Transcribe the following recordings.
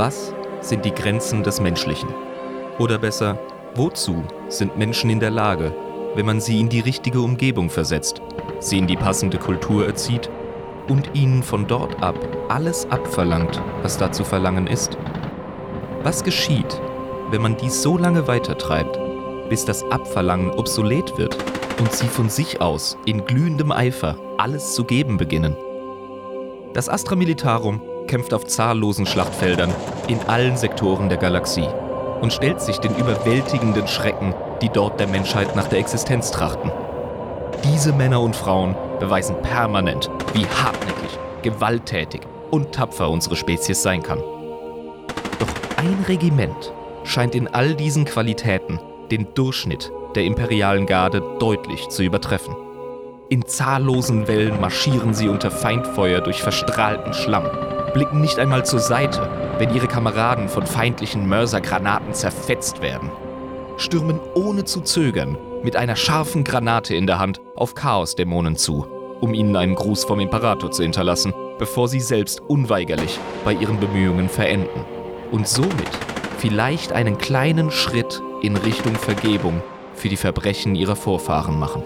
Was sind die Grenzen des Menschlichen? Oder besser, wozu sind Menschen in der Lage, wenn man sie in die richtige Umgebung versetzt, sie in die passende Kultur erzieht und ihnen von dort ab alles abverlangt, was da zu verlangen ist? Was geschieht, wenn man dies so lange weitertreibt, bis das Abverlangen obsolet wird und sie von sich aus in glühendem Eifer alles zu geben beginnen? Das Astra Militarum kämpft auf zahllosen Schlachtfeldern in allen Sektoren der Galaxie und stellt sich den überwältigenden Schrecken, die dort der Menschheit nach der Existenz trachten. Diese Männer und Frauen beweisen permanent, wie hartnäckig, gewalttätig und tapfer unsere Spezies sein kann. Doch ein Regiment scheint in all diesen Qualitäten den Durchschnitt der imperialen Garde deutlich zu übertreffen. In zahllosen Wellen marschieren sie unter Feindfeuer durch verstrahlten Schlamm, blicken nicht einmal zur Seite, wenn ihre Kameraden von feindlichen Mörsergranaten zerfetzt werden, stürmen ohne zu zögern mit einer scharfen Granate in der Hand auf Chaosdämonen zu, um ihnen einen Gruß vom Imperator zu hinterlassen, bevor sie selbst unweigerlich bei ihren Bemühungen verenden und somit vielleicht einen kleinen Schritt in Richtung Vergebung für die Verbrechen ihrer Vorfahren machen.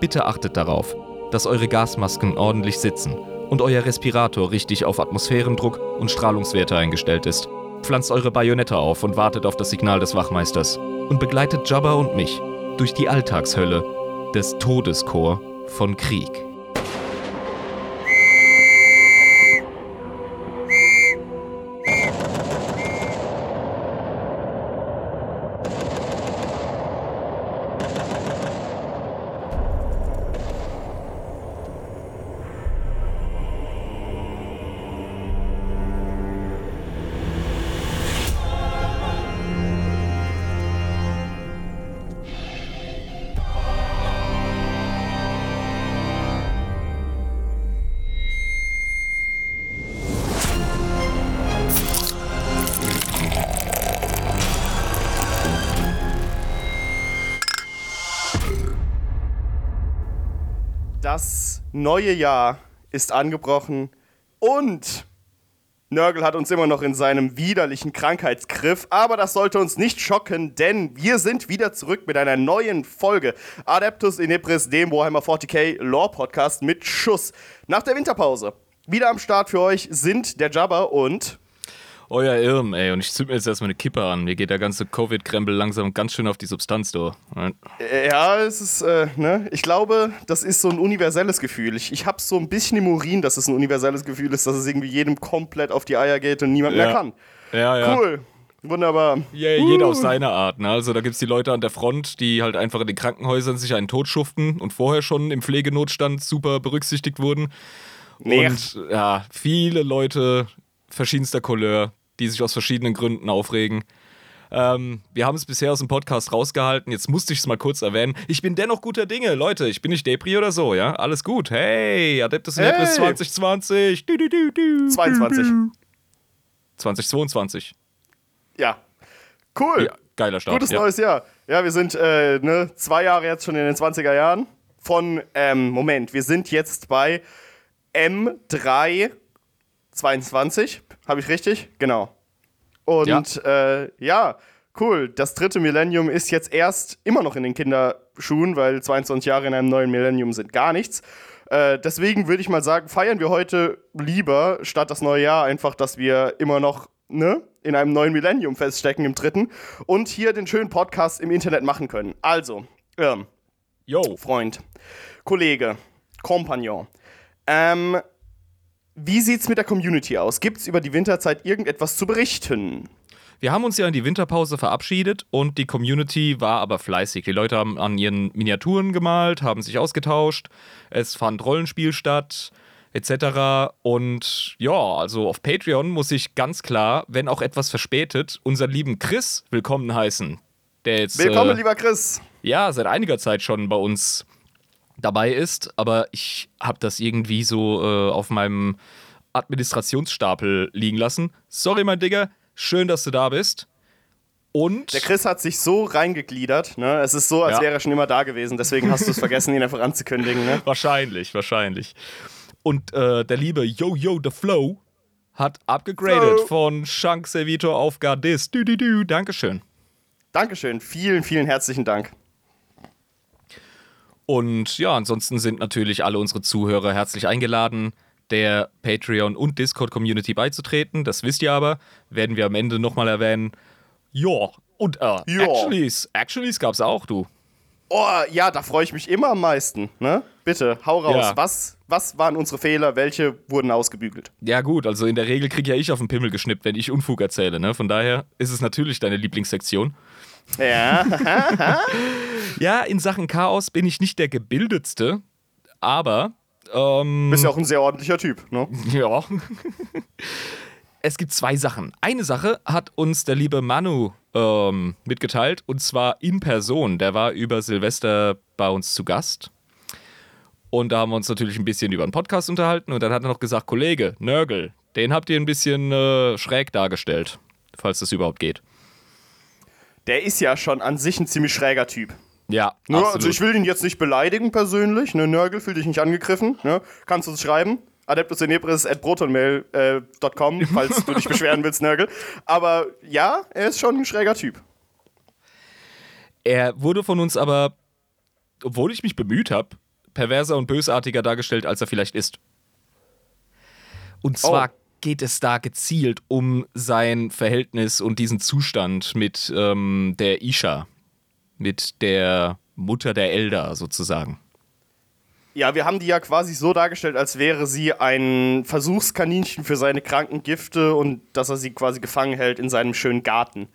Bitte achtet darauf, dass eure Gasmasken ordentlich sitzen und euer Respirator richtig auf Atmosphärendruck und Strahlungswerte eingestellt ist. Pflanzt eure Bajonette auf und wartet auf das Signal des Wachmeisters und begleitet Jabba und mich durch die Alltagshölle des Todeschor von Krieg. Neue Jahr ist angebrochen und Nörgel hat uns immer noch in seinem widerlichen Krankheitsgriff, aber das sollte uns nicht schocken, denn wir sind wieder zurück mit einer neuen Folge Adeptus Inepris, dem Warhammer 40k Lore Podcast mit Schuss. Nach der Winterpause. Wieder am Start für euch sind der Jabber und euer Irm, ey. Und ich zünd mir jetzt erstmal eine Kippe an. Mir geht der ganze Covid-Krempel langsam ganz schön auf die Substanz, du. Ja, es ist, äh, ne? Ich glaube, das ist so ein universelles Gefühl. Ich, ich habe so ein bisschen im Urin, dass es ein universelles Gefühl ist, dass es irgendwie jedem komplett auf die Eier geht und niemand ja. mehr kann. Ja, ja. Cool. Wunderbar. Yeah, jeder uh. auf seine Art. Ne? Also da gibt es die Leute an der Front, die halt einfach in den Krankenhäusern sich einen Tod schuften und vorher schon im Pflegenotstand super berücksichtigt wurden. Nee. Und ja, viele Leute verschiedenster Couleur, die sich aus verschiedenen Gründen aufregen. Ähm, wir haben es bisher aus dem Podcast rausgehalten. Jetzt musste ich es mal kurz erwähnen. Ich bin dennoch guter Dinge, Leute. Ich bin nicht Depri oder so, ja? Alles gut. Hey, Adeptus hey. Nebris 2020. Du, du, du, du, 22. 2022. Ja. Cool. Ja, geiler Start. Gutes ja. neues Jahr. Ja, wir sind äh, ne, zwei Jahre jetzt schon in den 20er Jahren. Von, ähm, Moment, wir sind jetzt bei M3 22. Habe ich richtig? Genau. Und ja. Äh, ja, cool. Das dritte Millennium ist jetzt erst immer noch in den Kinderschuhen, weil 22 Jahre in einem neuen Millennium sind gar nichts. Äh, deswegen würde ich mal sagen, feiern wir heute lieber statt das neue Jahr einfach, dass wir immer noch ne, in einem neuen Millennium feststecken im dritten und hier den schönen Podcast im Internet machen können. Also, ähm, Yo. Freund, Kollege, Kompagnon, ähm, wie sieht's mit der Community aus? Gibt's über die Winterzeit irgendetwas zu berichten? Wir haben uns ja in die Winterpause verabschiedet und die Community war aber fleißig. Die Leute haben an ihren Miniaturen gemalt, haben sich ausgetauscht, es fand Rollenspiel statt, etc. Und ja, also auf Patreon muss ich ganz klar, wenn auch etwas verspätet, unseren lieben Chris willkommen heißen. Der jetzt, willkommen, äh, lieber Chris. Ja, seit einiger Zeit schon bei uns dabei ist, aber ich habe das irgendwie so äh, auf meinem Administrationsstapel liegen lassen. Sorry, mein Digga, schön, dass du da bist. Und der Chris hat sich so reingegliedert, ne? Es ist so, als ja. wäre er schon immer da gewesen. Deswegen hast du es vergessen, ihn einfach anzukündigen, ne? Wahrscheinlich, wahrscheinlich. Und äh, der liebe Yo Yo The Flow hat abgegradet von Shank Servitor auf Gardis. Du, du, du. Dankeschön. Dankeschön. Vielen, vielen herzlichen Dank. Und ja, ansonsten sind natürlich alle unsere Zuhörer herzlich eingeladen, der Patreon- und Discord-Community beizutreten. Das wisst ihr aber, werden wir am Ende nochmal erwähnen. Ja, und äh, Ja. Actuallys, Actuallys gab's auch, du. Oh, ja, da freue ich mich immer am meisten. Ne? Bitte, hau raus. Ja. Was, was waren unsere Fehler? Welche wurden ausgebügelt? Ja gut, also in der Regel krieg ja ich auf den Pimmel geschnippt, wenn ich Unfug erzähle, ne? Von daher ist es natürlich deine Lieblingssektion. Ja, Ja, in Sachen Chaos bin ich nicht der gebildetste, aber ähm, bist ja auch ein sehr ordentlicher Typ. Ne? Ja. es gibt zwei Sachen. Eine Sache hat uns der liebe Manu ähm, mitgeteilt und zwar in Person. Der war über Silvester bei uns zu Gast. Und da haben wir uns natürlich ein bisschen über den Podcast unterhalten und dann hat er noch gesagt, Kollege, Nörgel, den habt ihr ein bisschen äh, schräg dargestellt, falls das überhaupt geht. Der ist ja schon an sich ein ziemlich schräger Typ. Ja, Ne? Also ich will ihn jetzt nicht beleidigen persönlich. Ne? Nörgel, fühl dich nicht angegriffen. Ne? Kannst du uns schreiben. adeptusinebris.protonmail.com, falls du dich beschweren willst, Nörgel. Aber ja, er ist schon ein schräger Typ. Er wurde von uns aber, obwohl ich mich bemüht habe, perverser und bösartiger dargestellt, als er vielleicht ist. Und zwar Oh. Geht es da gezielt um sein Verhältnis und diesen Zustand mit ähm, der Isha, mit der Mutter der Elder sozusagen. Ja, wir haben die ja quasi so dargestellt, als wäre sie ein Versuchskaninchen für seine kranken Gifte und dass er sie quasi gefangen hält in seinem schönen Garten.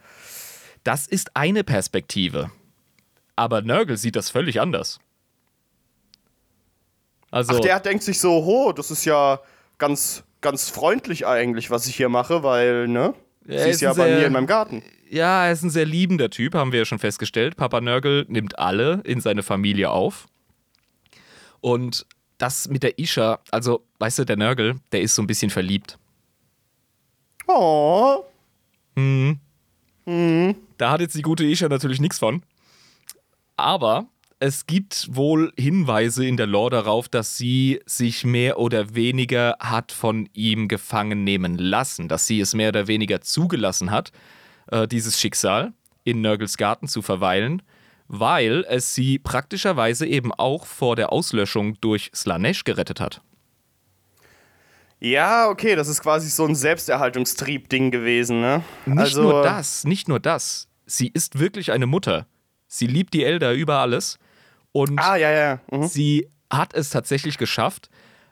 Das ist eine Perspektive. Aber Nörgel sieht das völlig anders. Also, Ach, der denkt sich so, ho, das ist ja ganz, ganz freundlich eigentlich, was ich hier mache, weil, ne? Ja, sie ist ja bei mir in meinem Garten. Ja, er ist ein sehr liebender Typ, haben wir ja schon festgestellt. Papa Nörgel nimmt alle in seine Familie auf. Und das mit der Isha, also, weißt du, der Nörgel, der ist so ein bisschen verliebt. Oh. Da hat jetzt die gute Isha natürlich nichts von. Aber es gibt wohl Hinweise in der Lore darauf, dass sie sich mehr oder weniger hat von ihm gefangen nehmen lassen, dass sie es mehr oder weniger zugelassen hat, äh, dieses Schicksal in Nörgels Garten zu verweilen, weil es sie praktischerweise eben auch vor der Auslöschung durch Slanesh gerettet hat. Ja, okay, das ist quasi so ein Selbsterhaltungstrieb-Ding gewesen, ne? Nicht also, nur das, nicht nur das. Sie ist wirklich eine Mutter. Sie liebt die Elder über alles. Und Ah, ja, ja. Mhm. sie hat es tatsächlich geschafft,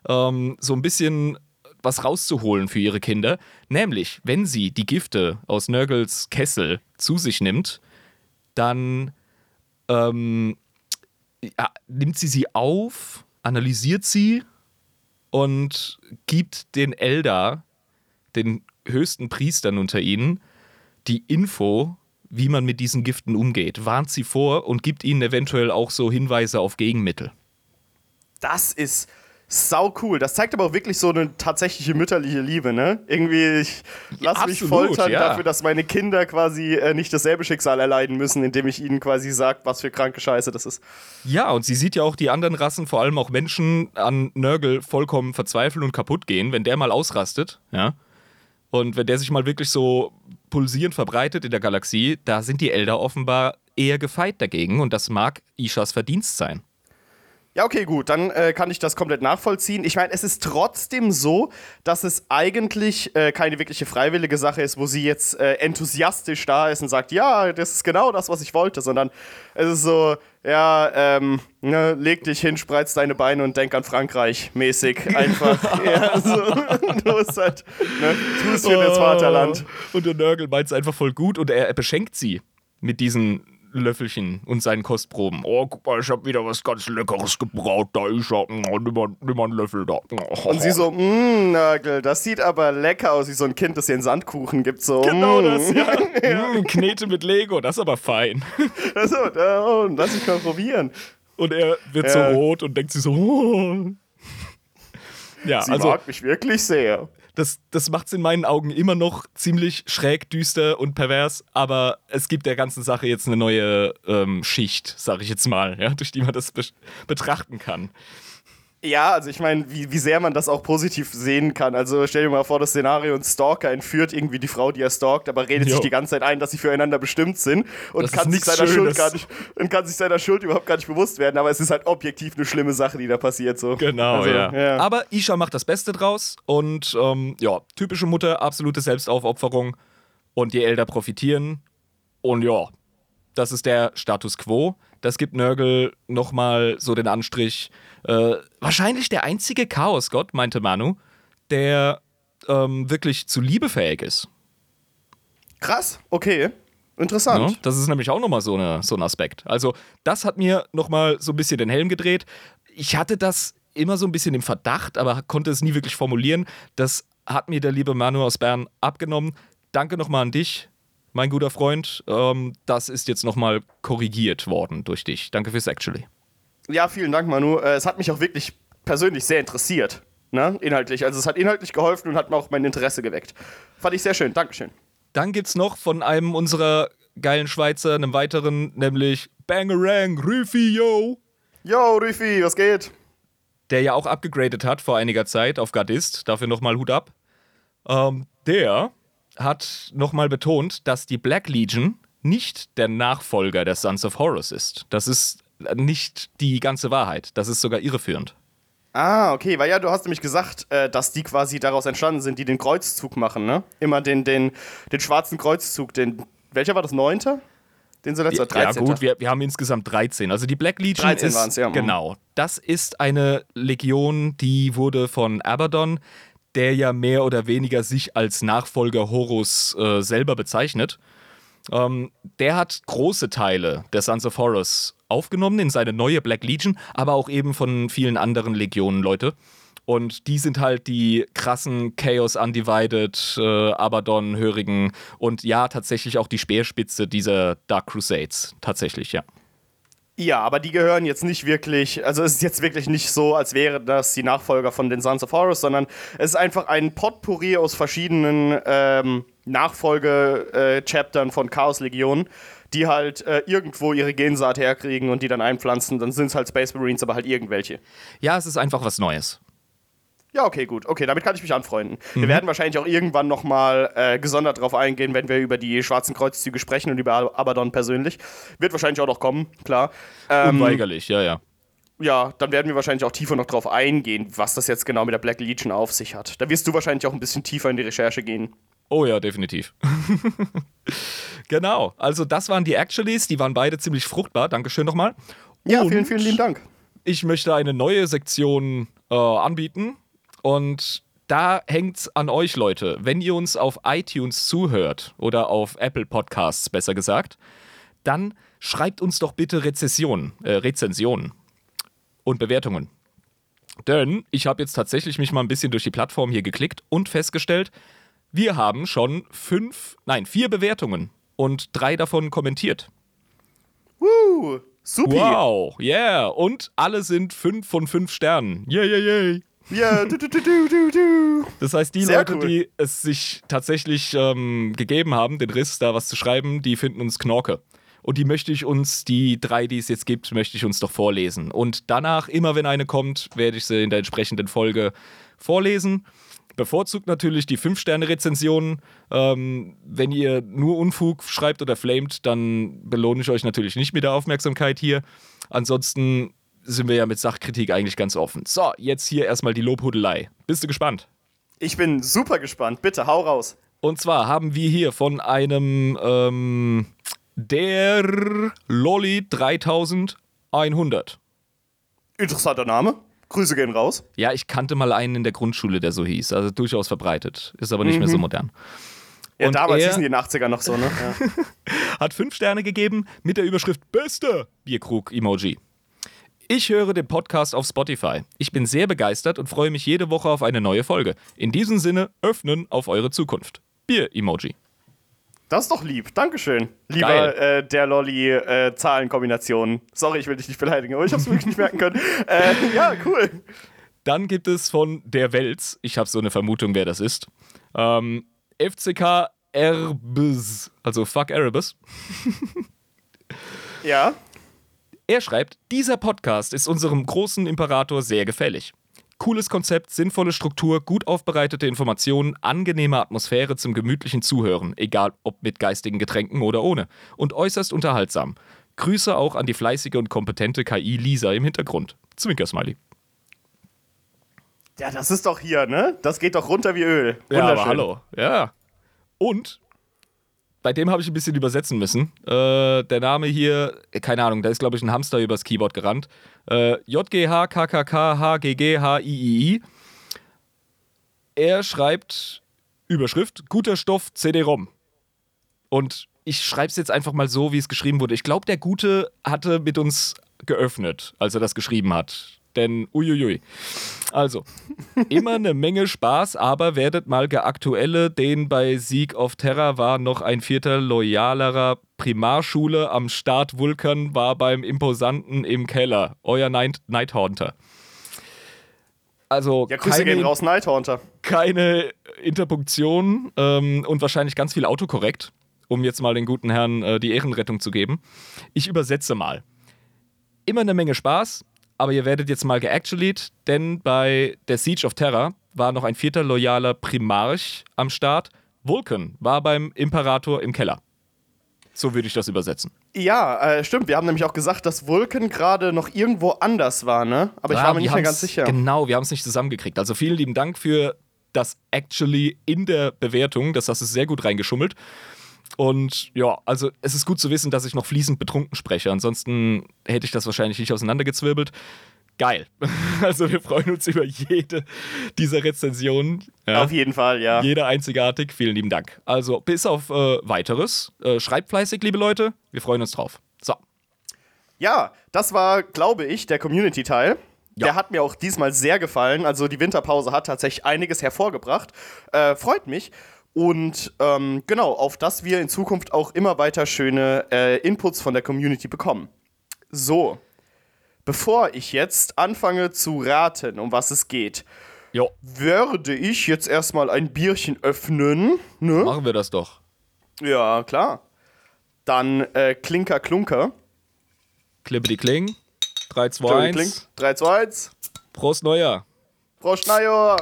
ähm, so ein bisschen was rauszuholen für ihre Kinder. Nämlich, wenn sie die Gifte aus Nörgels Kessel zu sich nimmt, dann ähm, ja, nimmt sie sie auf, analysiert sie und gibt den Elder, den höchsten Priestern unter ihnen, die Info, wie man mit diesen Giften umgeht, warnt sie vor und gibt ihnen eventuell auch so Hinweise auf Gegenmittel. Das ist sau cool. Das zeigt aber auch wirklich so eine tatsächliche mütterliche Liebe, ne? Irgendwie, ich lass mich absolut, foltern ja. dafür, dass meine Kinder quasi äh, nicht dasselbe Schicksal erleiden müssen, indem ich ihnen quasi sage, was für kranke Scheiße das ist. Ja, und sie sieht ja auch die anderen Rassen, vor allem auch Menschen, an Nörgel vollkommen verzweifeln und kaputt gehen, wenn der mal ausrastet, ja. Und wenn der sich mal wirklich so pulsierend verbreitet in der Galaxie, da sind die Elder offenbar eher gefeit dagegen und das mag Ishas Verdienst sein. Ja, okay, gut, dann äh, kann ich das komplett nachvollziehen. Ich meine, es ist trotzdem so, dass es eigentlich äh, keine wirkliche freiwillige Sache ist, wo sie jetzt äh, enthusiastisch da ist und sagt, ja, das ist genau das, was ich wollte, sondern es ist so, ja, ähm, ne, leg dich hin, spreiz deine Beine und denk an Frankreich mäßig einfach. ja, so, du bist halt, ne, tust für das Vaterland. Und der Nörgel meint es einfach voll gut und er, er beschenkt sie mit diesen Löffelchen und seinen Kostproben. Oh, guck mal, ich hab wieder was ganz Leckeres gebraut. Da ist er. Oh, nimm, mal, nimm mal einen Löffel da. Und sie so, mh, Nörgel, das sieht aber lecker aus, wie so ein Kind, das dir einen Sandkuchen gibt. So, Genau mm. das, ja. Mm, Knete mit Lego, das ist aber fein. So, da, oh, lass mich mal probieren. Und er wird Ja. so rot und denkt sich so. Oh. Ja, Sie also mag mich wirklich sehr. Das, das macht es in meinen Augen immer noch ziemlich schräg, düster und pervers, aber es gibt der ganzen Sache jetzt eine neue ähm, Schicht, sag ich jetzt mal, ja, durch die man das be betrachten kann. Ja, also ich meine, wie, wie sehr man das auch positiv sehen kann. Also stell dir mal vor, das Szenario, ein Stalker entführt irgendwie die Frau, die er stalkt, aber redet Jo. sich die ganze Zeit ein, dass sie füreinander bestimmt sind und Das kann sich, seiner Schuld gar nicht, und kann sich seiner Schuld überhaupt gar nicht bewusst werden. Aber es ist halt objektiv eine schlimme Sache, die da passiert. So. Genau, Also, ja. ja. Aber Isha macht das Beste draus und ähm, ja, typische Mutter, absolute Selbstaufopferung und die Eltern profitieren. Und ja, das ist der Status quo. Das gibt Nörgel nochmal so den Anstrich. Äh, wahrscheinlich der einzige Chaosgott, meinte Manu, der ähm, wirklich zu Liebe fähig ist. Krass, okay. Interessant. Ja, das ist nämlich auch nochmal so, eine, so ein Aspekt. Also, das hat mir nochmal so ein bisschen den Helm gedreht. Ich hatte das immer so ein bisschen im Verdacht, aber konnte es nie wirklich formulieren. Das hat mir der liebe Manu aus Bern abgenommen. Danke nochmal an dich, mein guter Freund. Ähm, das ist jetzt nochmal korrigiert worden durch dich. Danke fürs Actually. Ja, vielen Dank, Manu. Äh, Es hat mich auch wirklich persönlich sehr interessiert. Ne? Inhaltlich. Also es hat inhaltlich geholfen und hat mir auch mein Interesse geweckt. Fand ich sehr schön. Dankeschön. Dann gibt's noch von einem unserer geilen Schweizer, einem weiteren, nämlich Bangerang Rüffi, yo. Yo, Rüfi, was geht? der ja auch abgegradet hat vor einiger Zeit auf Gardist, dafür nochmal Hut ab. Ähm, der hat nochmal betont, dass die Black Legion nicht der Nachfolger der Sons of Horus ist. Das ist nicht die ganze Wahrheit. Das ist sogar irreführend. Ah, okay, weil ja, du hast nämlich gesagt, äh, dass die quasi daraus entstanden sind, die den Kreuzzug machen, ne? Immer den, den, den schwarzen Kreuzzug, den. Welcher war das? Neunte? Den sie letzter Ja 13. gut, wir, wir haben insgesamt 13. Also die Black Legion 13 ist waren's, ja. Mhm. genau. Das ist eine Legion, die wurde von Abaddon, der ja mehr oder weniger sich als Nachfolger Horus äh, selber bezeichnet. Ähm, der hat große Teile der Sons of Horus aufgenommen in seine neue Black Legion, aber auch eben von vielen anderen Legionen Leute. Und die sind halt die krassen Chaos Undivided, äh, Abaddon-Hörigen und ja, tatsächlich auch die Speerspitze dieser Dark Crusades. Tatsächlich, ja. Ja, aber die gehören jetzt nicht wirklich, also es ist jetzt wirklich nicht so, als wären das die Nachfolger von den Sons of Horus, sondern es ist einfach ein Potpourri aus verschiedenen ähm, Nachfolge-Chaptern von Chaos Legionen, die halt äh, irgendwo ihre Gensaat herkriegen und die dann einpflanzen. Dann sind es halt Space Marines, aber halt irgendwelche. Ja, es ist einfach was Neues. Ja, okay, gut. Okay, damit kann ich mich anfreunden. Wir werden wahrscheinlich auch irgendwann nochmal äh, gesondert drauf eingehen, wenn wir über die schwarzen Kreuzzüge sprechen und über Abaddon persönlich. Wird wahrscheinlich auch noch kommen, klar. Ähm, Unweigerlich, ja, ja. ja, dann werden wir wahrscheinlich auch tiefer noch drauf eingehen, was das jetzt genau mit der Black Legion auf sich hat. Da wirst du wahrscheinlich auch ein bisschen tiefer in die Recherche gehen. Oh ja, definitiv. genau. Also, das waren die Actuallys. Die waren beide ziemlich fruchtbar. Dankeschön nochmal. Ja, Und vielen, vielen lieben Dank. Ich möchte eine neue Sektion äh, anbieten. Und da hängt's an euch, Leute. Wenn ihr uns auf iTunes zuhört oder auf Apple Podcasts, besser gesagt, dann schreibt uns doch bitte Rezessionen, äh, Rezensionen und Bewertungen. Denn ich habe jetzt tatsächlich mich mal ein bisschen durch die Plattform hier geklickt und festgestellt, wir haben schon fünf, nein, vier Bewertungen und drei davon kommentiert. Woo, supi. Wow, yeah. Und alle sind fünf von fünf Sternen. Yay, yay, yay. Ja, du, du, du, du, du. Das heißt, die Sehr Leute, cool. die es sich tatsächlich ähm, gegeben haben, den Riss, da was zu schreiben, die finden uns Knorke. Und die möchte ich uns, die drei, die es jetzt gibt, möchte ich uns doch vorlesen. Und danach, immer wenn eine kommt, werde ich sie in der entsprechenden Folge vorlesen. Bevorzugt natürlich die 5-Sterne-Rezensionen. Ähm, wenn ihr nur Unfug schreibt oder flamet, dann belohne ich euch natürlich nicht mit der Aufmerksamkeit hier. Ansonsten sind wir ja mit Sachkritik eigentlich ganz offen. So, jetzt hier erstmal die Lobhudelei. Bist du gespannt? Ich bin super gespannt. Bitte, hau raus. Und zwar haben wir hier von einem ähm, der Lolly 3100. Interessanter Name. Grüße gehen raus. Ja, ich kannte mal einen in der Grundschule, der so hieß. Also durchaus verbreitet. Ist aber nicht mehr so modern. Ja, Und damals hießen die in den 80ern noch so, ne? Ja. hat fünf Sterne gegeben mit der Überschrift Beste Bierkrug-Emoji. Ich höre den Podcast auf Spotify. Ich bin sehr begeistert und freue mich jede Woche auf eine neue Folge. In diesem Sinne, öffnen auf eure Zukunft. Bier-Emoji. Das ist doch lieb. Dankeschön. Lieber äh, der Lolli-Zahlenkombination. Sorry, ich will dich nicht beleidigen, aber ich hab's wirklich nicht merken können. Äh, ja, cool. Dann gibt es von der Wels, ich habe so eine Vermutung, wer das ist, ähm, FCK Erbes, also fuck Erebus. Ja. Er schreibt, dieser Podcast ist unserem großen Imperator sehr gefällig. Cooles Konzept, sinnvolle Struktur, gut aufbereitete Informationen, angenehme Atmosphäre zum gemütlichen Zuhören, egal ob mit geistigen Getränken oder ohne. Und äußerst unterhaltsam. Grüße auch an die fleißige und kompetente KI Lisa im Hintergrund. Zwinker-Smiley. Ja, das ist doch hier, ne? Das geht doch runter wie Öl. Ja, aber hallo. Ja. Und bei dem habe ich ein bisschen übersetzen müssen. Äh, der Name hier, keine Ahnung, da ist, glaube ich, ein Hamster übers Keyboard gerannt. Äh, JGHKKKHGGHIII. Er schreibt Überschrift: Guter Stoff CD-ROM. Und ich schreibe es jetzt einfach mal so, wie es geschrieben wurde. Ich glaube, der Gute hatte mit uns geöffnet, als er das geschrieben hat. Denn uiuiui. Also, immer eine Menge Spaß, aber werdet mal geaktuelle, den bei Sieg of Terror war noch ein vierter loyalerer Primarschule am Start Vulkan war beim Imposanten im Keller. Euer Night Nighthaunter. Also Ja, Grüße keine, gehen raus, Nighthaunter. keine Interpunktion ähm, und wahrscheinlich ganz viel Autokorrekt, um jetzt mal den guten Herrn äh, die Ehrenrettung zu geben. Ich übersetze mal. Immer eine Menge Spaß, aber ihr werdet jetzt mal geactualied, denn bei der Siege of Terror war noch ein vierter loyaler Primarch am Start. Vulcan war beim Imperator im Keller. So würde ich das übersetzen. Ja, äh, stimmt. Wir haben nämlich auch gesagt, dass Vulcan gerade noch irgendwo anders war, ne? Aber ich Ja, war mir nicht mehr ganz sicher. Genau, wir haben es nicht zusammengekriegt. Also vielen lieben Dank für das Actually in der Bewertung. Das hast du sehr gut reingeschummelt. Und ja, also es ist gut zu wissen, dass ich noch fließend betrunken spreche. Ansonsten hätte ich das wahrscheinlich nicht auseinandergezwirbelt. Geil. Also wir freuen uns über jede dieser Rezensionen. Ja. Auf jeden Fall, ja. Jeder einzigartig. Vielen lieben Dank. Also bis auf äh, weiteres. Äh, schreibt fleißig, liebe Leute. Wir freuen uns drauf. So. Ja, das war, glaube ich, der Community-Teil. Ja. Der hat mir auch diesmal sehr gefallen. Also die Winterpause hat tatsächlich einiges hervorgebracht. Äh, freut mich. Und ähm, genau, auf das wir in Zukunft auch immer weiter schöne äh, Inputs von der Community bekommen. So, bevor ich jetzt anfange zu raten, um was es geht, Jo, würde ich jetzt erstmal ein Bierchen öffnen. Ne? machen wir das doch. Ja, klar. Dann äh, Klinker Klunker. Klippity Kling. 3, 2, Dirty 1. Klink. 3, 2, 1. Prost Neujahr. Frau Schneier.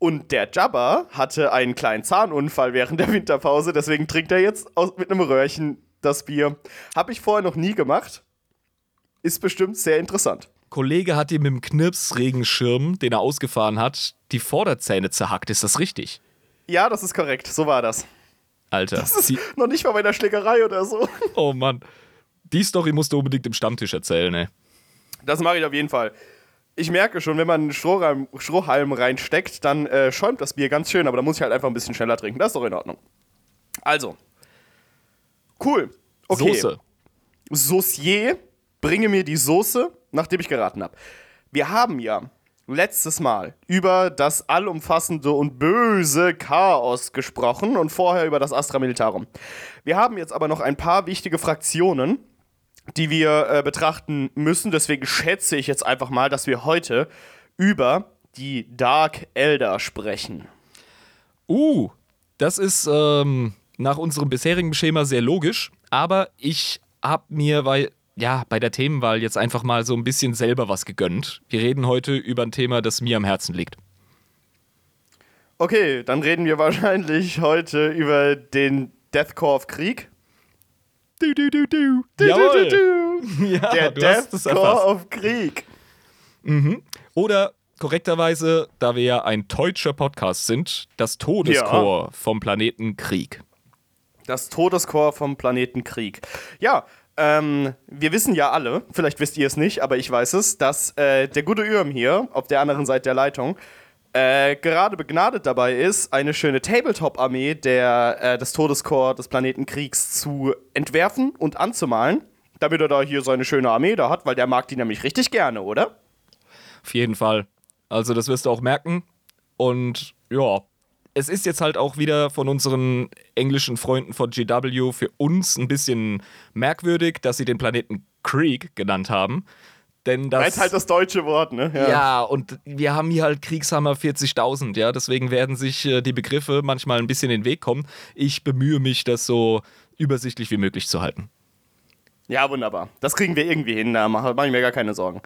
Und der Jabba hatte einen kleinen Zahnunfall während der Winterpause, deswegen trinkt er jetzt aus, mit einem Röhrchen das Bier. Habe ich vorher noch nie gemacht. Ist bestimmt sehr interessant. Kollege hat ihm mit dem Knirpsregenschirm, den er ausgefahren hat, die Vorderzähne zerhackt. Ist das richtig? Ja, das ist korrekt. So war das. Alter. Das ist noch nicht mal bei der Schlägerei oder so. oh Mann. Die Story musst du unbedingt im Stammtisch erzählen, ey. Das mache ich auf jeden Fall. Ich merke schon, wenn man einen Strohhalm, Strohhalm reinsteckt, dann äh, schäumt das Bier ganz schön, aber da muss ich halt einfach ein bisschen schneller trinken. Das ist doch in Ordnung. Also. Cool. Okay. Soße. Saucier, bringe mir die Soße, nachdem ich geraten habe. Wir haben ja letztes Mal über das allumfassende und böse Chaos gesprochen und vorher über das Astra Militarum. Wir haben jetzt aber noch ein paar wichtige Fraktionen, die wir äh, betrachten müssen. Deswegen schätze ich jetzt einfach mal, dass wir heute über die Dark Elder sprechen. Uh, das ist ähm, nach unserem bisherigen Schema sehr logisch, aber ich habe mir, weil, ja, bei der Themenwahl jetzt einfach mal so ein bisschen selber was gegönnt. Wir reden heute über ein Thema, das mir am Herzen liegt. Okay, dann reden wir wahrscheinlich heute über den Deathcore of Krieg. Du, du, du, du. Du, Jawohl. du, du, du. Ja, Der du hast erfasst. of Krieg. Oder korrekterweise, da wir ja ein deutscher Podcast sind, das Todeskorps vom Planeten Krieg. Das Todescore vom Planeten Krieg. Ja, ähm, wir wissen ja alle, vielleicht wisst ihr es nicht, aber ich weiß es, dass äh, der gute Ürm hier auf der anderen Seite der Leitung äh, gerade begnadet dabei ist, eine schöne Tabletop-Armee äh, des Todeskorps des Planeten Kriegs zu entwerfen und anzumalen, damit er da hier seine schöne Armee da hat, weil der mag die nämlich richtig gerne, oder? Auf jeden Fall. Also, das wirst du auch merken. Und ja, es ist jetzt halt auch wieder von unseren englischen Freunden von GW für uns ein bisschen merkwürdig, dass sie den Planeten Krieg genannt haben. Denn das. Ist halt das deutsche Wort, ne? ja. und wir haben hier halt Kriegshammer 40.000, ja. Deswegen werden sich äh, die Begriffe manchmal ein bisschen in den Weg kommen. Ich bemühe mich, das so übersichtlich wie möglich zu halten. Ja, wunderbar. Das kriegen wir irgendwie hin, da mache mach ich mir gar keine Sorgen.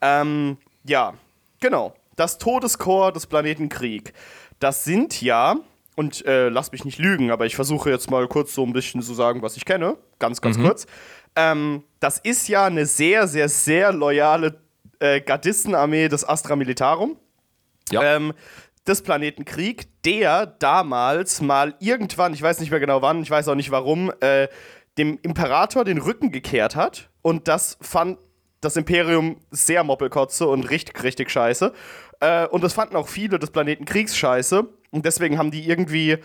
Ähm, ja, genau. Das Todeskorps des Planeten Krieg. Das sind ja, und äh, lass mich nicht lügen, aber ich versuche jetzt mal kurz so ein bisschen zu sagen, was ich kenne. Ganz, ganz kurz. Ähm, das ist ja eine sehr, sehr, sehr loyale äh, Gardistenarmee des Astra Militarum. Ja. Ähm, des Planeten Krieg, der damals mal irgendwann, ich weiß nicht mehr genau wann, ich weiß auch nicht warum, äh, dem Imperator den Rücken gekehrt hat. Und das fand das Imperium sehr moppelkotze und richtig, richtig scheiße. Äh, und das fanden auch viele des Planeten Kriegs scheiße. Und deswegen haben die irgendwie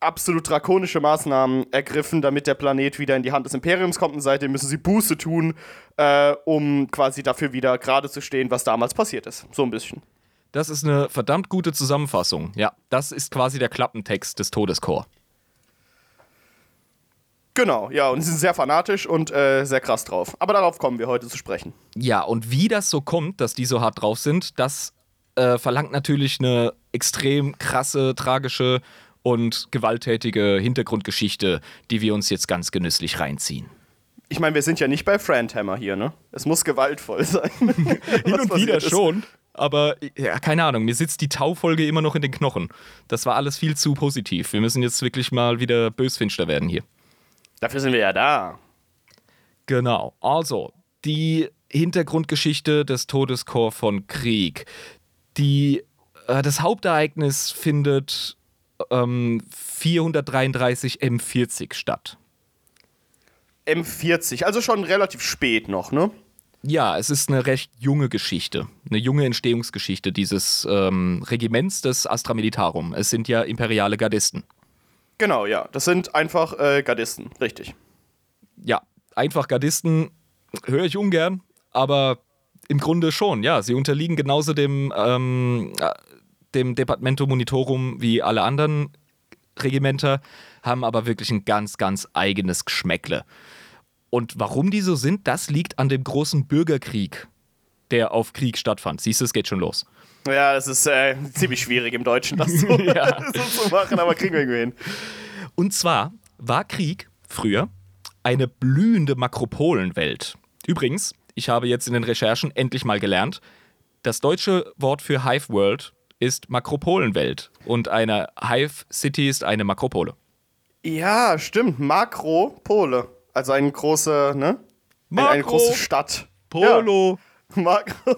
absolut drakonische Maßnahmen ergriffen, damit der Planet wieder in die Hand des Imperiums kommt. Und seitdem müssen sie Buße tun, äh, um quasi dafür wieder gerade zu stehen, was damals passiert ist. So ein bisschen. Das ist eine verdammt gute Zusammenfassung. Ja, das ist quasi der Klappentext des Todeskorps. Genau, ja, und sie sind sehr fanatisch und äh, sehr krass drauf. Aber darauf kommen wir heute zu sprechen. Ja, und wie das so kommt, dass die so hart drauf sind, das äh, verlangt natürlich eine extrem krasse, tragische und gewalttätige Hintergrundgeschichte, die wir uns jetzt ganz genüsslich reinziehen. Ich meine, wir sind ja nicht bei Friendhammer hier, ne? Es muss gewaltvoll sein. Hin und wieder schon. Aber ja, keine Ahnung, mir sitzt die Taufolge immer noch in den Knochen. Das war alles viel zu positiv. Wir müssen jetzt wirklich mal wieder bösfinster werden hier. Dafür sind wir ja da. Genau. Also, die Hintergrundgeschichte des Todeskorps von Krieg. Die, äh, das Hauptereignis findet ähm, 433 M40 statt. M40, also schon relativ spät noch, ne? Ja, es ist eine recht junge Geschichte, eine junge Entstehungsgeschichte dieses ähm, Regiments des Astra Militarum. Es sind ja imperiale Gardisten. Genau, ja. Das sind einfach äh, Gardisten, richtig. Ja, einfach Gardisten höre ich ungern, aber im Grunde schon, ja. Sie unterliegen genauso dem, ähm, äh, dem Departamento Monitorum wie alle anderen Regimenter, haben aber wirklich ein ganz, ganz eigenes Geschmäckle. Und warum die so sind, das liegt an dem großen Bürgerkrieg, der auf Krieg stattfand. Siehst du, es geht schon los. Ja, das ist äh, ziemlich schwierig im Deutschen, das so, Ja. so zu machen, aber kriegen wir irgendwie hin. Und zwar war Krieg früher eine blühende Makropolenwelt. Übrigens, ich habe jetzt in den Recherchen endlich mal gelernt, das deutsche Wort für Hive World ist Makropolenwelt und eine Hive City ist eine Makropole. Ja, stimmt. Makropole. Also eine große, ne? Eine, eine Makro- große Stadt. Polo. Ja, Makro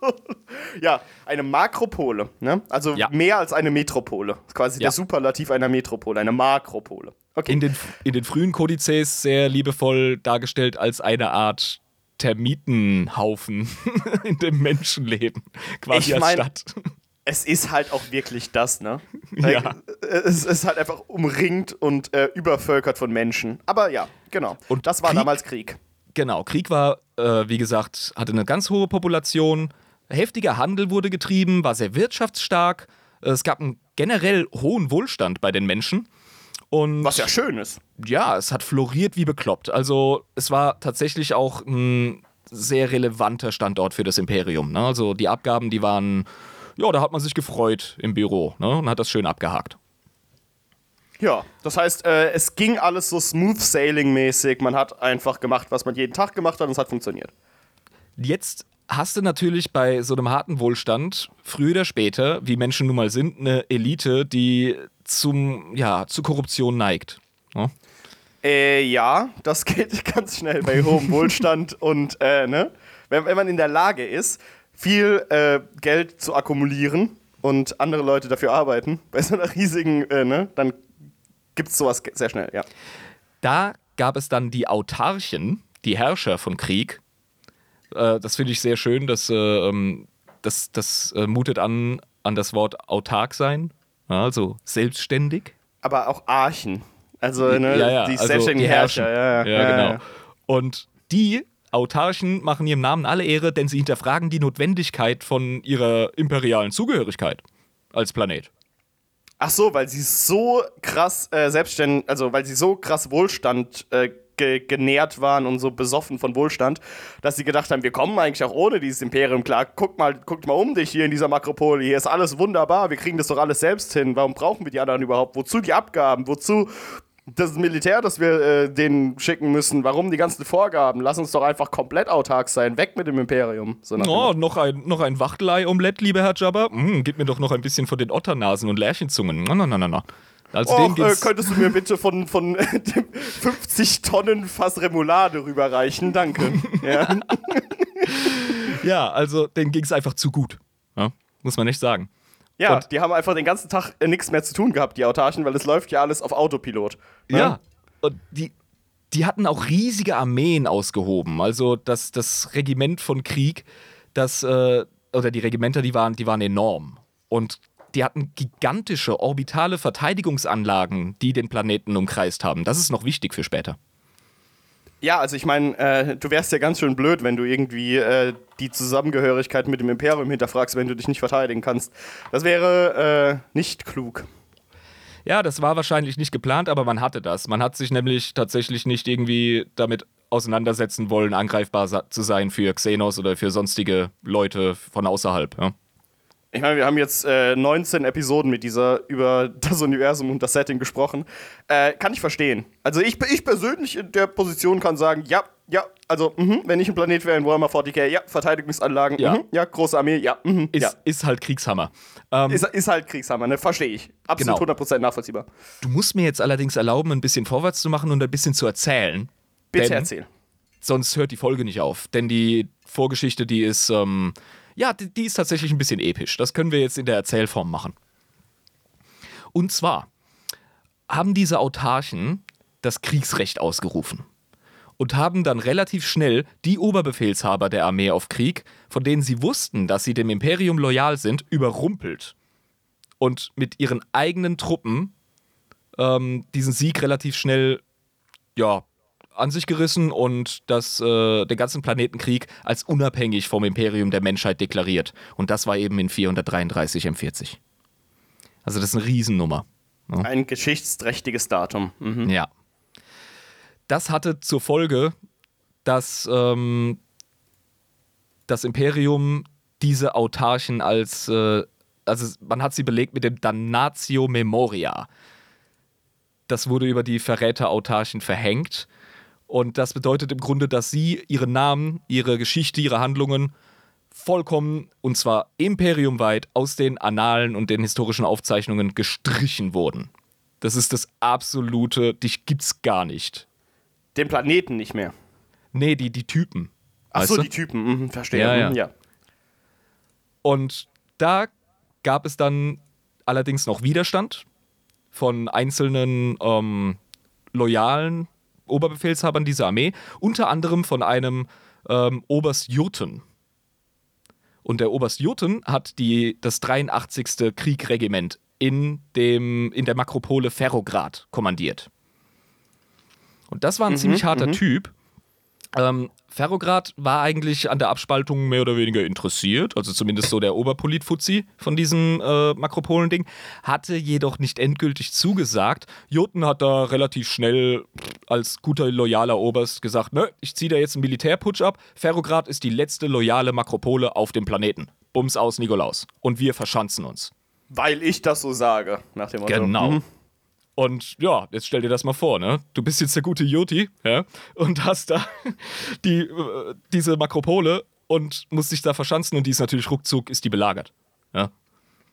ja eine Makropole, ne? Also Ja. mehr als eine Metropole. Quasi Ja. der Superlativ einer Metropole, eine Makropole. Okay. In den, in den frühen Kodizes sehr liebevoll dargestellt als eine Art Termitenhaufen in dem Menschenleben. Quasi Ich als mein- Stadt. Es ist halt auch wirklich das, ne? Ja. Es ist halt einfach umringt und äh, übervölkert von Menschen. Aber ja, genau. Und das war Krieg- damals Krieg. Genau, Krieg war, äh, wie gesagt, hatte eine ganz hohe Population. Heftiger Handel wurde getrieben, war sehr wirtschaftsstark. Es gab einen generell hohen Wohlstand bei den Menschen. Und Was ja schön ist. ja, es hat floriert wie bekloppt. Also es war tatsächlich auch ein sehr relevanter Standort für das Imperium. Ne? Also die Abgaben, die waren, ja, da hat man sich gefreut im Büro ne? und hat das schön abgehakt. Ja, das heißt, äh, es ging alles so smooth sailing mäßig. Man hat einfach gemacht, was man jeden Tag gemacht hat und es hat funktioniert. Jetzt hast du natürlich bei so einem harten Wohlstand früher oder später, wie Menschen nun mal sind, eine Elite, die zum, ja, zu Korruption neigt. Ne? Äh, ja, das geht ganz schnell bei hohem Wohlstand und, äh, ne? Wenn, wenn man in der Lage ist, viel äh, Geld zu akkumulieren und andere Leute dafür arbeiten, bei so einer riesigen, äh, ne? Dann gibt's sowas ge- sehr schnell, ja. Da gab es dann die Autarchen, die Herrscher von Krieg. Äh, das finde ich sehr schön. Das, äh, ähm, das, das äh, mutet an, an das Wort autark sein, also selbstständig. Aber auch Archen. Also, ne? ja, ja, die also selbstständigen. Herrscher. Ja, ja, Ja, genau. ja. Und die Autarchen machen ihrem Namen alle Ehre, denn sie hinterfragen die Notwendigkeit von ihrer imperialen Zugehörigkeit als Planet. Ach so, weil sie so krass äh, selbstständig, also weil sie so krass Wohlstand äh, ge genährt waren und so besoffen von Wohlstand, dass sie gedacht haben, wir kommen eigentlich auch ohne dieses Imperium klar. Guck mal, guck mal um dich hier in dieser Makropole. Hier ist alles wunderbar. Wir kriegen das doch alles selbst hin. Warum brauchen wir die anderen überhaupt? Wozu die Abgaben? Wozu das Militär, das wir äh, denen schicken müssen, warum die ganzen Vorgaben? Lass uns doch einfach komplett autark sein. Weg mit dem Imperium. So Oh, noch ein, noch ein Wachtelei-Omelett, lieber Herr Jabba. Mm, gib mir doch noch ein bisschen von den Otternasen und Lärchenzungen. Na, na, na, na, na. Also Och, äh, könntest du mir bitte von, von äh, dem 50 Tonnen Fass Remoulade rüberreichen? Danke. ja. ja, also denen ging's einfach zu gut. Ja, muss man nicht sagen. Ja, Und- die haben einfach den ganzen Tag äh, nichts mehr zu tun gehabt, die Autarchen, weil es läuft ja alles auf Autopilot. ne? Ja. Und die, die hatten auch riesige Armeen ausgehoben. Also das, das Regiment von Krieg, das, äh, oder die Regimenter, die waren, die waren enorm. Und die hatten gigantische orbitale Verteidigungsanlagen, die den Planeten umkreist haben. Das ist noch wichtig für später. Ja, also ich meine, äh, du wärst ja ganz schön blöd, wenn du irgendwie äh, die Zusammengehörigkeit mit dem Imperium hinterfragst, wenn du dich nicht verteidigen kannst. Das wäre äh, nicht klug. Ja, das war wahrscheinlich nicht geplant, aber man hatte das. Man hat sich nämlich tatsächlich nicht irgendwie damit auseinandersetzen wollen, angreifbar zu sein für Xenos oder für sonstige Leute von außerhalb. Ja. Ich meine, wir haben jetzt äh, 19 Episoden mit dieser über das Universum und das Setting gesprochen. Äh, kann ich verstehen. Also ich, ich persönlich in der Position kann sagen, ja, ja, also mhm, wenn ich ein Planet wäre in Warhammer 40k, ja, Verteidigungsanlagen, Ja. mhm, ja, große Armee, ja, mhm, Ist, ja. ist halt Kriegshammer. Ähm, Ist, ist halt Kriegshammer, ne? Verstehe ich. Absolut Genau. 100% nachvollziehbar. Du musst mir jetzt allerdings erlauben, ein bisschen vorwärts zu machen und ein bisschen zu erzählen. Bitte erzähl. Sonst hört die Folge nicht auf. Denn die Vorgeschichte, die ist, ähm, ja, die, die ist tatsächlich ein bisschen episch. Das können wir jetzt in der Erzählform machen. Und zwar haben diese Autarchen das Kriegsrecht ausgerufen und haben dann relativ schnell die Oberbefehlshaber der Armee auf Krieg, von denen sie wussten, dass sie dem Imperium loyal sind, überrumpelt und mit ihren eigenen Truppen ähm, diesen Sieg relativ schnell ja, an sich gerissen und das, äh, den ganzen Planetenkrieg als unabhängig vom Imperium der Menschheit deklariert. Und das war eben in 433 M40. Also das ist eine Riesennummer. Ein geschichtsträchtiges Datum. Mhm. Ja. Das hatte zur Folge, dass ähm, das Imperium diese Autarchen als, äh, also man hat sie belegt mit dem Damnatio Memoria. Das wurde über die Verräter-Autarchen verhängt. Und das bedeutet im Grunde, dass sie ihren Namen, ihre Geschichte, ihre Handlungen vollkommen, und zwar imperiumweit, aus den Annalen und den historischen Aufzeichnungen gestrichen wurden. Das ist das absolute, dich gibt's gar nicht. Den Planeten nicht mehr. Nee, die, die Typen. Ach weißt so, du? die Typen. Mhm, verstehe. Ja, ja. Mhm, ja. Und da gab es dann allerdings noch Widerstand von einzelnen ähm, loyalen Oberbefehlshabern dieser Armee, unter anderem von einem ähm, Oberst Jurten. Und der Oberst Jurten hat die, das 83. Kriegregiment in, dem, in der Makropole Ferrograd kommandiert. Und das war ein ziemlich harter Typ. Ähm, Ferrograd war eigentlich an der Abspaltung mehr oder weniger interessiert, also zumindest so der Oberpolit-Fuzzi von diesem äh, Makropolen-Ding, hatte jedoch nicht endgültig zugesagt. Jurten hat da relativ schnell als guter, loyaler Oberst gesagt, ne, ich ziehe da jetzt einen Militärputsch ab, Ferrograd ist die letzte loyale Makropole auf dem Planeten. Bums aus Nikolaus. Und wir verschanzen uns. Weil ich das so sage, nach dem Motto. Genau. Mhm. Und ja, jetzt stell dir das mal vor, ne? Du bist jetzt der gute Joti, ja, und hast da die, äh, diese Makropole und musst dich da verschanzen und die ist natürlich ruckzuck, ist die belagert. Ja.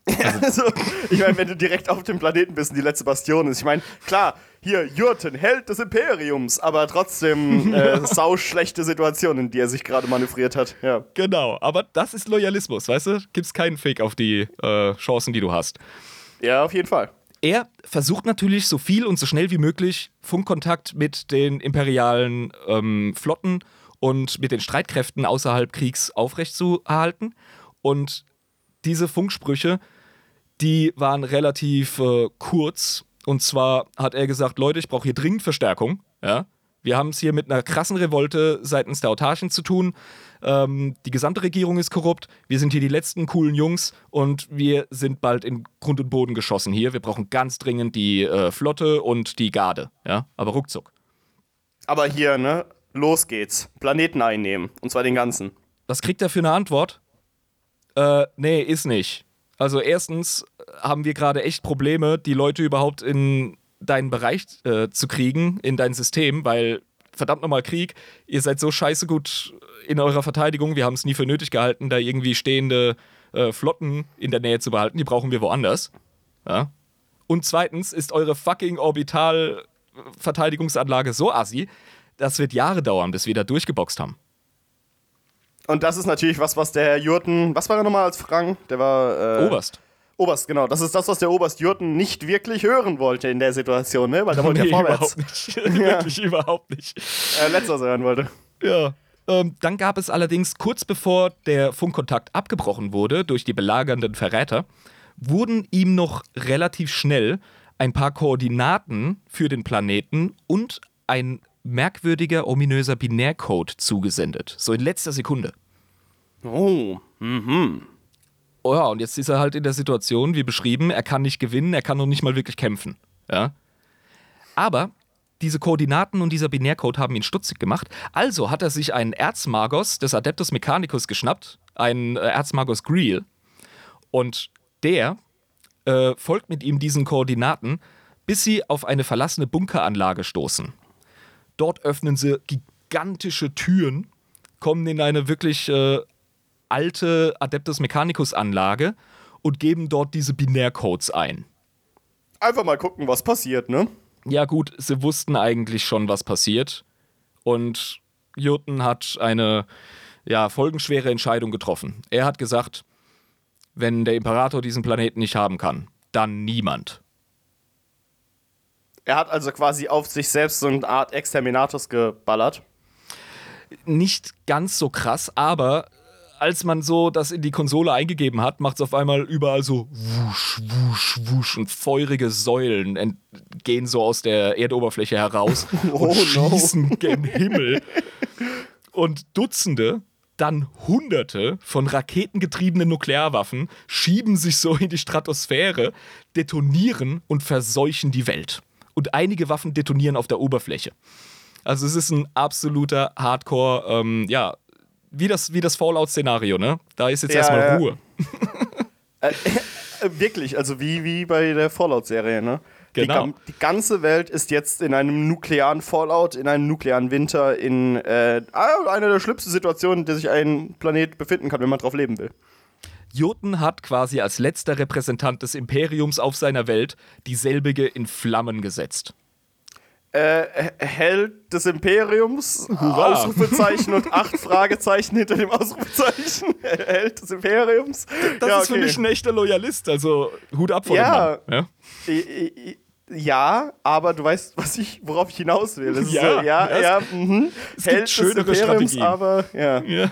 Also, ich meine, wenn du direkt auf dem Planeten bist und die letzte Bastion ist, ich meine, klar, hier, Jurten, Held des Imperiums, aber trotzdem äh, sauschlechte Situation, in die er sich gerade manövriert hat. Ja. Genau, aber das ist Loyalismus, weißt du? Gibt's keinen Fake auf die äh, Chancen, die du hast. ja, auf jeden Fall. Er versucht natürlich so viel und so schnell wie möglich Funkkontakt mit den imperialen ähm, Flotten und mit den Streitkräften außerhalb Kriegs aufrechtzuerhalten. Und diese Funksprüche, die waren relativ äh, kurz. Und zwar hat er gesagt, Leute, ich brauche hier dringend Verstärkung. Ja? Wir haben es hier mit einer krassen Revolte seitens der Autarchen zu tun. Ähm, die gesamte Regierung ist korrupt. Wir sind hier die letzten coolen Jungs und wir sind bald in Grund und Boden geschossen hier. Wir brauchen ganz dringend die äh, Flotte und die Garde. Ja? Aber ruckzuck. Aber hier, ne, los geht's. Planeten einnehmen. Und zwar den ganzen. Was kriegt er für eine Antwort? Äh, nee, ist nicht. Also erstens haben wir gerade echt Probleme, die Leute überhaupt in deinen Bereich äh, zu kriegen in dein System, weil verdammt nochmal Krieg, ihr seid so scheiße gut in eurer Verteidigung, wir haben es nie für nötig gehalten, da irgendwie stehende äh, Flotten in der Nähe zu behalten, die brauchen wir woanders. Ja? Und zweitens ist eure fucking Orbital-Verteidigungsanlage so assi, das wird Jahre dauern, bis wir da durchgeboxt haben. Und das ist natürlich was, was der Herr Jurten, was war er nochmal als Frank? Der war. Äh, Oberst. Oberst, genau. Das ist das, was der Oberst Jurten nicht wirklich hören wollte in der Situation, ne? Weil da wollte nee, er vorwärts. Überhaupt nicht. wirklich überhaupt nicht. Äh, was er hören wollte. Ja. Ähm, dann gab es allerdings kurz bevor der Funkkontakt abgebrochen wurde durch die belagernden Verräter, wurden ihm noch relativ schnell ein paar Koordinaten für den Planeten und ein merkwürdiger, ominöser Binärcode zugesendet. So in letzter Sekunde. Oh, mhm. Oh ja, und jetzt ist er halt in der Situation, wie beschrieben, er kann nicht gewinnen, er kann noch nicht mal wirklich kämpfen. Ja. Aber diese Koordinaten und dieser Binärcode haben ihn stutzig gemacht. Also hat er sich einen Erzmagos des Adeptus Mechanicus geschnappt, einen äh, Erzmagos Greel. Und der äh, folgt mit ihm diesen Koordinaten, bis sie auf eine verlassene Bunkeranlage stoßen. Dort öffnen sie gigantische Türen, kommen in eine wirklich äh, alte Adeptus Mechanicus Anlage und geben dort diese Binärcodes ein. Einfach mal gucken, was passiert, ne? Ja, gut, sie wussten eigentlich schon, was passiert. Und Jurten hat eine ja, folgenschwere Entscheidung getroffen. Er hat gesagt, wenn der Imperator diesen Planeten nicht haben kann, dann niemand. Er hat also quasi auf sich selbst so eine Art Exterminatus geballert. Nicht ganz so krass, aber als man so das in die Konsole eingegeben hat, macht es auf einmal überall so wusch, wusch, wusch und feurige Säulen gehen so aus der Erdoberfläche heraus Oh und no. schießen gen Himmel. Und Dutzende, dann Hunderte von raketengetriebenen Nuklearwaffen schieben sich so in die Stratosphäre, detonieren und verseuchen die Welt. Und einige Waffen detonieren auf der Oberfläche. Also es ist ein absoluter Hardcore, ähm, ja, wie das, wie das Fallout-Szenario, ne? Da ist jetzt Ja, erstmal ja. Ruhe. Äh, wirklich, also wie, wie bei der Fallout-Serie, ne? Genau. Die, die ganze Welt ist jetzt in einem nuklearen Fallout, in einem nuklearen Winter, in äh, ah, einer der schlimmsten Situationen, in der sich ein Planet befinden kann, wenn man drauf leben will. Jurten hat quasi als letzter Repräsentant des Imperiums auf seiner Welt dieselbige in Flammen gesetzt. Äh, Held des Imperiums, Hurra. Ausrufezeichen und acht Fragezeichen hinter dem Ausrufezeichen. Held des Imperiums. Das ja, ist für mich ein echter Loyalist, also Hut ab vor Ja. dem Mann. Ja? Ja, aber du weißt, was ich, worauf ich hinaus will. Das Ja, ist, ja, das- ja, mhm. es Held gibt schönere des Imperiums, Strategien. aber ja. Ja.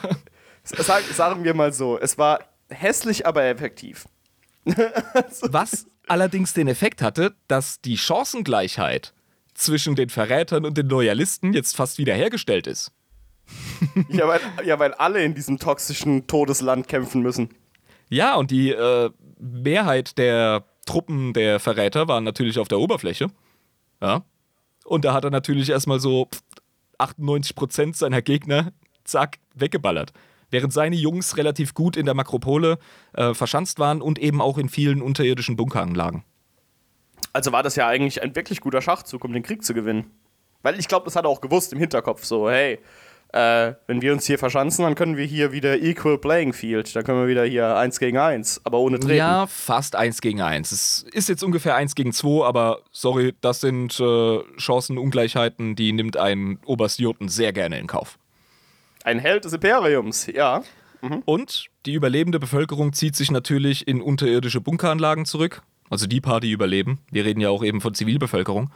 Sag, sagen wir mal so, es war hässlich, aber effektiv. Was allerdings den Effekt hatte, dass die Chancengleichheit zwischen den Verrätern und den Loyalisten jetzt fast wiederhergestellt ist. Ja weil, ja, weil alle in diesem toxischen Todesland kämpfen müssen. Ja, und die äh, Mehrheit der Truppen der Verräter waren natürlich auf der Oberfläche. Ja. Und da hat er natürlich erstmal so 98% seiner Gegner, zack, weggeballert. Während seine Jungs relativ gut in der Makropole äh, verschanzt waren und eben auch in vielen unterirdischen Bunkeranlagen. Also war das ja eigentlich ein wirklich guter Schachzug, um den Krieg zu gewinnen. Weil ich glaube, das hat er auch gewusst im Hinterkopf, so, hey, äh, wenn wir uns hier verschanzen, dann können wir hier wieder Equal Playing Field. Dann können wir wieder hier eins gegen eins, aber ohne Treten. Ja, fast eins gegen eins. Es ist jetzt ungefähr eins gegen zwei, aber sorry, das sind äh, Chancenungleichheiten, die nimmt ein Oberst Jurten sehr gerne in Kauf. Ein Held des Imperiums, ja. Und die überlebende Bevölkerung zieht sich natürlich in unterirdische Bunkeranlagen zurück. Also die paar, die überleben. Wir reden ja auch eben von Zivilbevölkerung.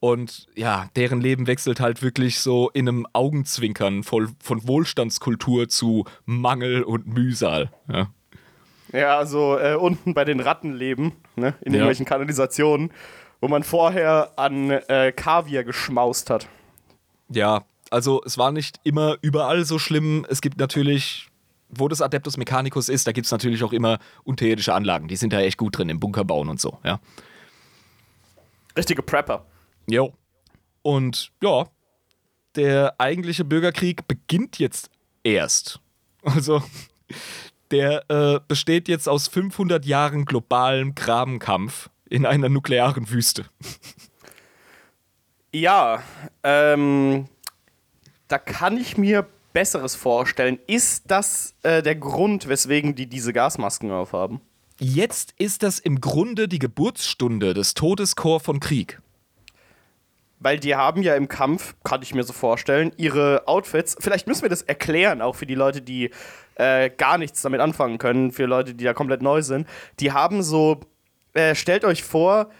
Und ja, deren Leben wechselt halt wirklich so in einem Augenzwinkern voll von Wohlstandskultur zu Mangel und Mühsal. Ja. Ja, also äh, unten bei den Ratten leben, ne, in Ja. irgendwelchen Kanalisationen, wo man vorher an äh, Kaviar geschmaust hat. Ja, also es war nicht immer überall so schlimm. Es gibt natürlich, wo das Adeptus Mechanicus ist, da gibt es natürlich auch immer unterirdische Anlagen. Die sind da echt gut drin im Bunker bauen und so, ja. Richtige Prepper. Jo. Und ja, der eigentliche Bürgerkrieg beginnt jetzt erst. Also, der äh, besteht jetzt aus 500 Jahren globalem Grabenkampf in einer nuklearen Wüste. Ja, ähm, da kann ich mir Besseres vorstellen. Ist das äh, der Grund, weswegen die diese Gasmasken aufhaben? Jetzt ist das im Grunde die Geburtsstunde des Todeskorps von Krieg. Weil die haben ja im Kampf, kann ich mir so vorstellen, ihre Outfits. Vielleicht müssen wir das erklären, auch für die Leute, die äh, gar nichts damit anfangen können, für Leute, die da komplett neu sind. Die haben so, äh, stellt euch vor,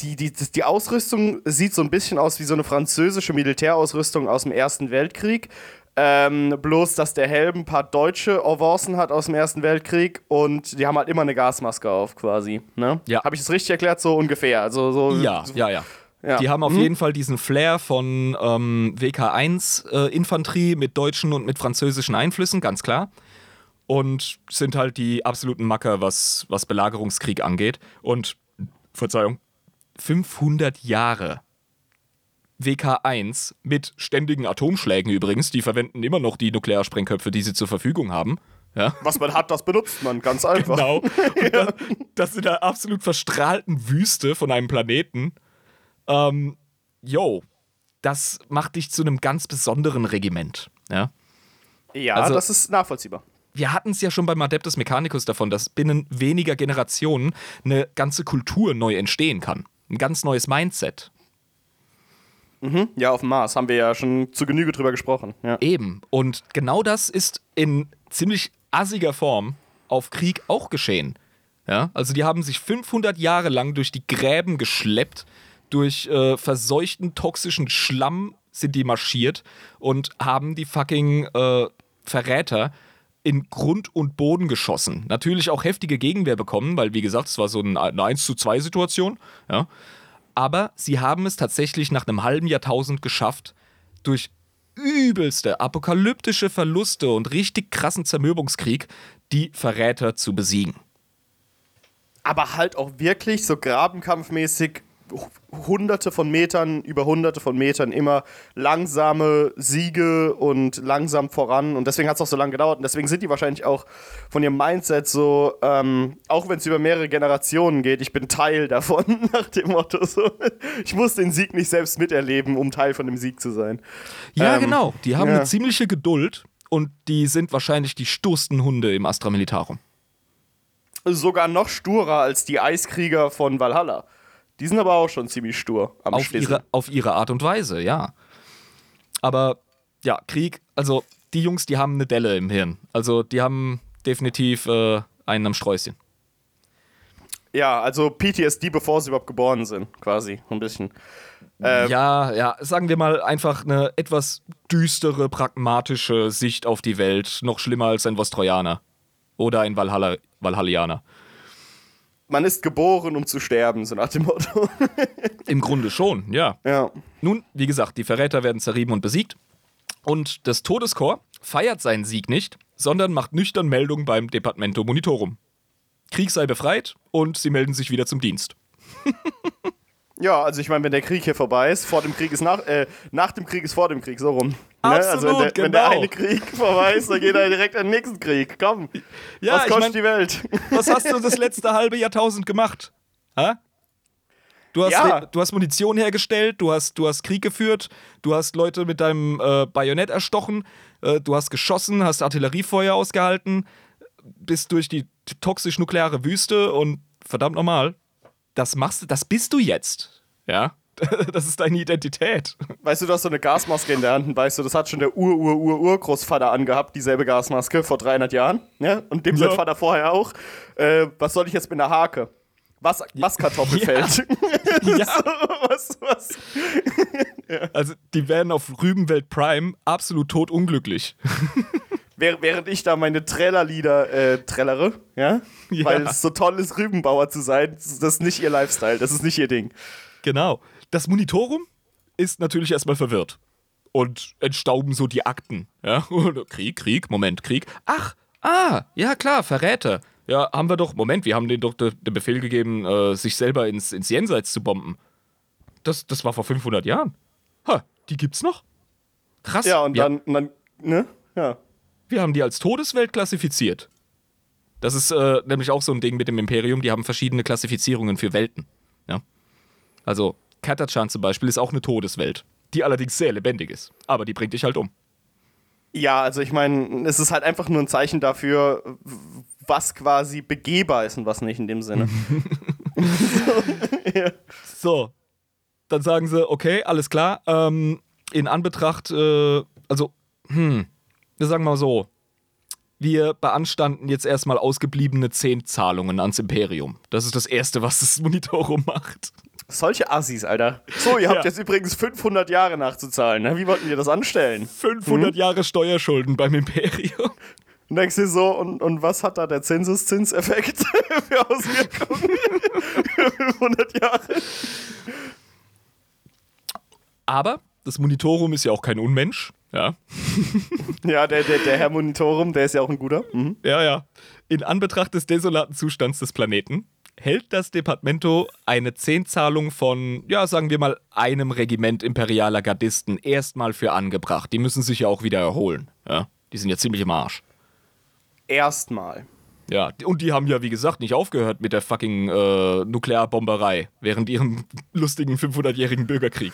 die, die, die Ausrüstung sieht so ein bisschen aus wie so eine französische Militärausrüstung aus dem Ersten Weltkrieg. Ähm, bloß, dass der Helm ein paar deutsche Avancen hat aus dem Ersten Weltkrieg und die haben halt immer eine Gasmaske auf, quasi. Ne? Ja. Habe ich das richtig erklärt? So ungefähr. Also, so, Ja, so, ja, ja. Ja. Die haben auf Mhm. jeden Fall diesen Flair von ähm, WK1-Infanterie mit deutschen und mit französischen Einflüssen, ganz klar. Und sind halt die absoluten Macker, was, was Belagerungskrieg angeht. Und, Verzeihung, 500 Jahre WK1 mit ständigen Atomschlägen übrigens, die verwenden immer noch die Nuklearsprengköpfe, die sie zur Verfügung haben. Ja. Was man hat, das benutzt man, ganz einfach. Genau. Und das, das in der absolut verstrahlten Wüste von einem Planeten. Ähm, yo, das macht dich zu einem ganz besonderen Regiment. Ja. Ja, Also- das ist nachvollziehbar. Wir hatten es ja schon beim Adeptus Mechanicus davon, dass binnen weniger Generationen eine ganze Kultur neu entstehen kann. Ein ganz neues Mindset. Ja, auf dem Mars haben wir ja schon zu Genüge drüber gesprochen. Ja. Eben. Und genau das ist in ziemlich assiger Form auf Krieg auch geschehen. Ja, also die haben sich 500 Jahre lang durch die Gräben geschleppt, durch äh, verseuchten toxischen Schlamm sind die marschiert und haben die fucking äh, Verräter in Grund und Boden geschossen. Natürlich auch heftige Gegenwehr bekommen, weil wie gesagt, es war so ein- eine 1 zu 2 Situation. Ja. Aber sie haben es tatsächlich nach einem halben Jahrtausend geschafft, durch übelste apokalyptische Verluste und richtig krassen Zermürbungskrieg die Verräter zu besiegen. Aber halt auch wirklich so grabenkampfmäßig hunderte von Metern, über hunderte von Metern immer langsame Siege und langsam voran. Und deswegen hat es auch so lange gedauert. Und deswegen sind die wahrscheinlich auch von ihrem Mindset so, ähm, auch wenn es über mehrere Generationen geht, ich bin Teil davon, nach dem Motto. So. Ich muss den Sieg nicht selbst miterleben, um Teil von dem Sieg zu sein. Ja, Ähm, genau. Die haben ja. eine ziemliche Geduld und die sind wahrscheinlich die stursten Hunde im Astra Militarum. Sogar noch sturer als die Eiskrieger von Valhalla. Die sind aber auch schon ziemlich stur am Auf Schließen. ihre, auf ihre Art und Weise, ja. Aber ja, Krieg, also die Jungs, die haben eine Delle im Hirn. Also die haben definitiv äh, einen am Sträußchen. Ja, also PTSD, bevor sie überhaupt geboren sind, quasi, ein bisschen. Ähm, ja, ja, sagen wir mal einfach eine etwas düstere, pragmatische Sicht auf die Welt. Noch schlimmer als ein Vostrojaner. Oder ein Valhalla, Valhallianer. Man ist geboren, um zu sterben, so nach dem Motto. Im Grunde schon, ja. ja. Nun, wie gesagt, die Verräter werden zerrieben und besiegt. Und das Todeskorps feiert seinen Sieg nicht, sondern macht nüchtern Meldung beim Departamento Monitorum. Krieg sei befreit und sie melden sich wieder zum Dienst. Ja, also ich meine, wenn der Krieg hier vorbei ist, vor dem Krieg ist nach, äh, nach dem Krieg ist vor dem Krieg, so rum. also wenn Absolut, der, wenn der genau. eine Krieg vorbei ist, dann geht er direkt an den nächsten Krieg. Komm, Ja, was ich kostet mein- die Welt? Was hast du das letzte halbe Jahrtausend gemacht? Ha? Du hast, Ja. du hast Munition hergestellt, du hast, du hast Krieg geführt, du hast Leute mit deinem äh, Bajonett erstochen, äh, du hast geschossen, hast Artilleriefeuer ausgehalten, bist durch die toxisch-nukleare Wüste und verdammt nochmal, das machst du, das bist du jetzt. Ja? Das ist deine Identität. Weißt du, du hast so eine Gasmaske in der Hand weißt du, das hat schon der Ur-Ur-Ur-Urgroßvater angehabt, dieselbe Gasmaske vor 300 Jahren. Ja? Und dem Ja. sein Vater vorher auch. Äh, was soll ich jetzt mit einer Hake? Was, was Kartoffelfeld? Ja. was, was? Also, die werden auf Rübenwelt Prime absolut totunglücklich. Währ- Während ich da meine Trellerlieder äh, trellere, ja? Ja. Weil es so toll ist, Rübenbauer zu sein, das ist nicht ihr Lifestyle, das ist nicht ihr Ding. Genau. Das Monitorum ist natürlich erstmal verwirrt. Und entstauben so die Akten. Ja? Krieg, Krieg, Moment, Krieg. Ach, ah, ja klar, Verräter. Ja, haben wir doch, Moment, wir haben denen doch de- den Befehl gegeben, äh, sich selber ins, ins Jenseits zu bomben. Das, das war vor 500 Jahren. Ha, die gibt's noch? Krass. Ja, und wir, dann, und dann, ne? Ja. Wir haben die als Todeswelt klassifiziert. Das ist äh, nämlich auch so ein Ding mit dem Imperium, die haben verschiedene Klassifizierungen für Welten. Ja? Also Katachan zum Beispiel ist auch eine Todeswelt, die allerdings sehr lebendig ist. Aber die bringt dich halt um. Ja, also ich meine, es ist halt einfach nur ein Zeichen dafür, was quasi begehbar ist und was nicht in dem Sinne. So, dann sagen sie, okay, alles klar. Ähm, in Anbetracht, äh, also, hm, wir sagen mal so, wir beanstanden jetzt erstmal ausgebliebene Zehnzahlungen ans Imperium. Das ist das Erste, was das Monitorum macht. Solche Assis, Alter. So, ihr habt Ja. jetzt übrigens 500 Jahre nachzuzahlen. Ne? Wie wollten wir das anstellen? 500 Jahre Steuerschulden beim Imperium. Und denkst du so, und, und was hat da der Zinseszinseffekt für Auswirkungen? für 500 Jahre? Aber das Monitorum ist ja auch kein Unmensch. Ja, Ja, der, der, der Herr Monitorum, der ist ja auch ein guter. Mhm. ja, ja. In Anbetracht des desolaten Zustands des Planeten hält das Departamento eine Zehnzahlung von, ja, sagen wir mal, einem Regiment imperialer Gardisten erstmal für angebracht. Die müssen sich ja auch wieder erholen. Ja, die sind ja ziemlich im Arsch. Erstmal. Ja, und die haben ja, wie gesagt, nicht aufgehört mit der fucking äh, Nuklearbomberei während ihrem lustigen 500-jährigen Bürgerkrieg.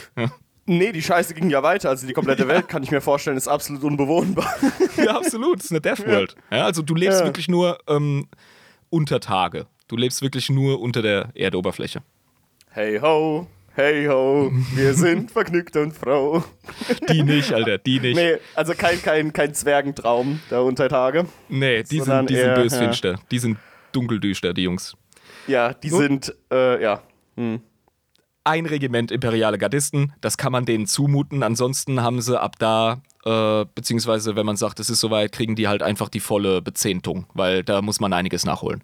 Ja. Nee, die Scheiße ging ja weiter. Also die komplette Welt, kann ich mir vorstellen, ist absolut unbewohnbar. ja, absolut. Das ist eine Death World. Ja, also du lebst Ja. wirklich nur ähm, unter Tage. Du lebst wirklich nur unter der Erdoberfläche. Hey ho, hey ho, wir sind vergnügt und froh. Die nicht, Alter, die nicht. Nee, Nee, also kein, kein, kein Zwergentraum da unter Tage. die, Sondern sind, die sind eher, bösfinster. Die sind dunkeldüster, die Jungs. Ja, die So. sind, äh, ja. Ein Regiment imperiale Gardisten, das kann man denen zumuten. Ansonsten haben sie ab da, äh, beziehungsweise wenn man sagt, es ist soweit, kriegen die halt einfach die volle Bezehntung, weil da muss man einiges nachholen.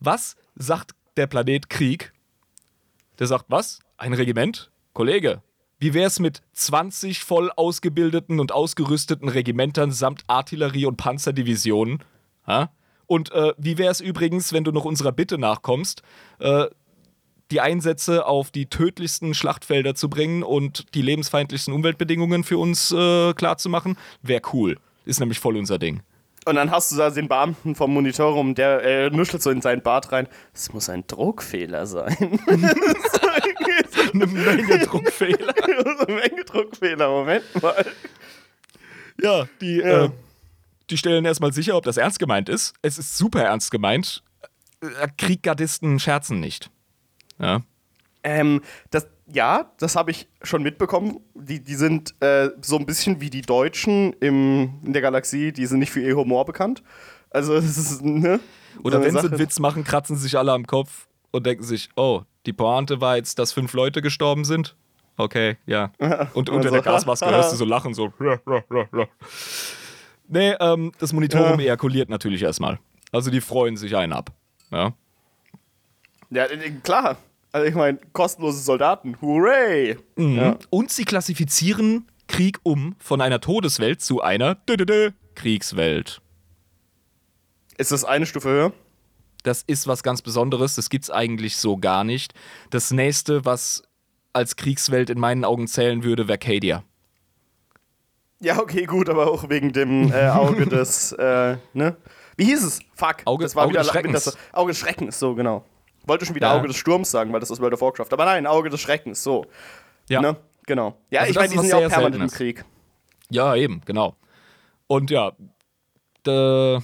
Was sagt der Planet Krieg? Der sagt, was? Ein Regiment? Kollege, wie wär's mit 20 voll ausgebildeten und ausgerüsteten Regimentern samt Artillerie- und Panzerdivisionen? Ha? Und äh, wie wär's übrigens, wenn du noch unserer Bitte nachkommst, äh, die Einsätze auf die tödlichsten Schlachtfelder zu bringen und die lebensfeindlichsten Umweltbedingungen für uns äh, klarzumachen, wäre cool. Ist nämlich voll unser Ding. Und dann hast du da den Beamten vom Monitorum, der äh, nuschelt so in seinen Bart rein. Es muss ein Druckfehler sein. Eine Menge Druckfehler. so ein Menge Druckfehler, Moment mal. Ja, die, Ja. Äh, die stellen erstmal sicher, ob das ernst gemeint ist. Es ist super ernst gemeint. Äh, Krieggardisten scherzen nicht. Ja. Ähm, das, ja, das habe ich schon mitbekommen. Die, die sind äh, so ein bisschen wie die Deutschen im, in der Galaxie, die sind nicht für ihr Humor bekannt. Also, das ist, ne? Oder so wenn sie Sache. einen Witz machen, kratzen sich alle am Kopf und denken sich, oh, die Pointe war jetzt, dass fünf Leute gestorben sind. Okay, ja. Und unter so, der Gasmaske hörst du so lachen, so. Nee, ähm, das Monitorum Ja. ejakuliert natürlich erstmal. Also die freuen sich einen ab. Ja. Ja, äh, klar. Also, ich meine, kostenlose Soldaten. Hooray! Ja. Und sie klassifizieren Krieg um von einer Todeswelt zu einer dö, dö, dö, Kriegswelt. Ist das eine Stufe höher? Das ist was ganz Besonderes. Das gibt's eigentlich so gar nicht. Das nächste, was als Kriegswelt in meinen Augen zählen würde, wäre Cadia. Ja, okay, gut, aber auch wegen dem äh, Auge des, äh, ne? Wie hieß es? Fuck. Auge- das war Auge wieder des Schreckens. Das, Auge des Schreckens, so, genau. Wollte schon wieder Ja. Auge des Sturms sagen, weil das ist World of Warcraft. Aber nein, Auge des Schreckens, so. Ja. Ne? Genau. Ja, Also ich meine, die sind ja auch permanent im. Krieg. Ja, eben, genau. Und ja, da,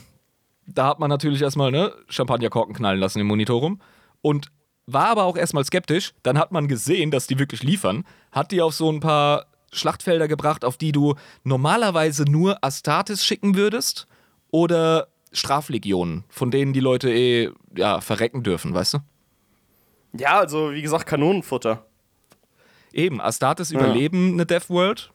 da hat man natürlich erstmal ne, Champagnerkorken knallen lassen im Monitorum und war aber auch erstmal skeptisch. Dann hat man gesehen, dass die wirklich liefern, hat die auf so ein paar Schlachtfelder gebracht, auf die du normalerweise nur Astartes schicken würdest oder Straflegionen, von denen die Leute eh ja, verrecken dürfen, weißt du? Ja, also wie gesagt, Kanonenfutter. Eben, Astartes überleben eine Death World.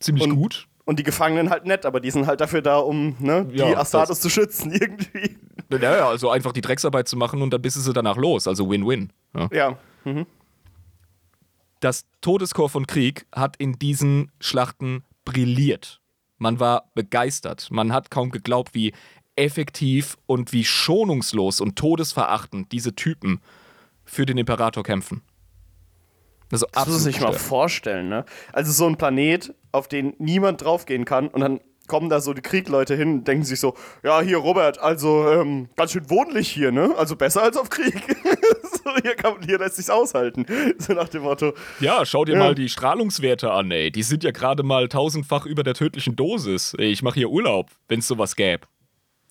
Ziemlich Und- gut. Und die Gefangenen halt nett, aber die sind halt dafür da, um ne, die Ja, Astartes zu schützen, irgendwie. Naja, also einfach die Drecksarbeit zu machen und dann bist du sie danach los. Also Win-Win. Ja. Ja. Das Todeskorps von Krieg hat in diesen Schlachten brilliert. Man war begeistert. Man hat kaum geglaubt, wie effektiv und wie schonungslos und todesverachtend diese Typen für den Imperator kämpfen. Also Das muss man sich mal vorstellen, ne? Also so ein Planet, auf den niemand draufgehen kann und dann kommen da so die Kriegleute hin und denken sich so, ja, hier Robert, also ähm, ganz schön wohnlich hier, ne? Also besser als auf Krieg. hier, kann, hier lässt sich's aushalten. So nach dem Motto. Ja, schau dir Ja. mal die Strahlungswerte an, ey. Die sind ja gerade mal tausendfach über der tödlichen Dosis. Ich mache hier Urlaub, wenn es sowas gäbe.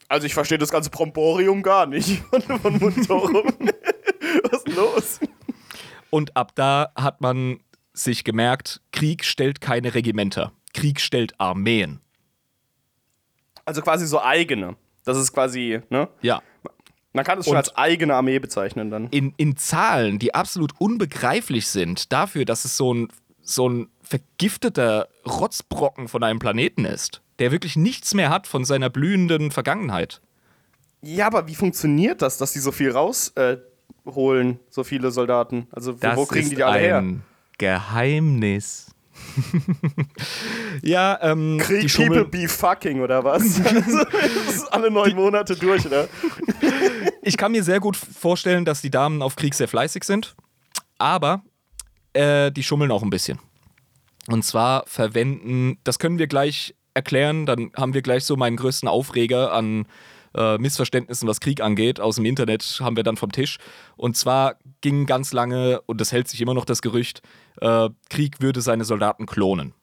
Also ich verstehe das ganze Bromborium gar nicht von, von Monitorum. Denn los? Und ab da hat man sich gemerkt, Krieg stellt keine Regimenter. Krieg stellt Armeen. Also quasi so eigene. Das ist quasi, ne? Ja. Man kann es schon Und- als eigene Armee bezeichnen dann. In, in Zahlen, die absolut unbegreiflich sind, dafür, dass es so ein, so ein vergifteter Rotzbrocken von einem Planeten ist, der wirklich nichts mehr hat von seiner blühenden Vergangenheit. Ja, aber wie funktioniert das, dass die so viel rausholen, äh, holen, so viele Soldaten? Also wo, wo kriegen die die alle her? ein Geheimnis. ja, ähm, Krieg die People be fucking oder was? also, das ist alle neun Monate durch, oder? ich kann mir sehr gut vorstellen, dass die Damen auf Krieg sehr fleißig sind, aber äh, die schummeln auch ein bisschen. Und zwar verwenden, das können wir gleich erklären, dann haben wir gleich so meinen größten Aufreger an äh, Missverständnissen, was Krieg angeht, aus dem Internet haben wir dann vom Tisch. Und zwar ging ganz lange, und das hält sich immer noch das Gerücht, äh, Krieg würde seine Soldaten klonen.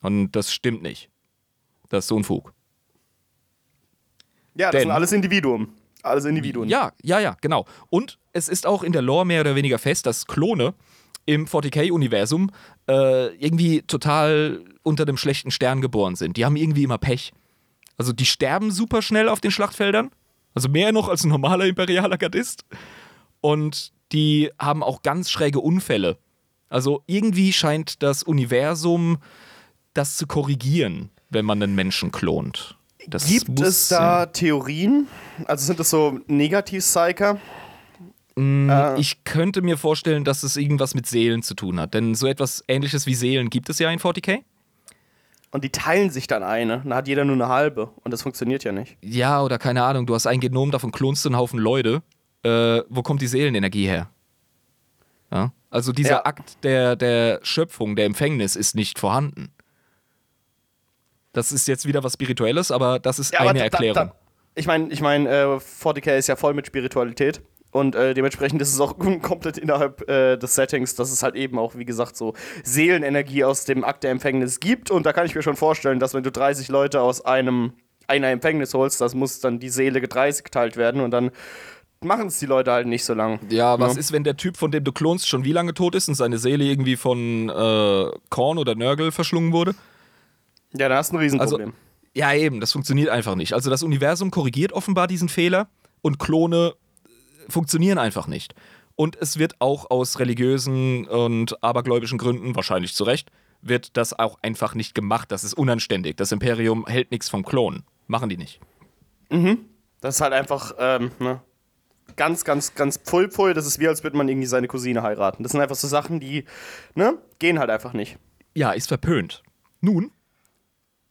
Und das stimmt nicht. Das ist so ein Fug. Ja, das Denn- sind alles Individuen. Alles Individuen. Ja, ja, ja, genau. Und es ist auch in der Lore mehr oder weniger fest, dass Klone im 40k-Universum äh, irgendwie total unter dem schlechten Stern geboren sind. Die haben irgendwie immer Pech. Also die sterben super schnell auf den Schlachtfeldern. Also mehr noch als ein normaler imperialer Gardist. Und die haben auch ganz schräge Unfälle. Also irgendwie scheint das Universum das zu korrigieren, wenn man einen Menschen klont. Das Gibt es da Theorien? Also sind das so Negativ-Psyker? Äh, Ich könnte mir vorstellen, dass es irgendwas mit Seelen zu tun hat. Denn so etwas ähnliches wie Seelen gibt es ja in 40k. Und die teilen sich dann eine. Dann hat jeder nur eine halbe. Und das funktioniert ja nicht. Ja, oder keine Ahnung, du hast ein Genom, davon klonst du einen Haufen Leute. Äh, wo kommt die Seelenenergie her? Ja? Also dieser Ja. Akt der, der Schöpfung, der Empfängnis ist nicht vorhanden. Das ist jetzt wieder was Spirituelles, aber das ist eine da- Erklärung. Da, ich meine, ich mein, äh, 40k ist ja voll mit Spiritualität. Und äh, dementsprechend ist es auch komplett innerhalb äh, des Settings, dass es halt eben auch, wie gesagt, so Seelenenergie aus dem Akt der Empfängnis gibt. Und da kann ich mir schon vorstellen, dass wenn du 30 Leute aus einem einer Empfängnis holst, das muss dann die Seele 30 geteilt werden und dann machen es die Leute halt nicht so lang. Ja, was Ja. ist, wenn der Typ, von dem du klonst, schon wie lange tot ist und seine Seele irgendwie von äh, Korn oder Nörgel verschlungen wurde? Ja, da hast du ein Riesenproblem. Ja, eben, das funktioniert einfach nicht. Also das Universum korrigiert offenbar diesen Fehler und Klone funktionieren einfach nicht. Und es wird auch aus religiösen und abergläubischen Gründen, wahrscheinlich zu Recht, wird das auch einfach nicht gemacht. Das ist unanständig. Das Imperium hält nichts vom Klon. Machen die nicht. Das ist halt einfach, ähm, ne? Ganz, ganz, ganz pfui pfui. Das ist wie, als würde man irgendwie seine Cousine heiraten. Das sind einfach so Sachen, die, ne? Gehen halt einfach nicht. Ja, ist verpönt. Nun,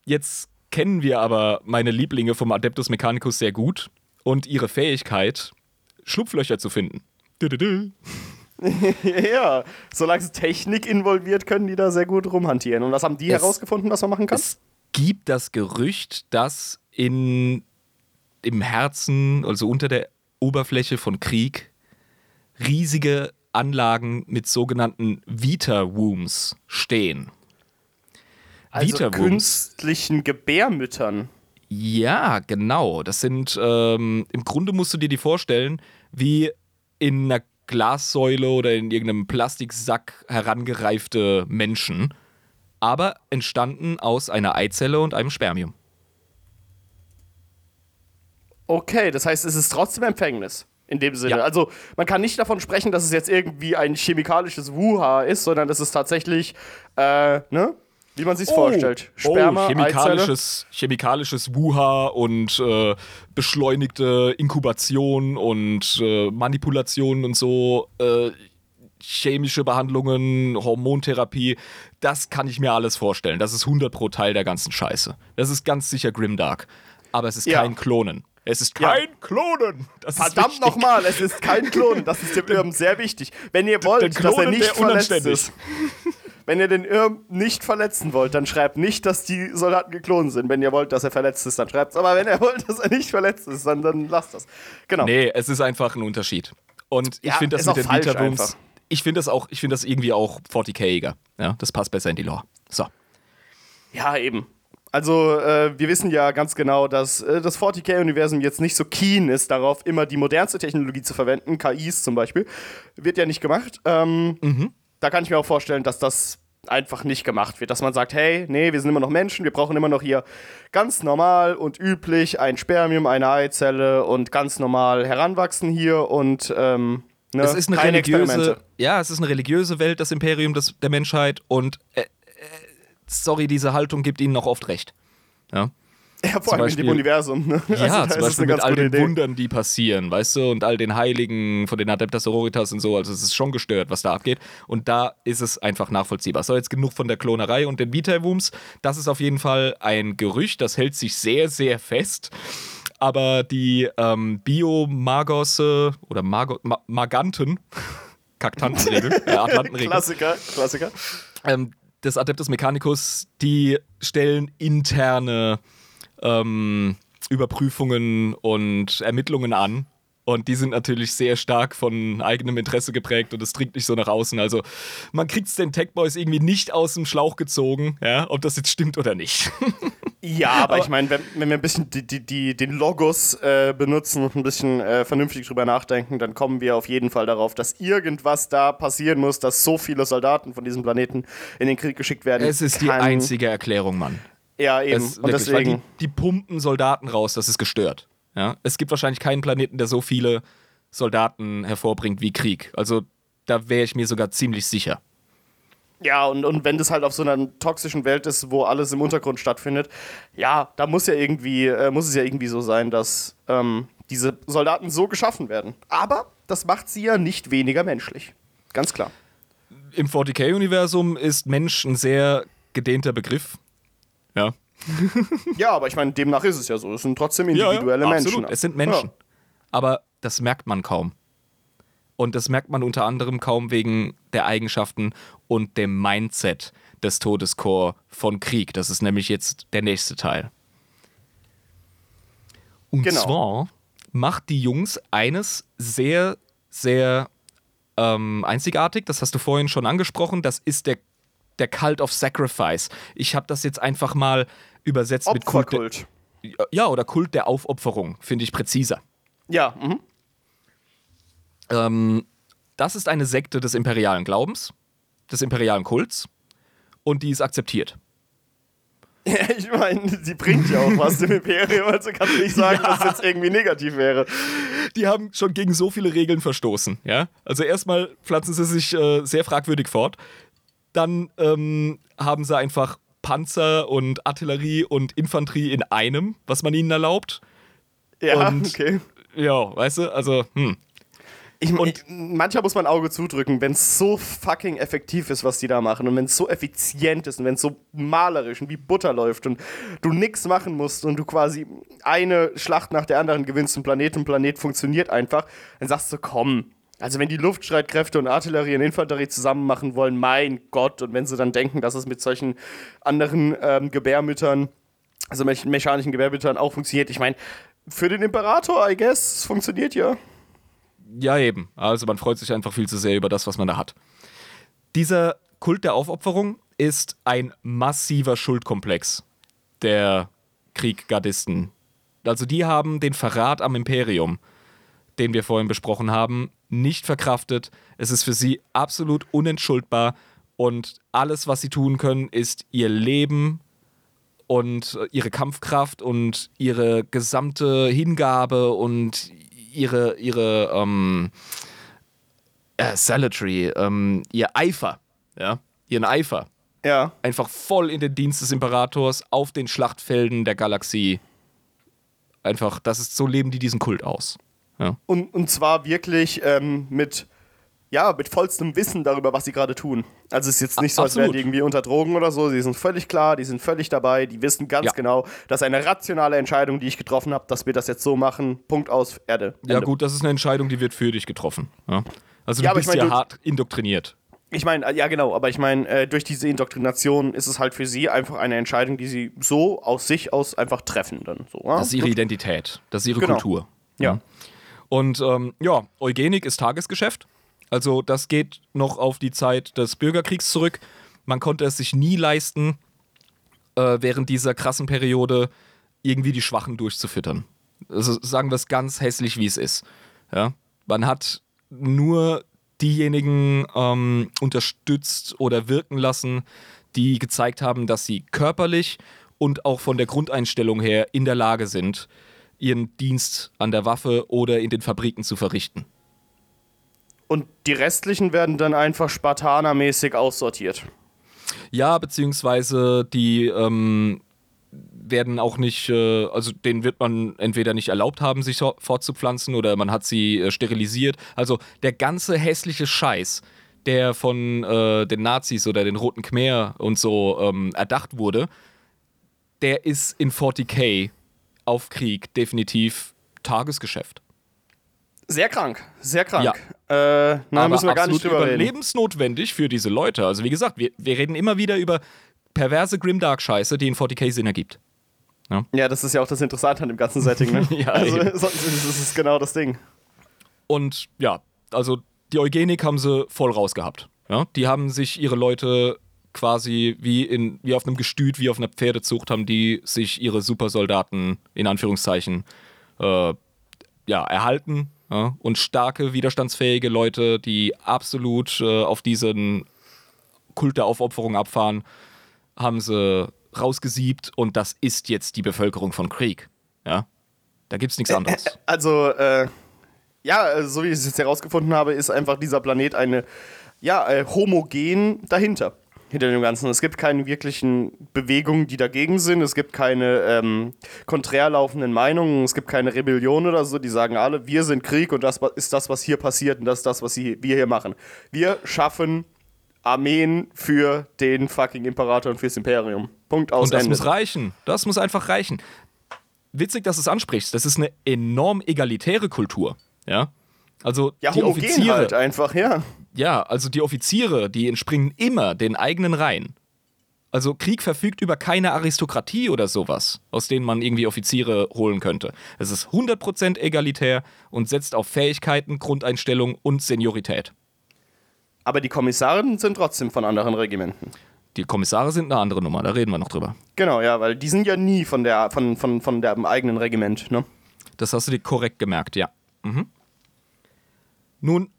jetzt kennen wir aber meine Lieblinge vom Adeptus Mechanicus sehr gut und ihre Fähigkeit, Schlupflöcher zu finden. Ja, solange es Technik involviert, können die da sehr gut rumhantieren. Und was haben die Es- herausgefunden, was man machen kann? Es gibt das Gerücht, dass in, im Herzen, also unter der Oberfläche von Krieg, riesige Anlagen mit sogenannten Vita-Wombs stehen. also künstlichen Gebärmüttern. Ja, genau. Das sind, ähm, im Grunde musst du dir die vorstellen, wie in einer Glassäule oder in irgendeinem Plastiksack herangereifte Menschen, aber entstanden aus einer Eizelle und einem Spermium. Okay, das heißt, es ist trotzdem Empfängnis. In dem Sinne. Ja. Also, man kann nicht davon sprechen, dass es jetzt irgendwie ein chemikalisches Wuha ist, sondern es ist tatsächlich, äh, ne? Wie man sich vorstellt. Sperma, oh, Eizelle. chemikalisches, chemikalisches Wuha und äh, beschleunigte Inkubation und äh, Manipulation und so, äh, chemische Behandlungen, Hormontherapie, das kann ich mir alles vorstellen. Das ist 100 pro Teil der ganzen Scheiße. Das ist ganz sicher Grimdark. Aber es ist Ja. kein Klonen. Es ist Ja. kein Klonen. Das Verdammt nochmal, es ist kein Klon. Das ist dem Irm sehr wichtig. Wenn ihr wollt, dass er Klonen nicht verletzt unanständig. ist. Wenn ihr den Irm nicht verletzen wollt, dann schreibt nicht, dass die Soldaten geklont sind. Wenn ihr wollt, dass er verletzt ist, dann schreibt's. Aber wenn ihr wollt, dass er nicht verletzt ist, dann, dann lasst das. Genau. Nee, es ist einfach ein Unterschied. Und ich Ja, finde das mit den einfach. ich finde das auch, ich finde das irgendwie auch 40k-iger. Ja, das passt besser in die Lore. So. Ja, eben. Also, äh, wir wissen ja ganz genau, dass äh, das 40k-Universum jetzt nicht so keen ist darauf, immer die modernste Technologie zu verwenden, KIs zum Beispiel. Wird ja nicht gemacht. Ähm, Da kann ich mir auch vorstellen, dass das einfach nicht gemacht wird. Dass man sagt, hey, nee, wir sind immer noch Menschen, wir brauchen immer noch hier ganz normal und üblich ein Spermium, eine Eizelle und ganz normal heranwachsen hier und ähm, ne, Es ist eine keine religiöse, Experimente. ja, es ist eine religiöse Welt, das Imperium des, der Menschheit und äh, äh, sorry, diese Haltung gibt ihnen auch oft recht. Ja, Ja, vor zum allem in Beispiel- dem Universum. Ne? ja Also, zum Beispiel mit all den Idee. Wundern, die passieren, weißt du, und all den Heiligen von den Adeptas Sororitas und so. Also es ist schon gestört, was da abgeht. Und da ist es einfach nachvollziehbar. So, jetzt genug von der Klonerei und den Vita-Wooms. Das ist auf jeden Fall ein Gerücht, das hält sich sehr, sehr fest. Aber die ähm, Bio-Magos oder Mago Ma Maganten, Kaktantenregel, äh, Atlantenregel, Klassiker, Klassiker. ähm, des Adeptus Mechanicus, die stellen interne ähm, Überprüfungen und Ermittlungen an. Und die sind natürlich sehr stark von eigenem Interesse geprägt und es dringt nicht so nach außen. Also man kriegt es den Tech Boys irgendwie nicht aus dem Schlauch gezogen, ja, ob das jetzt stimmt oder nicht. Ja, aber, ich meine, wenn, wenn wir ein bisschen die, die, die, den Logos äh, benutzen und ein bisschen äh, vernünftig drüber nachdenken, dann kommen wir auf jeden Fall darauf, dass irgendwas da passieren muss, dass so viele Soldaten von diesem Planeten in den Krieg geschickt werden. es ist die kann. einzige Erklärung, Mann. Ja, eben. Es, und wirklich, deswegen. die, die pumpen Soldaten raus, das ist gestört. Ja? Es gibt wahrscheinlich keinen Planeten, der so viele Soldaten hervorbringt wie Krieg. Also da wäre ich mir sogar ziemlich sicher. Ja, und, und wenn das halt auf so einer toxischen Welt ist, wo alles im Untergrund stattfindet, ja, da muss ja irgendwie, äh, muss es ja irgendwie so sein, dass ähm, diese Soldaten so geschaffen werden. Aber das macht sie ja nicht weniger menschlich. Ganz klar. Im 40k-Universum ist Mensch ein sehr gedehnter Begriff. Ja. Ja, aber ich meine, demnach ist es ja so. Es sind trotzdem individuelle absolut. Menschen. Es sind Menschen. Aber das merkt man kaum. Und das merkt man unter anderem kaum wegen der Eigenschaften und dem Mindset des Todescore von Krieg. Das ist nämlich jetzt der nächste Teil. Und Genau. zwar macht die Jungs eines sehr, sehr ähm, einzigartig. Das hast du vorhin schon angesprochen. Das ist der, der Cult of Sacrifice. Ich habe das jetzt einfach mal übersetzt Ja. mit Kult. der- ja, oder Kult der Aufopferung, finde ich präziser. Ja, mhm. Ähm, das ist eine Sekte des imperialen Glaubens, des imperialen Kults und die ist akzeptiert. Ja, ich meine, sie bringt ja auch was dem Imperium, also kann ich nicht sagen, dass es jetzt irgendwie negativ wäre. Die haben schon gegen so viele Regeln verstoßen, ja. Also erstmal pflanzen sie sich äh, sehr fragwürdig fort, dann ähm, haben sie einfach Panzer und Artillerie und Infanterie in einem, was man ihnen erlaubt. Ja, Und- okay. Ja, weißt du, also, hm. Ich, und manchmal muss man ein Auge zudrücken, wenn es so fucking effektiv ist, was die da machen und wenn es so effizient ist und wenn es so malerisch und wie Butter läuft und du nichts machen musst und du quasi eine Schlacht nach der anderen gewinnst und Planet und Planet funktioniert einfach, dann sagst du, komm. Also wenn die Luftstreitkräfte und Artillerie und Infanterie zusammen machen wollen, mein Gott. Und wenn sie dann denken, dass es mit solchen anderen ähm, Gebärmüttern, also me mechanischen Gebärmüttern auch funktioniert. Ich meine, für den Imperator, I guess, es funktioniert ja. Ja, eben. Also man freut sich einfach viel zu sehr über das, was man da hat. Dieser Kult der Aufopferung ist ein massiver Schuldkomplex der Krieggardisten. Also die haben den Verrat am Imperium, den wir vorhin besprochen haben, nicht verkraftet. Es ist für sie absolut unentschuldbar und alles, was sie tun können, ist ihr Leben und ihre Kampfkraft und ihre gesamte Hingabe und ihre, ihre ähm, äh, Salutary, ähm, ihr Eifer, ja, ihren Eifer, Ja. einfach voll in den Dienst des Imperators auf den Schlachtfelden der Galaxie. Einfach, das ist so leben die diesen Kult aus. Ja. Und, und zwar wirklich ähm, mit, ja, mit vollstem Wissen darüber, was sie gerade tun. Also es ist jetzt nicht so, als wären die irgendwie unter Drogen oder so. Sie sind völlig klar, die sind völlig dabei, die wissen ganz Ja. genau, das ist eine rationale Entscheidung, die ich getroffen habe, dass wir das jetzt so machen. Punkt aus, Erde. ja, Ende. gut, das ist eine Entscheidung, die wird für dich getroffen. Ja. Also du Ja, bist ich mein, ja du- hart indoktriniert. Ich meine, ja genau, aber ich meine, äh, durch diese Indoktrination ist es halt für sie einfach eine Entscheidung, die sie so aus sich aus einfach treffen dann. So, ja? Das ist ihre Identität, das ist ihre Genau. Kultur. Ja. Und ähm, ja, Eugenik ist Tagesgeschäft. Also das geht noch auf die Zeit des Bürgerkriegs zurück. Man konnte es sich nie leisten, äh, während dieser krassen Periode irgendwie die Schwachen durchzufüttern. Also sagen wir es ganz hässlich, wie es ist. Ja? Man hat nur diejenigen ähm, unterstützt oder wirken lassen, die gezeigt haben, dass sie körperlich und auch von der Grundeinstellung her in der Lage sind, ihren Dienst an der Waffe oder in den Fabriken zu verrichten. Und die restlichen werden dann einfach spartanermäßig aussortiert. Ja, beziehungsweise die ähm, werden auch nicht, äh, also denen wird man entweder nicht erlaubt haben, sich fortzupflanzen oder man hat sie äh, sterilisiert. Also der ganze hässliche Scheiß, der von äh, den Nazis oder den Roten Khmer und so ähm, erdacht wurde, der ist in 40k auf Krieg definitiv Tagesgeschäft. Sehr krank, sehr krank. Ja. Äh, na, müssen wir gar nicht drüber reden. überlebensnotwendig für diese Leute. Also wie gesagt, wir, wir reden immer wieder über perverse Grimdark-Scheiße, die in 40k Sinn ergibt. Ja. ja, das ist ja auch das Interessante an dem ganzen Setting. Ne? ja, also das ist genau das Ding. Und ja, also die Eugenik haben sie voll rausgehabt. Ja? Die haben sich ihre Leute quasi wie, in, wie auf einem Gestüt, wie auf einer Pferdezucht, haben die sich ihre Supersoldaten in Anführungszeichen äh, ja, erhalten. Ja? Und starke, widerstandsfähige Leute, die absolut äh, auf diesen Kult der Aufopferung abfahren, haben sie rausgesiebt und das ist jetzt die Bevölkerung von Krieg. Ja? Da gibt es nichts anderes. Also, äh, ja, so wie ich es jetzt herausgefunden habe, ist einfach dieser Planet eine, ja, äh, homogen dahinter. Hinter dem Ganzen. Es gibt keine wirklichen Bewegungen, die dagegen sind. Es gibt keine ähm, konträr laufenden Meinungen. Es gibt keine Rebellion oder so. Die sagen alle, wir sind Krieg und das ist das, was hier passiert und das ist das, was wir hier machen. Wir schaffen Armeen für den fucking Imperator und fürs Imperium. Punkt aus. Und das Ende. muss reichen. Das muss einfach reichen. Witzig, dass du es ansprichst. Das ist eine enorm egalitäre Kultur. Ja. Also ja, die Offiziere halt einfach, ja. Ja, also die Offiziere, die entspringen immer den eigenen Reihen. Also Krieg verfügt über keine Aristokratie oder sowas, aus denen man irgendwie Offiziere holen könnte. Es ist 100% egalitär und setzt auf Fähigkeiten, Grundeinstellung und Seniorität. Aber die Kommissare sind trotzdem von anderen Regimenten. Die Kommissare sind eine andere Nummer, da reden wir noch drüber. Genau, ja, weil die sind ja nie von der von, von, von dem eigenen Regiment, ne? Das hast du dir korrekt gemerkt, ja. Mhm. Nun,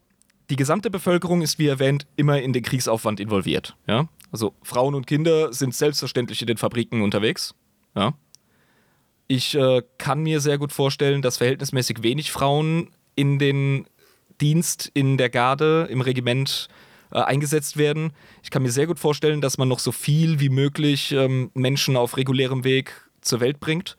die gesamte Bevölkerung ist, wie erwähnt, immer in den Kriegsaufwand involviert. Ja? Also Frauen und Kinder sind selbstverständlich in den Fabriken unterwegs. Ja? Ich äh, kann mir sehr gut vorstellen, dass verhältnismäßig wenig Frauen in den Dienst in der Garde, im Regiment äh, eingesetzt werden. Ich kann mir sehr gut vorstellen, dass man noch so viel wie möglich ähm, Menschen auf regulärem Weg zur Welt bringt.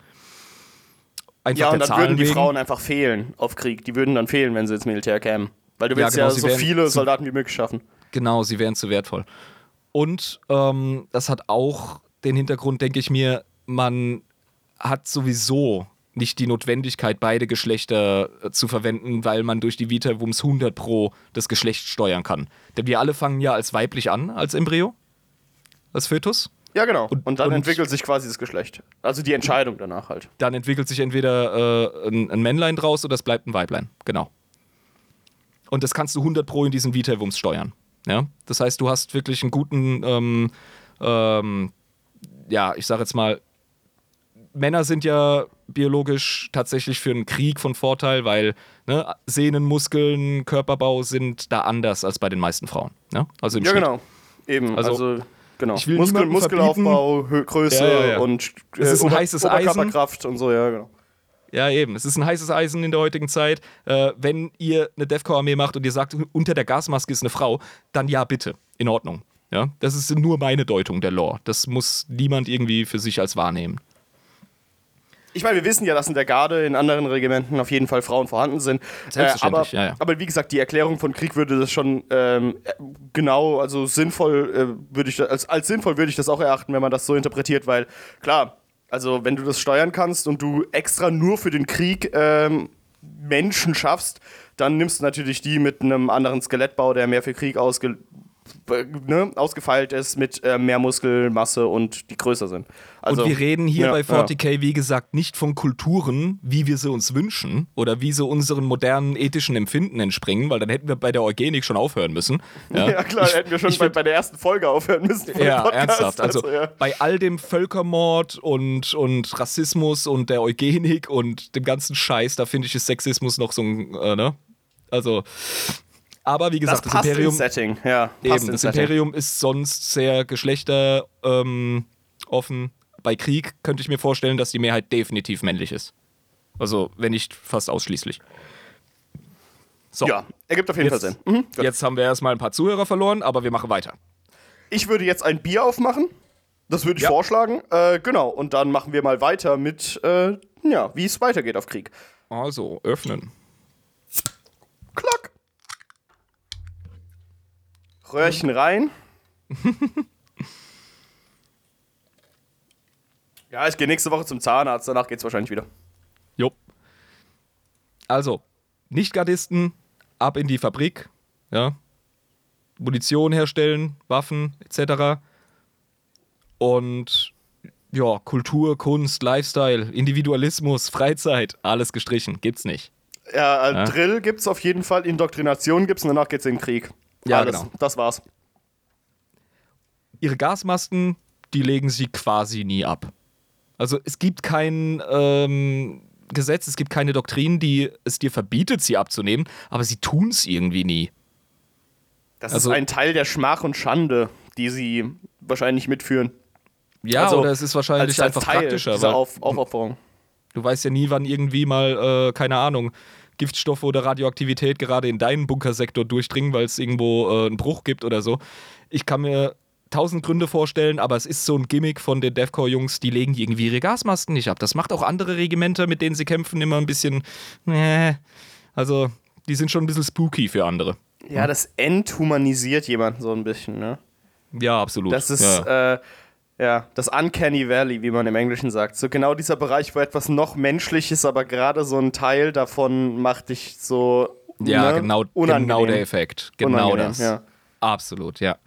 Einfach ja, und dann würden die wegen. Frauen einfach fehlen auf Krieg. Die würden dann fehlen, wenn sie ins Militär kämen. Weil du willst ja, genau, ja so viele Soldaten wie möglich schaffen. Genau, sie wären zu wertvoll. Und ähm, das hat auch den Hintergrund, denke ich mir, man hat sowieso nicht die Notwendigkeit, beide Geschlechter äh, zu verwenden, weil man durch die Vita Wumms 100 Pro das Geschlecht steuern kann. Denn wir alle fangen ja als weiblich an, als Embryo, als Fötus. Ja, genau. Und, und dann und entwickelt sich quasi das Geschlecht. Also die Entscheidung danach halt. Dann entwickelt sich entweder äh, ein, ein, Männlein draus oder es bleibt ein Weiblein. Genau. Und das kannst du 100 Pro in diesen Vita Wumms steuern. Ja? Das heißt, du hast wirklich einen guten, ähm, ähm, ja, ich sag jetzt mal, Männer sind ja biologisch tatsächlich für einen Krieg von Vorteil, weil ne, Sehnen, Muskeln, Körperbau sind da anders als bei den meisten Frauen. Ne? Also im ja, Schnitt. genau. Eben. Also, also genau. Muskel, Muskelaufbau, Größe ja, ja, ja. und äh, es ist ein heißes Eisen. und so, ja, genau. Ja, eben. Es ist ein heißes Eisen in der heutigen Zeit. Äh, wenn ihr eine Defcore-Armee macht und ihr sagt, unter der Gasmaske ist eine Frau, dann ja, bitte. In Ordnung. Ja, das ist nur meine Deutung der Lore. Das muss niemand irgendwie für sich als wahrnehmen ich meine, wir wissen ja, dass in der Garde in anderen Regimenten auf jeden Fall Frauen vorhanden sind. Selbstverständlich, äh, aber, ja, ja. aber wie gesagt, die Erklärung von Krieg würde das schon ähm, genau, also sinnvoll äh, würde ich als, als sinnvoll würde ich das auch erachten, wenn man das so interpretiert, weil klar, also wenn du das steuern kannst und du extra nur für den Krieg ähm, Menschen schaffst, dann nimmst du natürlich die mit einem anderen Skelettbau, der mehr für Krieg ausge äh, ne, ausgefeilt ist mit äh, mehr Muskelmasse und die größer sind. Also, und wir reden hier ja, bei 40k, wie gesagt, nicht von Kulturen, wie wir sie uns wünschen oder wie sie unseren modernen ethischen Empfinden entspringen, weil dann hätten wir bei der Eugenik schon aufhören müssen. Ja, ja klar, ich, hätten wir schon bei, bei, der ersten Folge aufhören müssen. Ja, ernsthaft. Also, also ja. bei all dem Völkermord und, und Rassismus und der Eugenik und dem ganzen Scheiß, da finde ich, ist Sexismus noch so ein, äh, ne? Also, aber wie gesagt, das, das Imperium. Setting. Ja, eben, das Setting. Imperium ist sonst sehr geschlechteroffen. Ähm, Bei Krieg könnte ich mir vorstellen, dass die Mehrheit definitiv männlich ist. Also, wenn nicht fast ausschließlich. So. Ja, ergibt auf jeden jetzt, Fall Sinn. Mhm, jetzt haben wir erstmal ein paar Zuhörer verloren, aber wir machen weiter. Ich würde jetzt ein Bier aufmachen. Das würde ich ja. vorschlagen. Äh, genau. Und dann machen wir mal weiter mit, äh, ja, wie es weitergeht auf Krieg. Also, öffnen. Klack. Röhrchen rein. ja, ich gehe nächste Woche zum Zahnarzt, danach geht's wahrscheinlich wieder. Jo. Also, Nicht-Gardisten, ab in die Fabrik, ja. Munition herstellen, Waffen, etc. Und ja, Kultur, Kunst, Lifestyle, Individualismus, Freizeit, alles gestrichen, gibt's nicht. Ja, äh, ja. Drill gibt's auf jeden Fall, Indoktrination gibt's und danach geht's in den Krieg. Ja, Alles. genau. Das war's. Ihre Gasmasken, die legen sie quasi nie ab. Also es gibt kein ähm, Gesetz, es gibt keine Doktrin, die es dir verbietet, sie abzunehmen, aber sie tun es irgendwie nie. Das also, ist ein Teil der Schmach und Schande, die sie wahrscheinlich mitführen. Ja, also, oder es ist wahrscheinlich als, als einfach Teil praktischer. Dieser Auf Aufopferung. Du weißt ja nie, wann irgendwie mal, äh, keine Ahnung, Giftstoffe oder Radioaktivität gerade in deinen Bunkersektor durchdringen, weil es irgendwo äh, einen Bruch gibt oder so. Ich kann mir tausend Gründe vorstellen, aber es ist so ein Gimmick von den Devcore-Jungs, die legen irgendwie ihre Gasmasken nicht ab. Das macht auch andere Regimenter, mit denen sie kämpfen, immer ein bisschen. Äh, also, die sind schon ein bisschen spooky für andere. Ja, das enthumanisiert jemanden so ein bisschen, ne? Ja, absolut. Das ist, ja. äh, ja, das Uncanny Valley, wie man im Englischen sagt. So genau dieser Bereich, wo etwas noch menschlich ist, aber gerade so ein Teil davon macht dich so. Ja, ne? genau, genau der Effekt. Genau Unangenehm, das. Ja. Absolut, ja.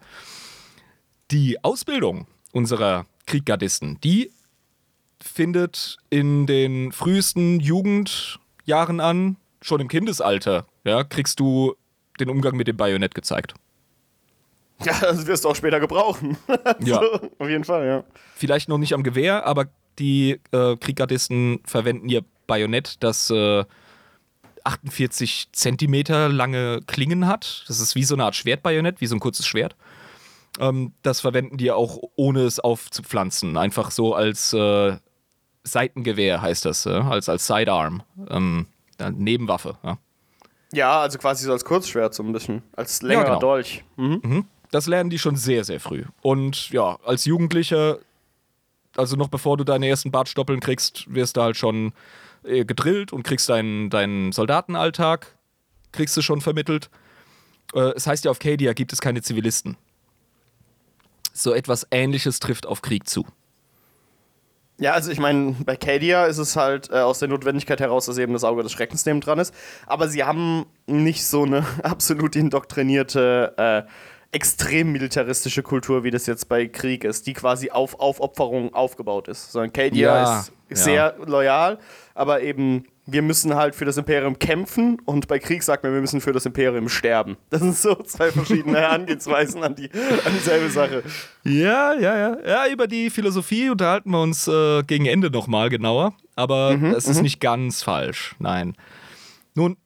Die Ausbildung unserer Krieggardisten, die findet in den frühesten Jugendjahren an, schon im Kindesalter, ja, kriegst du den Umgang mit dem Bajonett gezeigt. Ja, das wirst du auch später gebrauchen. ja. Auf jeden Fall, ja. Vielleicht noch nicht am Gewehr, aber die äh, Krieggardisten verwenden ihr Bajonett, das äh, 48 Zentimeter lange Klingen hat. Das ist wie so eine Art Schwertbajonett, wie so ein kurzes Schwert. Ähm, das verwenden die auch ohne es aufzupflanzen. Einfach so als äh, Seitengewehr heißt das, äh, als, als Sidearm. Ähm, Nebenwaffe. Ja. ja. also quasi so als Kurzschwert, so ein bisschen. Als längerer ja, genau. Dolch. Mhm. Mhm. Das lernen die schon sehr, sehr früh. Und ja, als Jugendlicher, also noch bevor du deine ersten Bartstoppeln kriegst, wirst du halt schon äh, gedrillt und kriegst deinen, deinen Soldatenalltag, kriegst du schon vermittelt. Äh, es heißt ja, auf Cadia gibt es keine Zivilisten. So etwas Ähnliches trifft auf Krieg zu. Ja, also ich meine, bei Cadia ist es halt äh, aus der Notwendigkeit heraus, dass eben das Auge des Schreckens neben dran ist. Aber sie haben nicht so eine absolut indoktrinierte äh, extrem militaristische Kultur, wie das jetzt bei Krieg ist, die quasi auf Aufopferung aufgebaut ist. Sondern Cadia ja, ist sehr ja. loyal, aber eben wir müssen halt für das Imperium kämpfen und bei Krieg sagt man, wir müssen für das Imperium sterben. Das sind so zwei verschiedene Herangehensweisen an, die, an dieselbe Sache. Ja, ja, ja. Ja, über die Philosophie unterhalten wir uns äh, gegen Ende nochmal genauer, aber mhm, es ist mhm. nicht ganz falsch. Nein. Nun,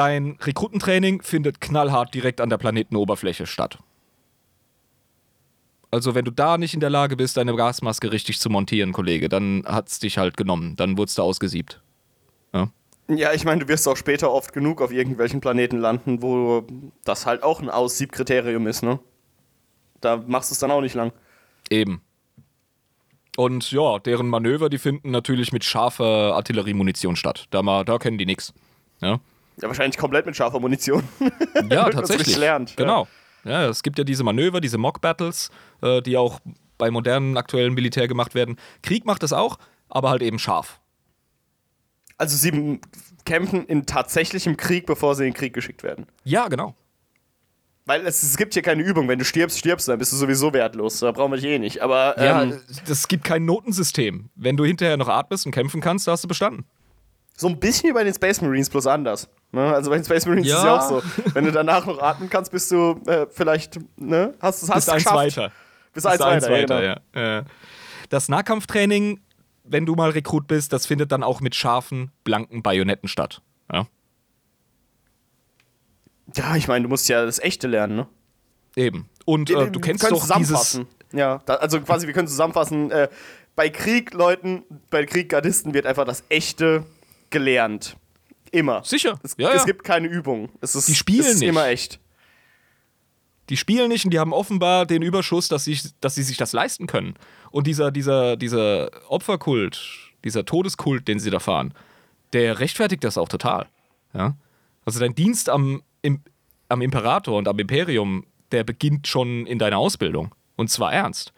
Dein Rekrutentraining findet knallhart direkt an der Planetenoberfläche statt. Also, wenn du da nicht in der Lage bist, deine Gasmaske richtig zu montieren, Kollege, dann hat es dich halt genommen. Dann wurdest du ausgesiebt. Ja, ja ich meine, du wirst auch später oft genug auf irgendwelchen Planeten landen, wo das halt auch ein Aussiebkriterium ist, ne? Da machst du es dann auch nicht lang. Eben. Und ja, deren Manöver, die finden natürlich mit scharfer Artilleriemunition statt. Da, da kennen die nichts. Ja. Ja, wahrscheinlich komplett mit scharfer Munition. Ja, tatsächlich. Lernt, genau. Ja. ja. es gibt ja diese Manöver, diese Mock-Battles, äh, die auch bei modernen aktuellen Militär gemacht werden. Krieg macht das auch, aber halt eben scharf. Also sie kämpfen in tatsächlichem Krieg, bevor sie in den Krieg geschickt werden. Ja, genau. Weil es, es gibt hier keine Übung. Wenn du stirbst, stirbst du, dann bist du sowieso wertlos. Da brauchen wir dich eh nicht. Aber Ja, ähm, das gibt kein Notensystem. Wenn du hinterher noch atmest und kämpfen kannst, da hast du bestanden. So ein bisschen wie bei den Space Marines, bloß anders. Ne? Also bei den Space Marines Ja. ist es ja auch so. Wenn du danach noch atmen kannst, bist du äh, vielleicht, ne? Hast, hast Bist du eins geschafft. weiter. Bist eins weiter, ja, genau. ja. Das Nahkampftraining, wenn du mal Rekrut bist, das findet dann auch mit scharfen, blanken Bajonetten statt. Ja. Ja, ich meine, du musst ja das Echte lernen, ne? Eben. Und äh, du kennst doch dieses. zusammenfassen. Ja, da, also quasi, wir können zusammenfassen, äh, bei Kriegleuten, bei Krieggardisten wird einfach das Echte gelernt. Immer. Sicher. Es, ja, es ja. gibt keine Übung. Es ist, Die spielen es ist nicht. immer echt. Die spielen nicht und die haben offenbar den Überschuss, dass sie, dass sie sich das leisten können. Und dieser, dieser, dieser Opferkult, dieser Todeskult, den sie da fahren, der rechtfertigt das auch total. Ja? Also dein Dienst am, im, am Imperator und am Imperium, der beginnt schon in deiner Ausbildung. Und zwar ernst.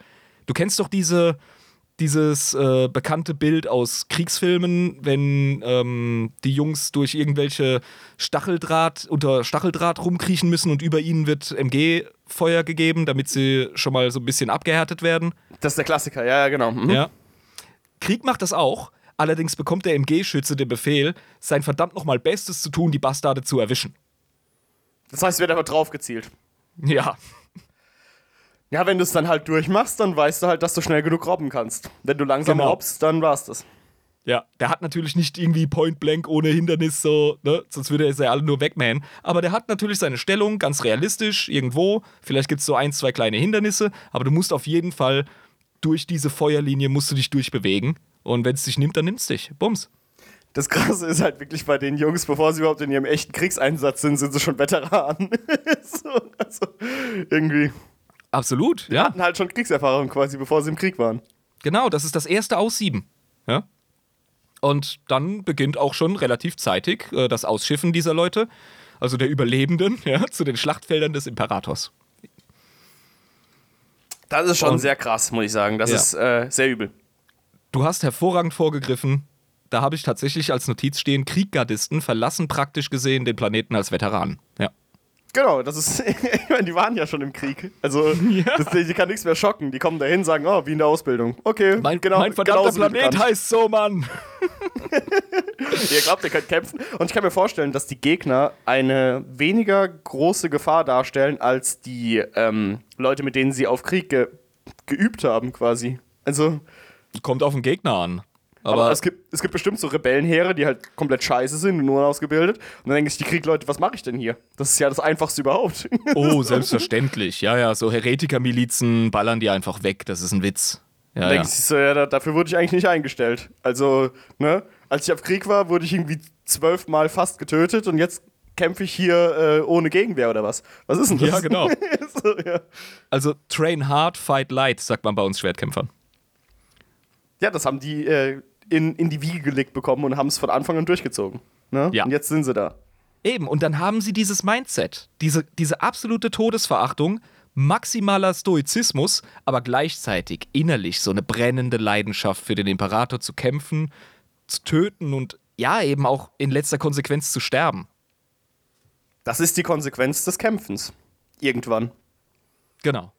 Du kennst doch diese, dieses äh, bekannte Bild aus Kriegsfilmen, wenn ähm, die Jungs durch irgendwelche Stacheldraht, unter Stacheldraht rumkriechen müssen und über ihnen wird MG-Feuer gegeben, damit sie schon mal so ein bisschen abgehärtet werden. Das ist der Klassiker, ja, ja, genau. Mhm. Ja. Krieg macht das auch. Allerdings bekommt der MG-Schütze den Befehl, sein verdammt nochmal Bestes zu tun, die Bastarde zu erwischen. Das heißt, wird einfach draufgezielt. Ja. Ja, wenn du es dann halt durchmachst, dann weißt du halt, dass du schnell genug robben kannst. Wenn du langsam Genau. robbst, dann war's das. Ja, der hat natürlich nicht irgendwie Point Blank ohne Hindernis so, ne? Sonst würde er sie alle nur wegmähen. Aber der hat natürlich seine Stellung, ganz realistisch, irgendwo. Vielleicht gibt es so ein, zwei kleine Hindernisse, aber du musst auf jeden Fall durch diese Feuerlinie musst du dich durchbewegen. Und wenn es dich nimmt, dann nimmt's dich. Bums. Das Krasse ist halt wirklich bei den Jungs, bevor sie überhaupt in ihrem echten Kriegseinsatz sind, sind sie schon Veteranen. so, also, irgendwie. Absolut, ja. Hatten halt schon Kriegserfahrung quasi, bevor sie im Krieg waren. Genau, das ist das erste Aussieben. Ja? Und dann beginnt auch schon relativ zeitig äh, das Ausschiffen dieser Leute, also der Überlebenden, ja, zu den Schlachtfeldern des Imperators. Das ist schon Und- sehr krass, muss ich sagen. Das Ja. ist äh, sehr übel. Du hast hervorragend vorgegriffen. Da habe ich tatsächlich als Notiz stehen, Krieggardisten verlassen praktisch gesehen den Planeten als Veteranen. Ja. Genau, das ist, ich meine, die waren ja schon im Krieg. Also, das, die kann nichts mehr schocken. Die kommen dahin, sagen, oh, wie in der Ausbildung. Okay, Mein, genau, mein verdammter Planet heißt so, Mann. Ihr glaubt, ihr könnt kämpfen. Und ich kann mir vorstellen, dass die Gegner eine weniger große Gefahr darstellen als die ähm, Leute, mit denen sie auf Krieg ge geübt haben, quasi. Also, Kommt auf den Gegner an. Aber, Aber, es, gibt, es gibt bestimmt so Rebellenheere, die halt komplett scheiße sind und nur ausgebildet. Und dann denken sich die Kriegleute, was mache ich denn hier? Das ist ja das Einfachste überhaupt. oh, selbstverständlich. Ja, ja, so Heretikermilizen ballern die einfach weg. Das ist ein Witz. Ja, Dann ja. denke ich so, ja, da, dafür wurde ich eigentlich nicht eingestellt. Also, ne, als ich auf Krieg war, wurde ich irgendwie zwölfmal fast getötet und jetzt kämpfe ich hier äh, ohne Gegenwehr oder was? Was ist denn das? Ja, genau. so, ja. Also train hard, fight light, sagt man bei uns Schwertkämpfern. ja, das haben die äh, in, in die Wiege gelegt bekommen und haben es von Anfang an durchgezogen. Ne? Ja. Und jetzt sind sie da. Eben, und dann haben sie dieses Mindset, diese, diese absolute Todesverachtung, maximaler Stoizismus, aber gleichzeitig innerlich so eine brennende Leidenschaft für den Imperator zu kämpfen, zu töten und ja, eben auch in letzter Konsequenz zu sterben. Das ist die Konsequenz des Kämpfens. Irgendwann. Genau.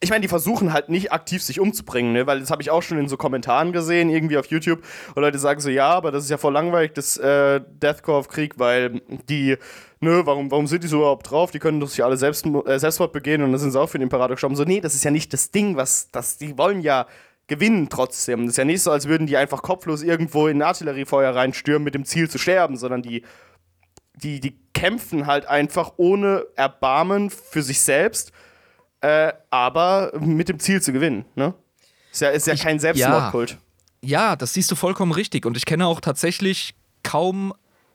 Ich meine, die versuchen halt nicht aktiv sich umzubringen, ne? weil das habe ich auch schon in so Kommentaren gesehen, irgendwie auf YouTube, wo Leute sagen so, ja, aber das ist ja voll langweilig, das äh, Deathcore auf Krieg, weil die, ne, warum, warum sind die so überhaupt drauf? Die können doch sich alle selbst, äh, Selbstmord begehen und dann sind sie auch für den Imperator gestorben. So, nee, das ist ja nicht das Ding, was, das, die wollen ja gewinnen trotzdem. Das ist ja nicht so, als würden die einfach kopflos irgendwo in Artilleriefeuer reinstürmen mit dem Ziel zu sterben, sondern die, die, die kämpfen halt einfach ohne Erbarmen für sich selbst äh, aber mit dem Ziel zu gewinnen, ne? Ist ja, ist ja kein Selbstmordkult. Ja, das siehst du vollkommen richtig. Und ich kenne auch tatsächlich kaum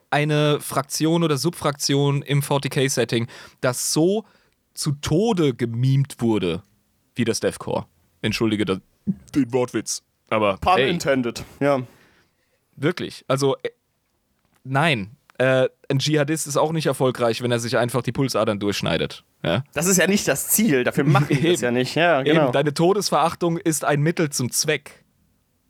eine Fraktion oder Subfraktion im 40k-Setting, das so zu Tode gemimt wurde wie das Deathcore. Entschuldige da- den Wortwitz. Aber Pun hey, intended, ja. wirklich. Also, äh, nein. Äh, ein Dschihadist ist auch nicht erfolgreich, wenn er sich einfach die Pulsadern durchschneidet. Ja? Das ist ja nicht das Ziel, dafür machen die das Eben. ja nicht. Ja, genau. Eben, deine Todesverachtung ist ein Mittel zum Zweck.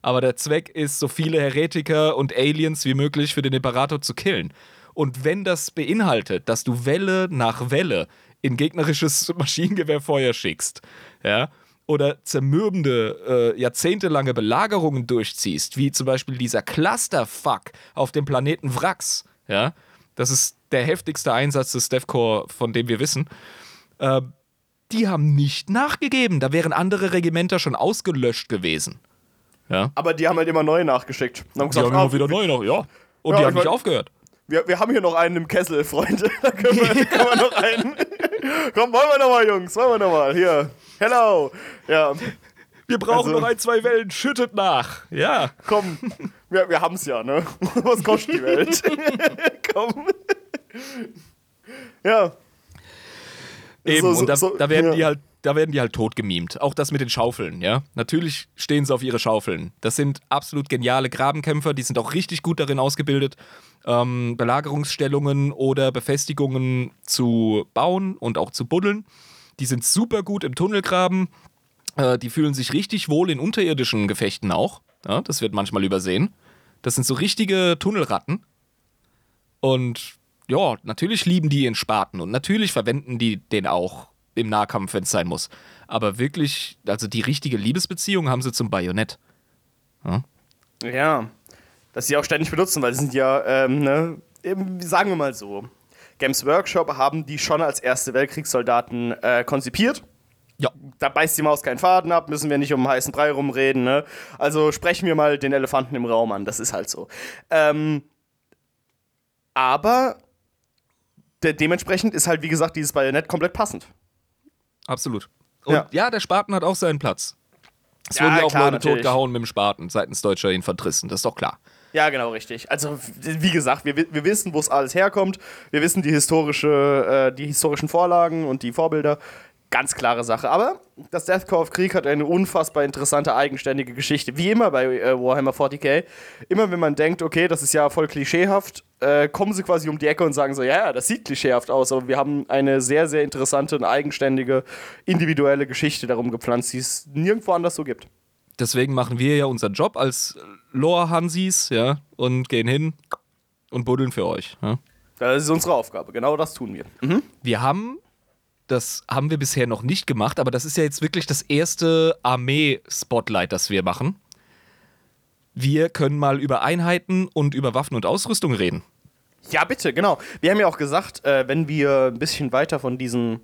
Aber der Zweck ist, so viele Heretiker und Aliens wie möglich für den Imperator zu killen. Und wenn das beinhaltet, dass du Welle nach Welle in gegnerisches Maschinengewehrfeuer schickst, ja, oder zermürbende, äh, jahrzehntelange Belagerungen durchziehst, wie zum Beispiel dieser Clusterfuck auf dem Planeten Wrax, ja, das ist der heftigste Einsatz des DevCore, von dem wir wissen, äh, die haben nicht nachgegeben. Da wären andere Regimenter schon ausgelöscht gewesen. Ja. Aber die haben halt immer neu nachgeschickt. Und haben Die haben ah, immer wieder neu noch, ja. Und Ja, die haben nicht aufgehört. Wir, wir haben hier noch einen im Kessel, Freunde. Da können wir, können wir noch einen. Komm, wollen wir noch mal, Jungs. Wollen wir noch mal. Hier. Hello. Ja, Wir brauchen Also- noch ein, zwei Wellen, schüttet nach. Ja. komm. Wir, wir haben's ja, ne? Was kostet die Welt? komm. Ja. Eben, So- und da, so- da, werden ja. die halt, da werden die halt tot gemimt. Auch das mit den Schaufeln, ja. Natürlich stehen sie auf ihre Schaufeln. Das sind absolut geniale Grabenkämpfer, die sind auch richtig gut darin ausgebildet, ähm, Belagerungsstellungen oder Befestigungen zu bauen und auch zu buddeln. Die sind super gut im Tunnelgraben. Äh, die fühlen sich richtig wohl in unterirdischen Gefechten auch. Ja, das wird manchmal übersehen. Das sind so richtige Tunnelratten. Und ja, natürlich lieben die ihren Spaten und natürlich verwenden die den auch im Nahkampf, wenn es sein muss. Aber wirklich, also die richtige Liebesbeziehung haben sie zum Bajonett. Ja. Dass sie auch ständig benutzen, weil sie sind ja, ähm, ne, sagen wir mal so. Games Workshop haben die schon als Erste Weltkriegssoldaten äh, konzipiert. Ja, Da beißt die Maus keinen Faden ab, müssen wir nicht um den heißen Brei rumreden, ne? Also sprechen wir mal den Elefanten im Raum an, das ist halt so. Ähm, aber de dementsprechend ist halt, wie gesagt, dieses Bajonett komplett passend. absolut. Und ja, Ja. der Spaten hat auch seinen Platz. Es Ja, wurden ja auch klar, Leute natürlich. totgehauen mit dem Spaten seitens deutscher Infanteristen, das ist doch klar. Ja, genau, richtig. Also, wie gesagt, wir, wi- wir wissen, wo es alles herkommt. Wir wissen die, historische, äh, die historischen Vorlagen und die Vorbilder. Ganz klare Sache. Aber das Deathcore of Krieg hat eine unfassbar interessante, eigenständige Geschichte. Wie immer bei äh, Warhammer 40k. Immer wenn man denkt, okay, das ist ja voll klischeehaft, äh, kommen sie quasi um die Ecke und sagen so, ja, ja, das sieht klischeehaft aus, aber wir haben eine sehr, sehr interessante und eigenständige, individuelle Geschichte darum gepflanzt, die es nirgendwo anders so gibt. Deswegen machen wir ja unseren Job als Lore-Hansis, ja, und gehen hin und buddeln für euch. Ja. Das ist unsere Aufgabe. Genau das tun wir. Mhm. Wir haben, das haben wir bisher noch nicht gemacht, aber das ist ja jetzt wirklich das erste Armee-Spotlight, das wir machen. Wir können mal über Einheiten und über Waffen und Ausrüstung reden. Ja, bitte, genau. Wir haben ja auch gesagt, äh, wenn wir ein bisschen weiter von diesen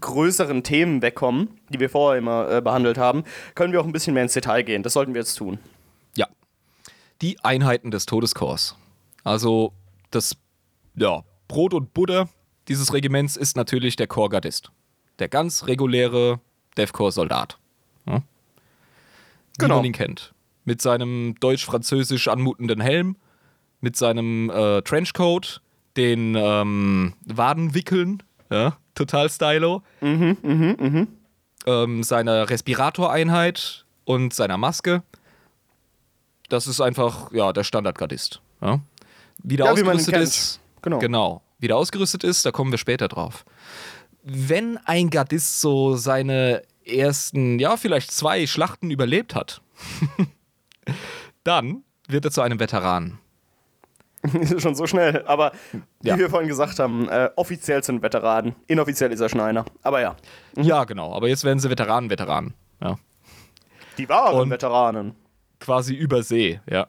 größeren Themen wegkommen, die wir vorher immer äh, behandelt haben, können wir auch ein bisschen mehr ins Detail gehen. Das sollten wir jetzt tun. Ja. Die Einheiten des Todeskorps. Also das ja, Brot und Butter dieses Regiments ist natürlich der Korpsgardist. Der ganz reguläre DEFCOR-Soldat. Ja? Wie Genau. man ihn kennt. Mit seinem deutsch-französisch anmutenden Helm, mit seinem äh, Trenchcoat, den ähm, Wadenwickeln, ja, total stylo, ähm, seiner Respiratoreinheit und seiner Maske. Das ist einfach, ja, der Standardgardist. Ja. Wie der Ja, wie ausgerüstet kennt. ist, Genau. genau. Wie der ausgerüstet ist, da kommen wir später drauf. Wenn ein Gardist so seine ersten, ja, vielleicht zwei Schlachten überlebt hat, dann wird er zu einem Veteran. Schon so schnell. Aber wie Ja. wir vorhin gesagt haben, äh, offiziell sind Veteranen. Inoffiziell ist er schon einer. Aber ja, Ja, genau. Aber jetzt werden sie Veteranen, Veteranen. Ja. die wahren Und- Veteranen. quasi über See, ja.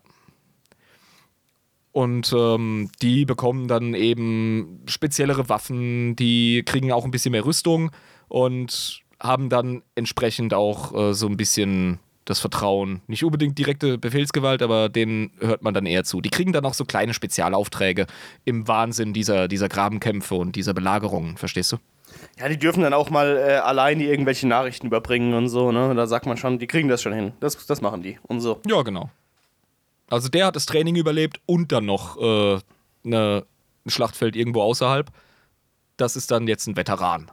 Und ähm, die bekommen dann eben speziellere Waffen, die kriegen auch ein bisschen mehr Rüstung und haben dann entsprechend auch äh, so ein bisschen das Vertrauen. Nicht unbedingt direkte Befehlsgewalt, aber denen hört man dann eher zu. Die kriegen dann auch so kleine Spezialaufträge im Wahnsinn dieser, dieser Grabenkämpfe und dieser Belagerungen, verstehst du? Ja, die dürfen dann auch mal äh, alleine irgendwelche Nachrichten überbringen und so, ne? Da sagt man schon, die kriegen das schon hin. Das, das machen die und so. Ja, genau. Also der hat das Training überlebt und dann noch äh, eine, ein Schlachtfeld irgendwo außerhalb. Das ist dann jetzt ein Veteran.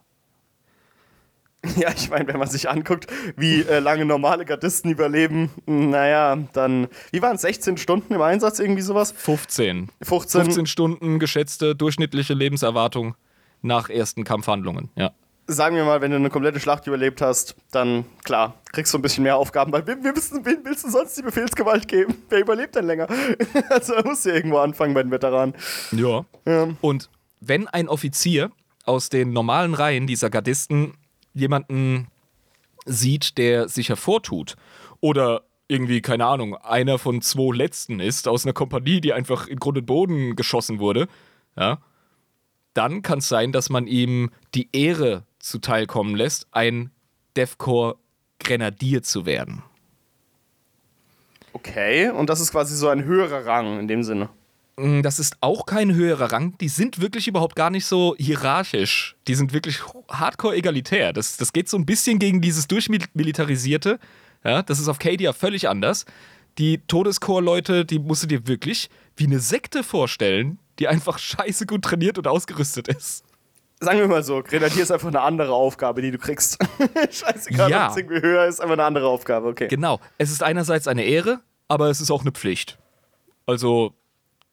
Ja, ich meine, wenn man sich anguckt, wie äh, lange normale Gardisten überleben, naja, dann. Wie waren es? 16 Stunden im Einsatz, irgendwie sowas? 15. 15. 15 Stunden geschätzte durchschnittliche Lebenserwartung nach ersten Kampfhandlungen. Ja. Sagen wir mal, wenn du eine komplette Schlacht überlebt hast, dann klar, kriegst du ein bisschen mehr Aufgaben, weil wir, wir wissen, wem willst du sonst die Befehlsgewalt geben? Wer überlebt denn länger? also da musst du irgendwo anfangen bei den Veteranen. Ja. Ja. Und wenn ein Offizier aus den normalen Reihen dieser Gardisten jemanden sieht, der sich hervortut oder irgendwie, keine Ahnung, einer von zwei Letzten ist aus einer Kompanie, die einfach in Grund und Boden geschossen wurde, ja, dann kann es sein, dass man ihm die Ehre zuteilkommen lässt, ein Defcore Grenadier zu werden. Okay, und das ist quasi so ein höherer Rang in dem Sinne. Mm, Das ist auch kein höherer Rang. Die sind wirklich überhaupt gar nicht so hierarchisch. Die sind wirklich hardcore egalitär. Das, das geht so ein bisschen gegen dieses Durchmilitarisierte. Ja, das ist auf Cadia völlig anders. Die Todescore-Leute, die musst du dir wirklich wie eine Sekte vorstellen, die einfach scheiße gut trainiert und ausgerüstet ist. Sagen wir mal so, Grenadier ist einfach eine andere Aufgabe, die du kriegst. Scheißegal, Ja. ob es irgendwie höher ist, einfach eine andere Aufgabe, okay. Genau. Es ist einerseits eine Ehre, aber es ist auch eine Pflicht. Also,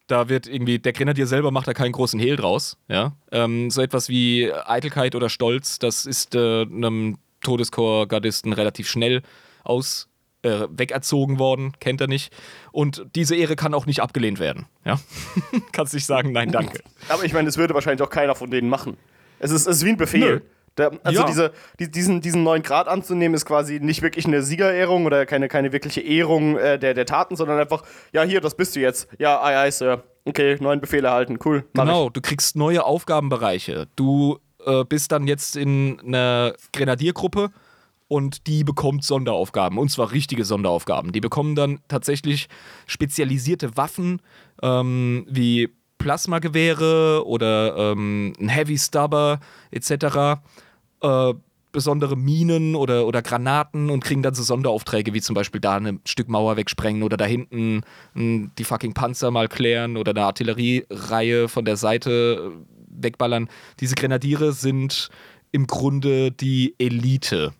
da wird irgendwie, der Grenadier selber macht da keinen großen Hehl draus. Ja? Ähm, so etwas wie Eitelkeit oder Stolz, das ist äh, einem Todescore-Gardisten relativ schnell aus, äh, wegerzogen worden, kennt er nicht. Und diese Ehre kann auch nicht abgelehnt werden. Ja? Kannst nicht sagen, nein, danke. Aber ich meine, das würde wahrscheinlich auch keiner von denen machen. Es ist, es ist wie ein Befehl. Nö. Da, also Ja. diese, die, diesen, diesen neuen Grad anzunehmen, ist quasi nicht wirklich eine Siegerehrung oder keine, keine wirkliche Ehrung äh, der, der Taten, sondern einfach, ja, hier, das bist du jetzt. Ja, aye, aye, Sir. Okay, neuen Befehl erhalten, cool. Genau, du kriegst neue Aufgabenbereiche. Du äh, bist dann jetzt in einer Grenadiergruppe und die bekommt Sonderaufgaben. Und zwar richtige Sonderaufgaben. Die bekommen dann tatsächlich spezialisierte Waffen ähm, wie Plasmagewehre oder ähm, ein Heavy Stubber etc. Äh, besondere Minen oder, oder Granaten und kriegen dann so Sonderaufträge, wie zum Beispiel da ein Stück Mauer wegsprengen oder da hinten mh, die fucking Panzer mal klären oder eine Artilleriereihe von der Seite äh, wegballern. Diese Grenadiere sind im Grunde die Elite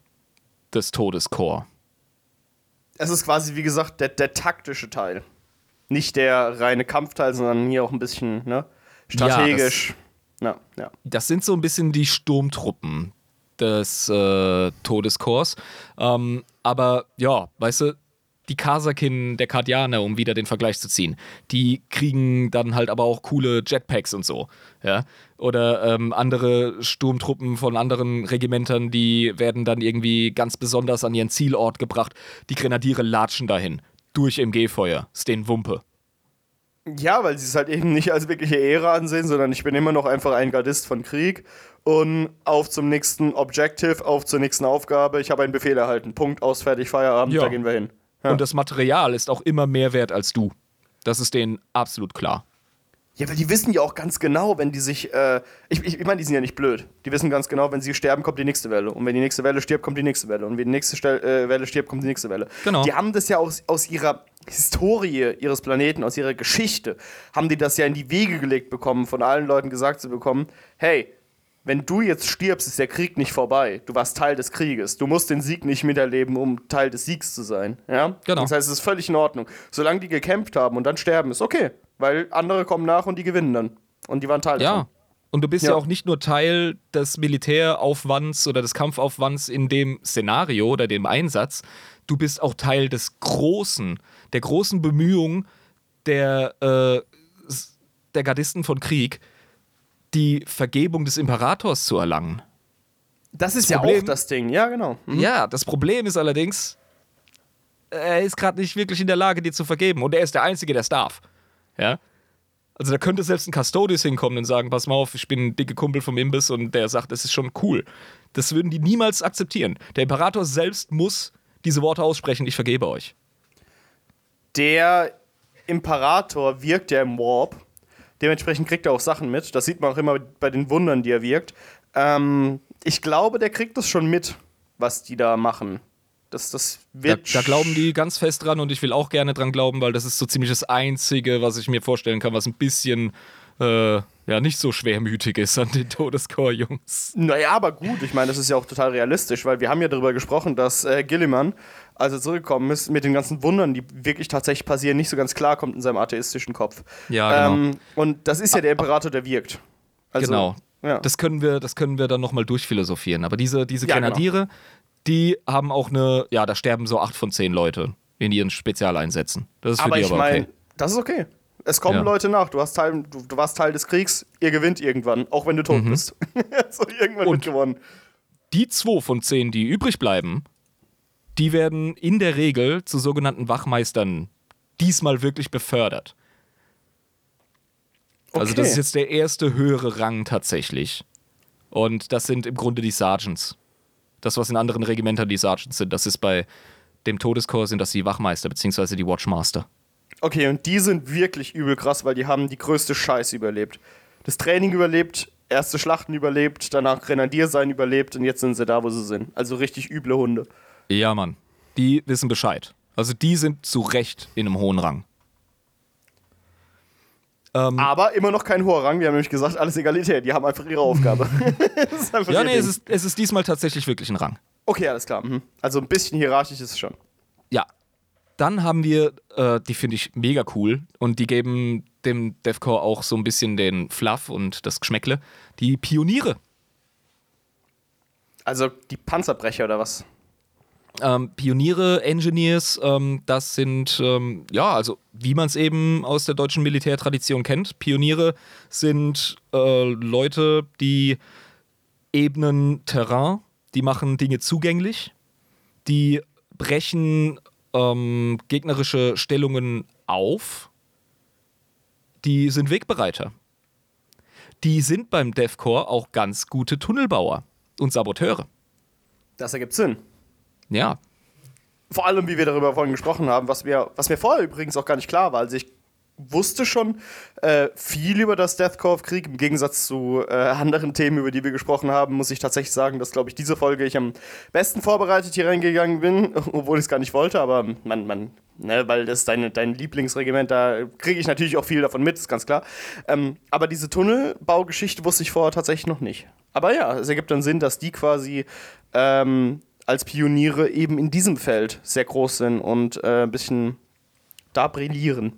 des Todeskorps. Es ist quasi, wie gesagt, der, der taktische Teil. Nicht der reine Kampfteil, sondern hier auch ein bisschen, ne? Strategisch. Ja, ja. Das sind so ein bisschen die Sturmtruppen des äh, Todeskorps. Ähm, aber ja, weißt du, die Kasakin der Kardianer, um wieder den Vergleich zu ziehen, die kriegen dann halt aber auch coole Jetpacks und so. Ja? Oder ähm, andere Sturmtruppen von anderen Regimentern, die werden dann irgendwie ganz besonders an ihren Zielort gebracht. Die Grenadiere latschen dahin. Durch MG-Feuer. Ist denen Wumpe. Ja, weil sie es halt eben nicht als wirkliche Ehre ansehen, sondern ich bin immer noch einfach ein Gardist von Krieg. Und auf zum nächsten Objective, auf zur nächsten Aufgabe. Ich habe einen Befehl erhalten. Punkt, aus, fertig, Feierabend, Ja. da gehen wir hin. Ja. Und das Material ist auch immer mehr wert als du. Das ist denen absolut klar. Ja, weil die wissen ja auch ganz genau, wenn die sich. Äh, ich ich, ich meine, die sind ja nicht blöd. Die wissen ganz genau, wenn sie sterben, kommt die nächste Welle. Und wenn die nächste Welle stirbt, kommt die nächste Welle. Und wenn die nächste Stel äh, Welle stirbt, kommt die nächste Welle. Genau. Die haben das ja aus, aus ihrer Historie ihres Planeten, aus ihrer Geschichte, haben die das ja in die Wege gelegt bekommen, von allen Leuten gesagt zu bekommen: hey, wenn du jetzt stirbst, ist der Krieg nicht vorbei. Du warst Teil des Krieges. Du musst den Sieg nicht miterleben, um Teil des Siegs zu sein. Ja? Genau. Das heißt, es ist völlig in Ordnung. Solange die gekämpft haben und dann sterben, ist okay. Weil andere kommen nach und die gewinnen dann. Und die waren Teil Ja. davon. Und du bist ja. Ja. auch nicht nur Teil des Militäraufwands oder des Kampfaufwands in dem Szenario oder dem Einsatz, du bist auch Teil des großen, der großen Bemühungen der, äh, der Gardisten von Krieg, die Vergebung des Imperators zu erlangen. Das ist Das ja Problem- auch das Ding. Ja, genau. Mhm. Ja, das Problem ist allerdings, er ist gerade nicht wirklich in der Lage, dir zu vergeben. Und er ist der Einzige, der es darf. Ja? Also da könnte selbst ein Custodes hinkommen und sagen, pass mal auf, ich bin ein dicke Kumpel vom Imbiss und der sagt, das ist schon cool. Das würden die niemals akzeptieren. Der Imperator selbst muss diese Worte aussprechen, ich vergebe euch. Der Imperator wirkt ja im Warp. Dementsprechend kriegt er auch Sachen mit. Das sieht man auch immer bei den Wundern, die er wirkt. Ähm, ich glaube, der kriegt das schon mit, was die da machen. Das, das Da, wird. da glauben die ganz fest dran und ich will auch gerne dran glauben, weil das ist so ziemlich das Einzige, was ich mir vorstellen kann, was ein bisschen äh, ja nicht so schwermütig ist an den Todescore-Jungs. Naja, aber gut, ich meine, das ist ja auch total realistisch, weil wir haben ja darüber gesprochen, dass äh, Gilliman, als er zurückgekommen ist, mit den ganzen Wundern, die wirklich tatsächlich passieren, nicht so ganz klar kommt in seinem atheistischen Kopf. Ja, genau. Ähm, und das ist ja der Imperator, der wirkt. Also, genau. Ja. Das können wir, das können wir dann nochmal durchphilosophieren. Aber diese, diese Ja, genau. Die haben auch eine, ja, da sterben so acht von zehn Leute in ihren Spezialeinsätzen. Das ist für aber die ich aber okay. meine, das ist okay. Es kommen Ja. Leute nach. Du, hast Teil, du, du warst Teil des Kriegs. Ihr gewinnt irgendwann, auch wenn du tot bist. so, irgendwann Mhm. Und- wird gewonnen. Die zwei von zehn, die übrig bleiben, die werden in der Regel zu sogenannten Wachmeistern diesmal wirklich befördert. Also das Okay. ist jetzt der erste höhere Rang tatsächlich. Und das sind im Grunde die Sergeants. Das, was in anderen Regimentern die Sergeants sind, das ist bei dem Todeskorps sind das die Wachmeister beziehungsweise die Watchmaster. Okay, und die sind wirklich übel krass, weil die haben die größte Scheiße überlebt. Das Training überlebt, erste Schlachten überlebt, danach Grenadier sein überlebt und jetzt sind sie da, wo sie sind. Also richtig üble Hunde. Ja, Mann. Die wissen Bescheid. Also die sind zu Recht in einem hohen Rang. Ähm, Aber immer noch kein hoher Rang. Wir haben nämlich gesagt, alles Egalität. Die haben einfach ihre Aufgabe. einfach ja, nee, es ist, es ist diesmal tatsächlich wirklich ein Rang. Okay, alles klar. Mhm. Also ein bisschen hierarchisch ist es schon. Ja. Dann haben wir, äh, die finde ich mega cool und die geben dem Deathcore auch so ein bisschen den Fluff und das Geschmäckle. Die Pioniere. Also die Panzerbrecher oder was? Ähm, Pioniere, Engineers, ähm, das sind, ähm, ja, also wie man es eben aus der deutschen Militärtradition kennt. Pioniere sind äh, Leute, die ebnen Terrain, die machen Dinge zugänglich, die brechen ähm, gegnerische Stellungen auf, die sind Wegbereiter. Die sind beim DevCore auch ganz gute Tunnelbauer und Saboteure. Das ergibt Sinn. Ja, Vor allem, wie wir darüber vorhin gesprochen haben, was mir, was mir vorher übrigens auch gar nicht klar war. Also ich wusste schon äh, viel über das Deathcore-Krieg. Im Gegensatz zu äh, anderen Themen, über die wir gesprochen haben, muss ich tatsächlich sagen, dass, glaube ich, diese Folge ich am besten vorbereitet hier reingegangen bin, obwohl ich es gar nicht wollte. Aber man, man, ne, weil das ist dein, dein Lieblingsregiment, da kriege ich natürlich auch viel davon mit, ist ganz klar. Ähm, aber diese Tunnelbaugeschichte wusste ich vorher tatsächlich noch nicht. Aber ja, es ergibt dann Sinn, dass die quasi ähm, als Pioniere eben in diesem Feld sehr groß sind und äh, ein bisschen da brillieren.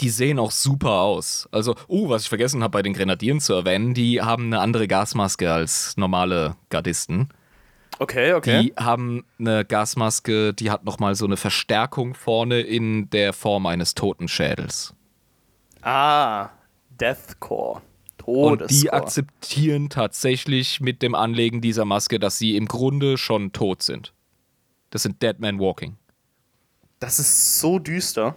die sehen auch super aus. Also, oh, was ich vergessen habe bei den Grenadieren zu erwähnen, die haben eine andere Gasmaske als normale Gardisten. Okay, okay. Die haben eine Gasmaske, die hat nochmal so eine Verstärkung vorne in der Form eines Totenschädels. ah, Deathcore. Und die Todescore. akzeptieren tatsächlich mit dem Anlegen dieser Maske, dass sie im Grunde schon tot sind. Das sind Dead Man Walking. Das ist so düster.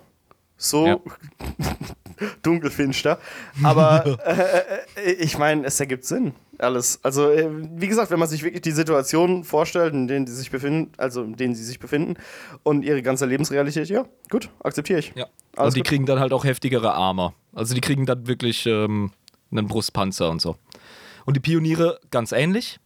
So Ja. dunkelfinster. Aber äh, äh, ich meine, es ergibt Sinn. Alles. Also, äh, wie gesagt, wenn man sich wirklich die Situation vorstellt, in denen sie sich befinden, also in denen sie sich befinden und ihre ganze Lebensrealität, ja, gut, akzeptiere ich. Ja. Alles und die gut. kriegen dann halt auch heftigere Arme. Also die kriegen dann wirklich ähm, einen Brustpanzer und so. Und die Pioniere ganz ähnlich.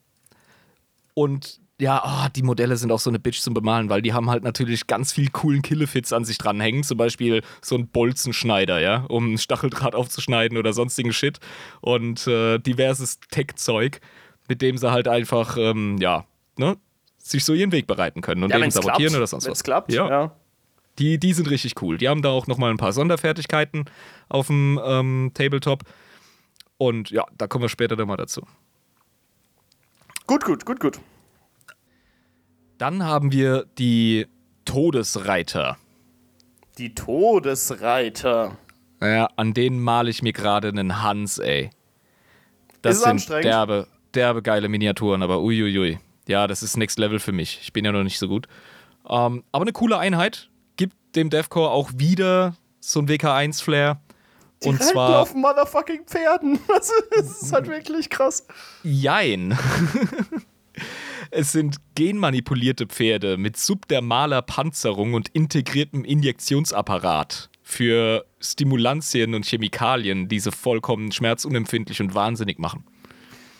Und ja, oh, die Modelle sind auch so eine Bitch zum Bemalen, weil die haben halt natürlich ganz viel coolen Killefits an sich dranhängen. Zum Beispiel so ein Bolzenschneider, ja, um ein Stacheldraht aufzuschneiden oder sonstigen Shit. Und äh, diverses Tech-Zeug, mit dem sie halt einfach, ähm, ja, ne, sich so ihren Weg bereiten können und Ja, den wenn's sabotieren klappt, oder sonst wenn's was. klappt, ja. ja. Die, die sind richtig cool. Die haben da auch nochmal ein paar Sonderfertigkeiten auf dem ähm, Tabletop. Und ja, da kommen wir später dann mal dazu. Gut, gut, gut, gut. Dann haben wir die Todesreiter. Die Todesreiter. Ja, an denen male ich mir gerade einen Hans, ey. Das Ist sind derbe, derbe geile Miniaturen, aber uiuiui. Ja, das ist Next Level für mich. Ich bin ja noch nicht so gut. Ähm, aber eine coole Einheit. Gibt dem Deathcore auch wieder so ein WK1-Flair. Die Und reiten zwar auf motherfucking Pferden. Das ist, halt wirklich krass. Jein. es sind genmanipulierte Pferde mit subdermaler Panzerung und integriertem Injektionsapparat für Stimulantien und Chemikalien, die sie vollkommen schmerzunempfindlich und wahnsinnig machen.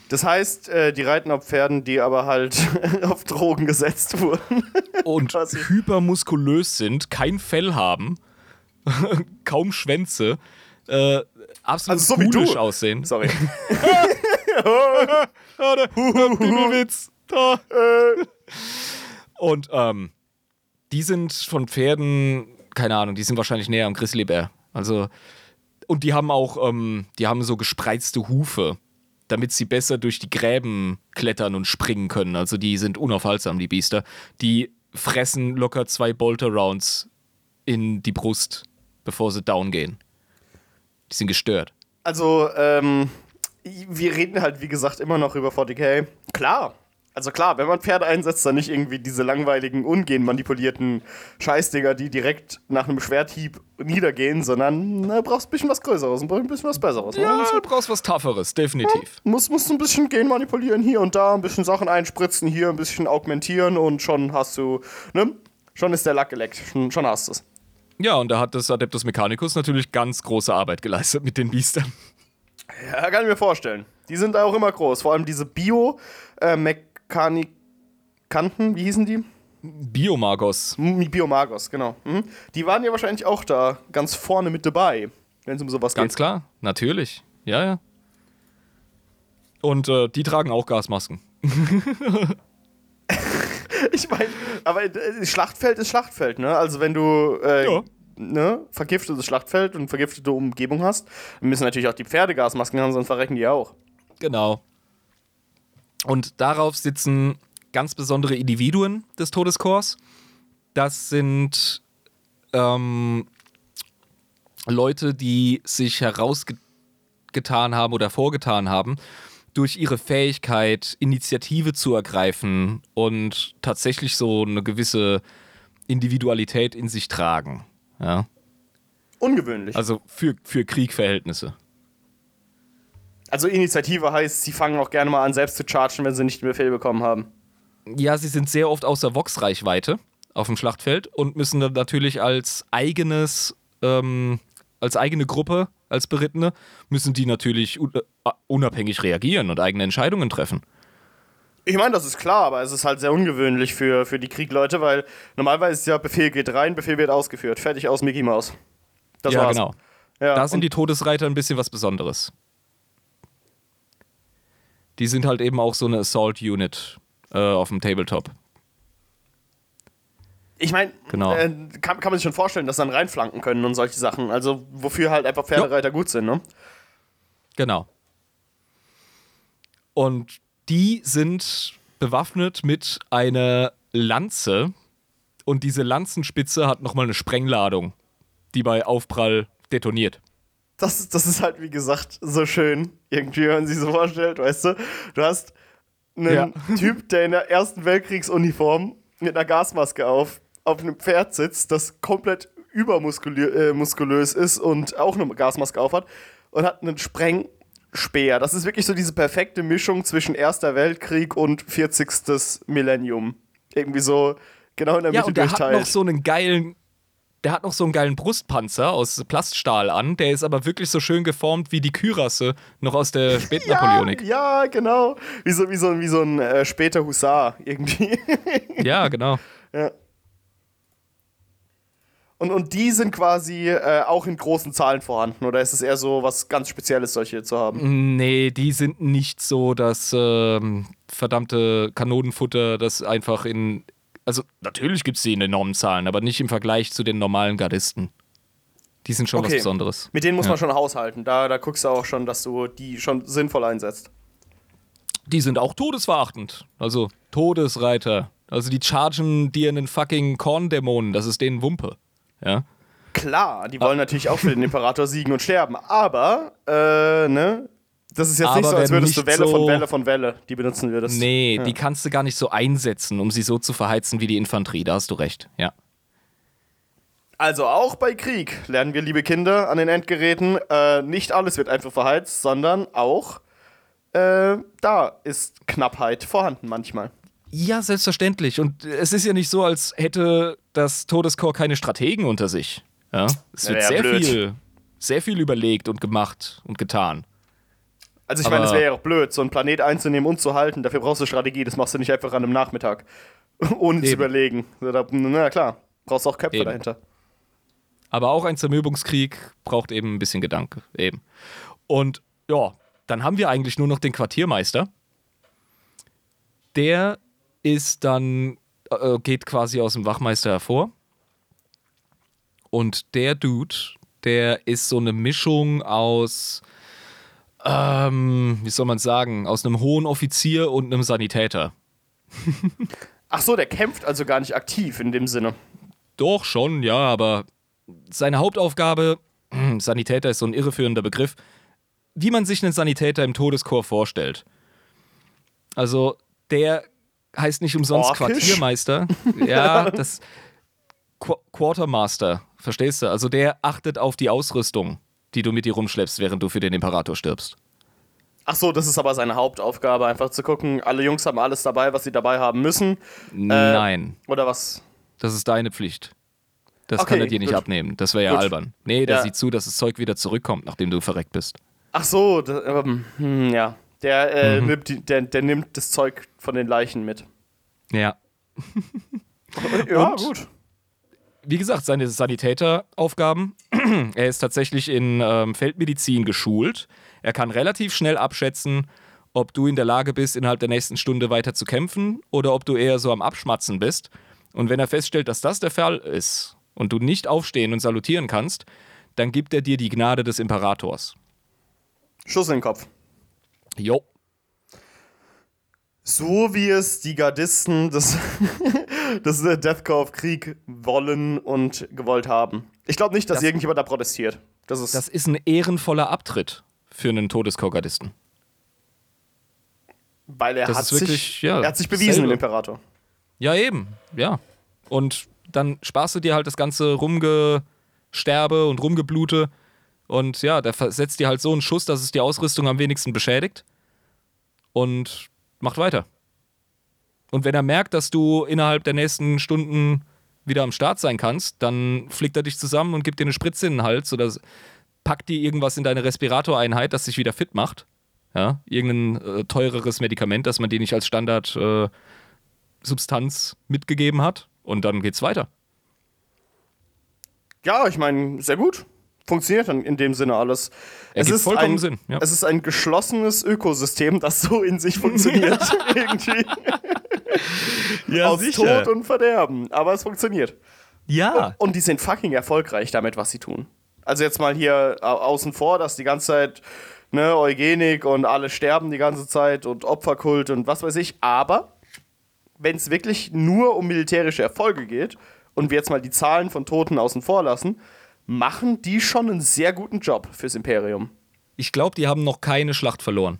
Das heißt, äh, die reiten auf Pferden, die aber halt auf Drogen gesetzt wurden. Und hypermuskulös sind, kein Fell haben, kaum Schwänze, äh, absolut Also so du. aussehen. Sorry. Ah, der Bimmelwitz. Da. Und ähm, die sind von Pferden, keine Ahnung, die sind wahrscheinlich näher am Grizzlybär. Also, und die haben auch, ähm, die haben so gespreizte Hufe. damit sie besser durch die Gräben klettern und springen können. Also die sind unaufhaltsam, die Biester. Die fressen locker zwei Bolter-Rounds in die Brust, bevor sie down gehen. Die sind gestört. Also, ähm, wir reden halt, wie gesagt, immer noch über 40k. Klar. Also klar, wenn man Pferde einsetzt, dann nicht irgendwie diese langweiligen, ungen manipulierten Scheißdinger, die direkt nach einem Schwerthieb niedergehen, sondern na, brauchst ein bisschen was Größeres und ein bisschen was Besseres. ne? Ja, du brauchst was Tougheres, definitiv. Muss, musst du ein bisschen Gen manipulieren hier und da, ein bisschen Sachen einspritzen hier, ein bisschen augmentieren und schon hast du, ne? Schon ist der Lack geleckt. Schon, schon hast du es. Ja, und da hat das Adeptus Mechanicus natürlich ganz große Arbeit geleistet mit den Biestern. Ja, kann ich mir vorstellen. Die sind auch immer groß. Vor allem diese Bio-Mechanikanten, wie hießen die? Biomagos. Biomagos, genau. Mhm. Die waren ja wahrscheinlich auch da ganz vorne mit dabei, wenn es um sowas Ganz geht. klar, natürlich. Ja, ja. Und äh, die tragen auch Gasmasken. Ich meine, aber äh, Schlachtfeld ist Schlachtfeld, ne? Also wenn du äh, Ja. ne, vergiftetes Schlachtfeld und vergiftete Umgebung hast, dann müssen natürlich auch die Pferde Gasmasken haben, sonst verrecken die auch. Genau. Und darauf sitzen ganz besondere Individuen des Todeskorps. Das sind ähm, Leute, die sich herausgetan haben oder vorgetan haben, durch ihre Fähigkeit, Initiative zu ergreifen und tatsächlich so eine gewisse Individualität in sich tragen. Ja? Ungewöhnlich. Also, Also für, für Kriegverhältnisse. Initiative heißt, sie fangen auch gerne mal an, selbst zu chargen, wenn sie nicht den Befehl bekommen haben. Ja, sie sind sehr oft außer Vox-Reichweite auf dem Schlachtfeld und müssen dann natürlich als eigenes, ähm, als eigene Gruppe, als Berittene, müssen die natürlich äh, unabhängig reagieren und eigene Entscheidungen treffen. Ich meine, das ist klar, aber es ist halt sehr ungewöhnlich für, für die Kriegleute, weil normalerweise ist ja Befehl geht rein, Befehl wird ausgeführt. Fertig aus Mickey Mouse. Das ja, war's. genau. Ja, Da sind die Todesreiter ein bisschen was Besonderes. Die sind halt eben auch so eine Assault Unit äh, auf dem Tabletop. Ich meine, Genau. äh, kann, kann man sich schon vorstellen, dass dann reinflanken können und solche Sachen. Also, wofür halt einfach Pferdereiter gut sind, ne? Genau. Und die sind bewaffnet mit einer Lanze und diese Lanzenspitze hat nochmal eine Sprengladung, die bei Aufprall detoniert. Das, ist- das ist halt, wie gesagt, so schön, irgendwie, wenn man sich so vorstellt, weißt du? Du hast einen Ja. Typ, der in der Ersten Weltkriegsuniform mit einer Gasmaske auf, auf einem Pferd sitzt, das komplett übermuskulös äh, ist und auch eine Gasmaske aufhat und hat einen Sprengspeer. Das ist wirklich so diese perfekte Mischung zwischen Erster Weltkrieg und 40. Millennium. Irgendwie so genau in der Ja, Mitte und der hat durchteilt. noch so einen geilen, der hat noch so einen geilen Brustpanzer aus Plaststahl an, der ist aber wirklich so schön geformt wie die Kürasse noch aus der Spätnapoleonik. Ja, ja, genau. Wie so, wie so, wie so ein äh, später Husar irgendwie. Ja, genau. ja. Und, und die sind quasi äh, auch in großen Zahlen vorhanden, oder ist es eher so was ganz Spezielles, solche zu haben? Nee, die sind nicht so das ähm, verdammte Kanonenfutter, das einfach in. Also, natürlich gibt es die in enormen Zahlen, aber nicht im Vergleich zu den normalen Gardisten. Die sind schon was Okay. Besonderes. Mit denen muss Ja. man schon haushalten. Da, da guckst du auch schon, dass du die schon sinnvoll einsetzt. Die sind auch todesverachtend. Also, Todesreiter. Also, die chargen dir einen fucking Korndämonen. Das ist denen Wumpe. Ja. Klar, die wollen natürlich auch für den Imperator siegen und sterben, aber, äh, ne? Das ist jetzt nicht Aber so, als würdest du nicht Welle von so- Welle von Welle, die benutzen würdest. Nee, Ja. die kannst du gar nicht so einsetzen, um sie so zu verheizen wie die Infanterie. Da hast du recht. Ja. Also auch bei Krieg lernen wir, liebe Kinder, an den Endgeräten, äh, nicht alles wird einfach verheizt, sondern auch äh, da ist Knappheit vorhanden manchmal. Ja, selbstverständlich. Und es ist ja nicht so, als hätte das Todeskorps keine Strategen unter sich. Ja? Es wird Wär sehr blöd. viel, sehr viel überlegt und gemacht und getan. Also ich meine, es wäre ja auch blöd, so einen Planet einzunehmen und zu halten. Dafür brauchst du Strategie. Das machst du nicht einfach an einem Nachmittag. Ohne zu Eben. überlegen. So, da- Na klar, brauchst auch Köpfe Eben. dahinter. Aber auch ein Zermürbungskrieg braucht eben ein bisschen Gedanke. Eben. Und ja, dann haben wir eigentlich nur noch den Quartiermeister. Der ist dann, äh, geht quasi aus dem Wachmeister hervor. Und der Dude, der ist so eine Mischung aus Ähm, wie soll man sagen, aus einem hohen Offizier und einem Sanitäter. Ach so, der kämpft also gar nicht aktiv in dem Sinne. Doch, schon, ja, aber seine Hauptaufgabe, Sanitäter ist so ein irreführender Begriff, wie man sich einen Sanitäter im Todeskorps vorstellt. Also, der heißt nicht umsonst Orkisch? Quartiermeister. Ja, das Qu Quartermaster, verstehst du? Also, der achtet auf die Ausrüstung, die du mit dir rumschleppst, während du für den Imperator stirbst. Ach so, das ist aber seine Hauptaufgabe, einfach zu gucken, alle Jungs haben alles dabei, was sie dabei haben müssen. Nein, Oder was? das ist deine Pflicht. Das Okay, kann er dir nicht gut. abnehmen. Das wäre ja Gut. albern. Nee, der Ja. sieht zu, dass das Zeug wieder zurückkommt, nachdem du verreckt bist. Ach so, da, ähm, hm, ja. Der, Mhm. äh, nimmt die, der, der nimmt das Zeug von den Leichen mit. Ja. Ja, Und? gut. wie gesagt, seine Sanitäteraufgaben. er ist tatsächlich in ähm, Feldmedizin geschult. Er kann relativ schnell abschätzen, ob du in der Lage bist, innerhalb der nächsten Stunde weiter zu kämpfen oder ob du eher so am Abschmatzen bist. Und wenn er feststellt, dass das der Fall ist und du nicht aufstehen und salutieren kannst, dann gibt er dir die Gnade des Imperators. Schuss in den Kopf. Jo. So wie es die Gardisten des, des äh, Deathcore of Krieg wollen und gewollt haben. Ich glaube nicht, dass Das- irgendjemand da protestiert. Das ist. Das ist ein ehrenvoller Abtritt für einen Todeskorgardisten. weil er das hat ist wirklich, sich. ja, er hat sich bewiesen, selbe. im Imperator. Ja, eben, ja. Und dann sparst du dir halt das ganze Rumgesterbe und Rumgeblute. Und ja, der versetzt dir halt so einen Schuss, dass es die Ausrüstung am wenigsten beschädigt. Und macht weiter. Und wenn er merkt, dass du innerhalb der nächsten Stunden wieder am Start sein kannst, dann flickt er dich zusammen und gibt dir eine Spritze in den Hals oder packt dir irgendwas in deine Respiratoreinheit, das dich wieder fit macht. Ja, irgendein äh, teureres Medikament, das man dir nicht als Standard äh, mitgegeben hat und dann geht's weiter. Ja, ich meine, sehr gut. Funktioniert dann in dem Sinne alles. Ergibt vollkommen ein, Sinn, ja. Es ist ein geschlossenes Ökosystem, das so in sich funktioniert. irgendwie. Ja, Aus Tod und Verderben. Aber es funktioniert. ja. Und die sind fucking erfolgreich damit, was sie tun. Also jetzt mal hier au- außen vor, dass die ganze Zeit ne, Eugenik und alle sterben die ganze Zeit und Opferkult und was weiß ich. Aber wenn es wirklich nur um militärische Erfolge geht und wir jetzt mal die Zahlen von Toten außen vor lassen, machen die schon einen sehr guten Job fürs Imperium. Ich glaube, die haben noch keine Schlacht verloren.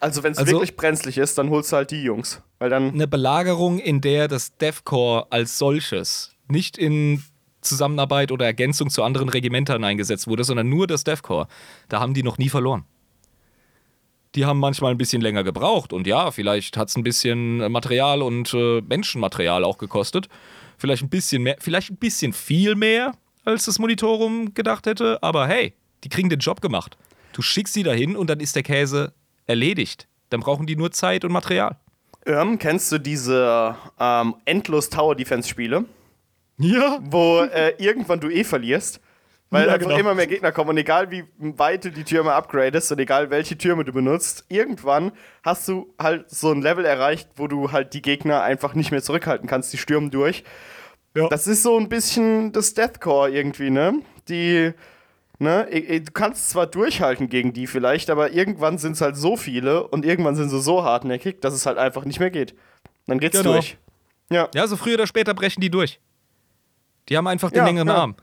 Also wenn es Also- wirklich brenzlig ist, dann holst du halt die Jungs. Weil dann, Eine Belagerung, in der das DEFCOR als solches nicht in Zusammenarbeit oder Ergänzung zu anderen Regimentern eingesetzt wurde, sondern nur das DEFCOR, da haben die noch nie verloren. Die haben manchmal ein bisschen länger gebraucht und ja, vielleicht hat es ein bisschen Material und äh, Menschenmaterial auch gekostet. Vielleicht ein bisschen mehr, vielleicht ein bisschen viel mehr, als das Monitorum gedacht hätte, aber hey, die kriegen den Job gemacht. Du schickst sie dahin und dann ist der Käse erledigt. Dann brauchen die nur Zeit und Material. ähm, kennst du diese ähm, Endlos Tower Defense Spiele? Ja. wo äh, irgendwann du eh verlierst. Weil Ja, einfach genau. immer mehr Gegner kommen und egal wie weit du die Türme upgradest und egal welche Türme du benutzt, irgendwann hast du halt so ein Level erreicht, wo du halt die Gegner einfach nicht mehr zurückhalten kannst, die stürmen durch. Ja. Das ist so ein bisschen das Deathcore irgendwie, ne? Die, ne, du kannst zwar durchhalten gegen die vielleicht, aber irgendwann sind es halt so viele und irgendwann sind sie so hartnäckig, dass es halt einfach nicht mehr geht. Dann geht's Genau. durch. Ja. Ja, so früher oder später brechen die durch. Die haben einfach den Ja, längeren ja. Arm.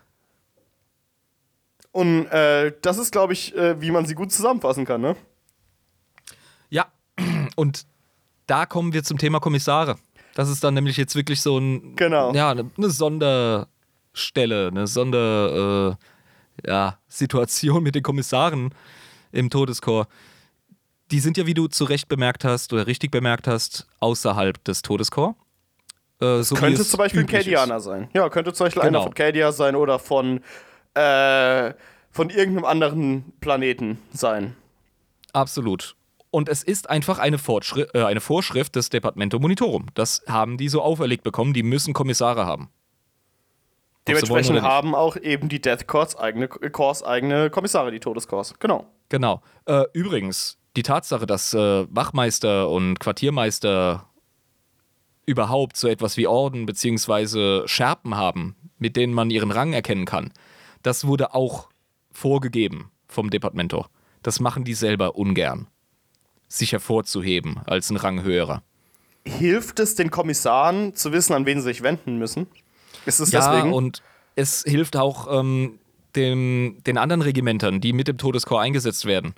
Und äh, das ist, glaube ich, äh, wie man sie gut zusammenfassen kann, ne? Ja, und da kommen wir zum Thema Kommissare. Das ist dann nämlich jetzt wirklich so ein, Genau. ja, eine, eine Sonderstelle, eine Sonder, äh, ja, Situation mit den Kommissaren im Todeskorps. Die sind ja, wie du zu Recht bemerkt hast oder richtig bemerkt hast, außerhalb des Todeskorps. Äh, so Könnte es zum Beispiel ein. Cadianer sein. Ja, könnte zum Beispiel Genau. einer von Cadia sein oder von, äh, von irgendeinem anderen Planeten sein. Absolut. Und es ist einfach eine, Fortschri äh, eine Vorschrift des Departamento Monitorum. Das haben die so auferlegt bekommen, die müssen Kommissare haben. Dementsprechend haben auch eben die Death Corps eigene, Corps eigene Kommissare, die Todescorps. Genau. Genau. Äh, übrigens, die Tatsache, dass äh, Wachmeister und Quartiermeister überhaupt so etwas wie Orden bzw. Schärpen haben, mit denen man ihren Rang erkennen kann, das wurde auch vorgegeben vom Departamento. Das machen die selber ungern. Sich hervorzuheben als ein Rang höherer. Hilft es den Kommissaren zu wissen, an wen sie sich wenden müssen? Ist es Ja, deswegen? und es hilft auch ähm, dem, den anderen Regimentern, die mit dem Todeskorps eingesetzt werden.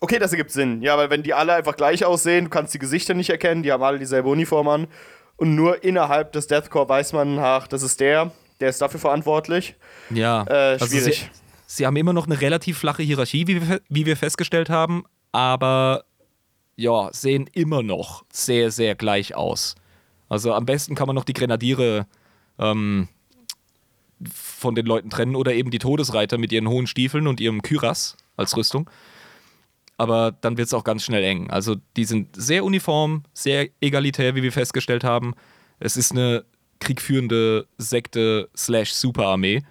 Okay, das ergibt Sinn. Ja, weil wenn die alle einfach gleich aussehen, du kannst die Gesichter nicht erkennen, die haben alle dieselbe Uniform an. Und nur innerhalb des Deathcore weiß man, ach, das ist der, der ist dafür verantwortlich. Ja, Äh, also schwierig. Sie, sie haben immer noch eine relativ flache Hierarchie, wie wir, wie wir festgestellt haben, aber ja, sehen immer noch sehr, sehr gleich aus. Also am besten kann man noch die Grenadiere ähm, von den Leuten trennen oder eben die Todesreiter mit ihren hohen Stiefeln und ihrem Kyras als Rüstung. Aber dann wird es auch ganz schnell eng. Also die sind sehr uniform, sehr egalitär, wie wir festgestellt haben. Es ist eine kriegführende Sekte slash Superarmee.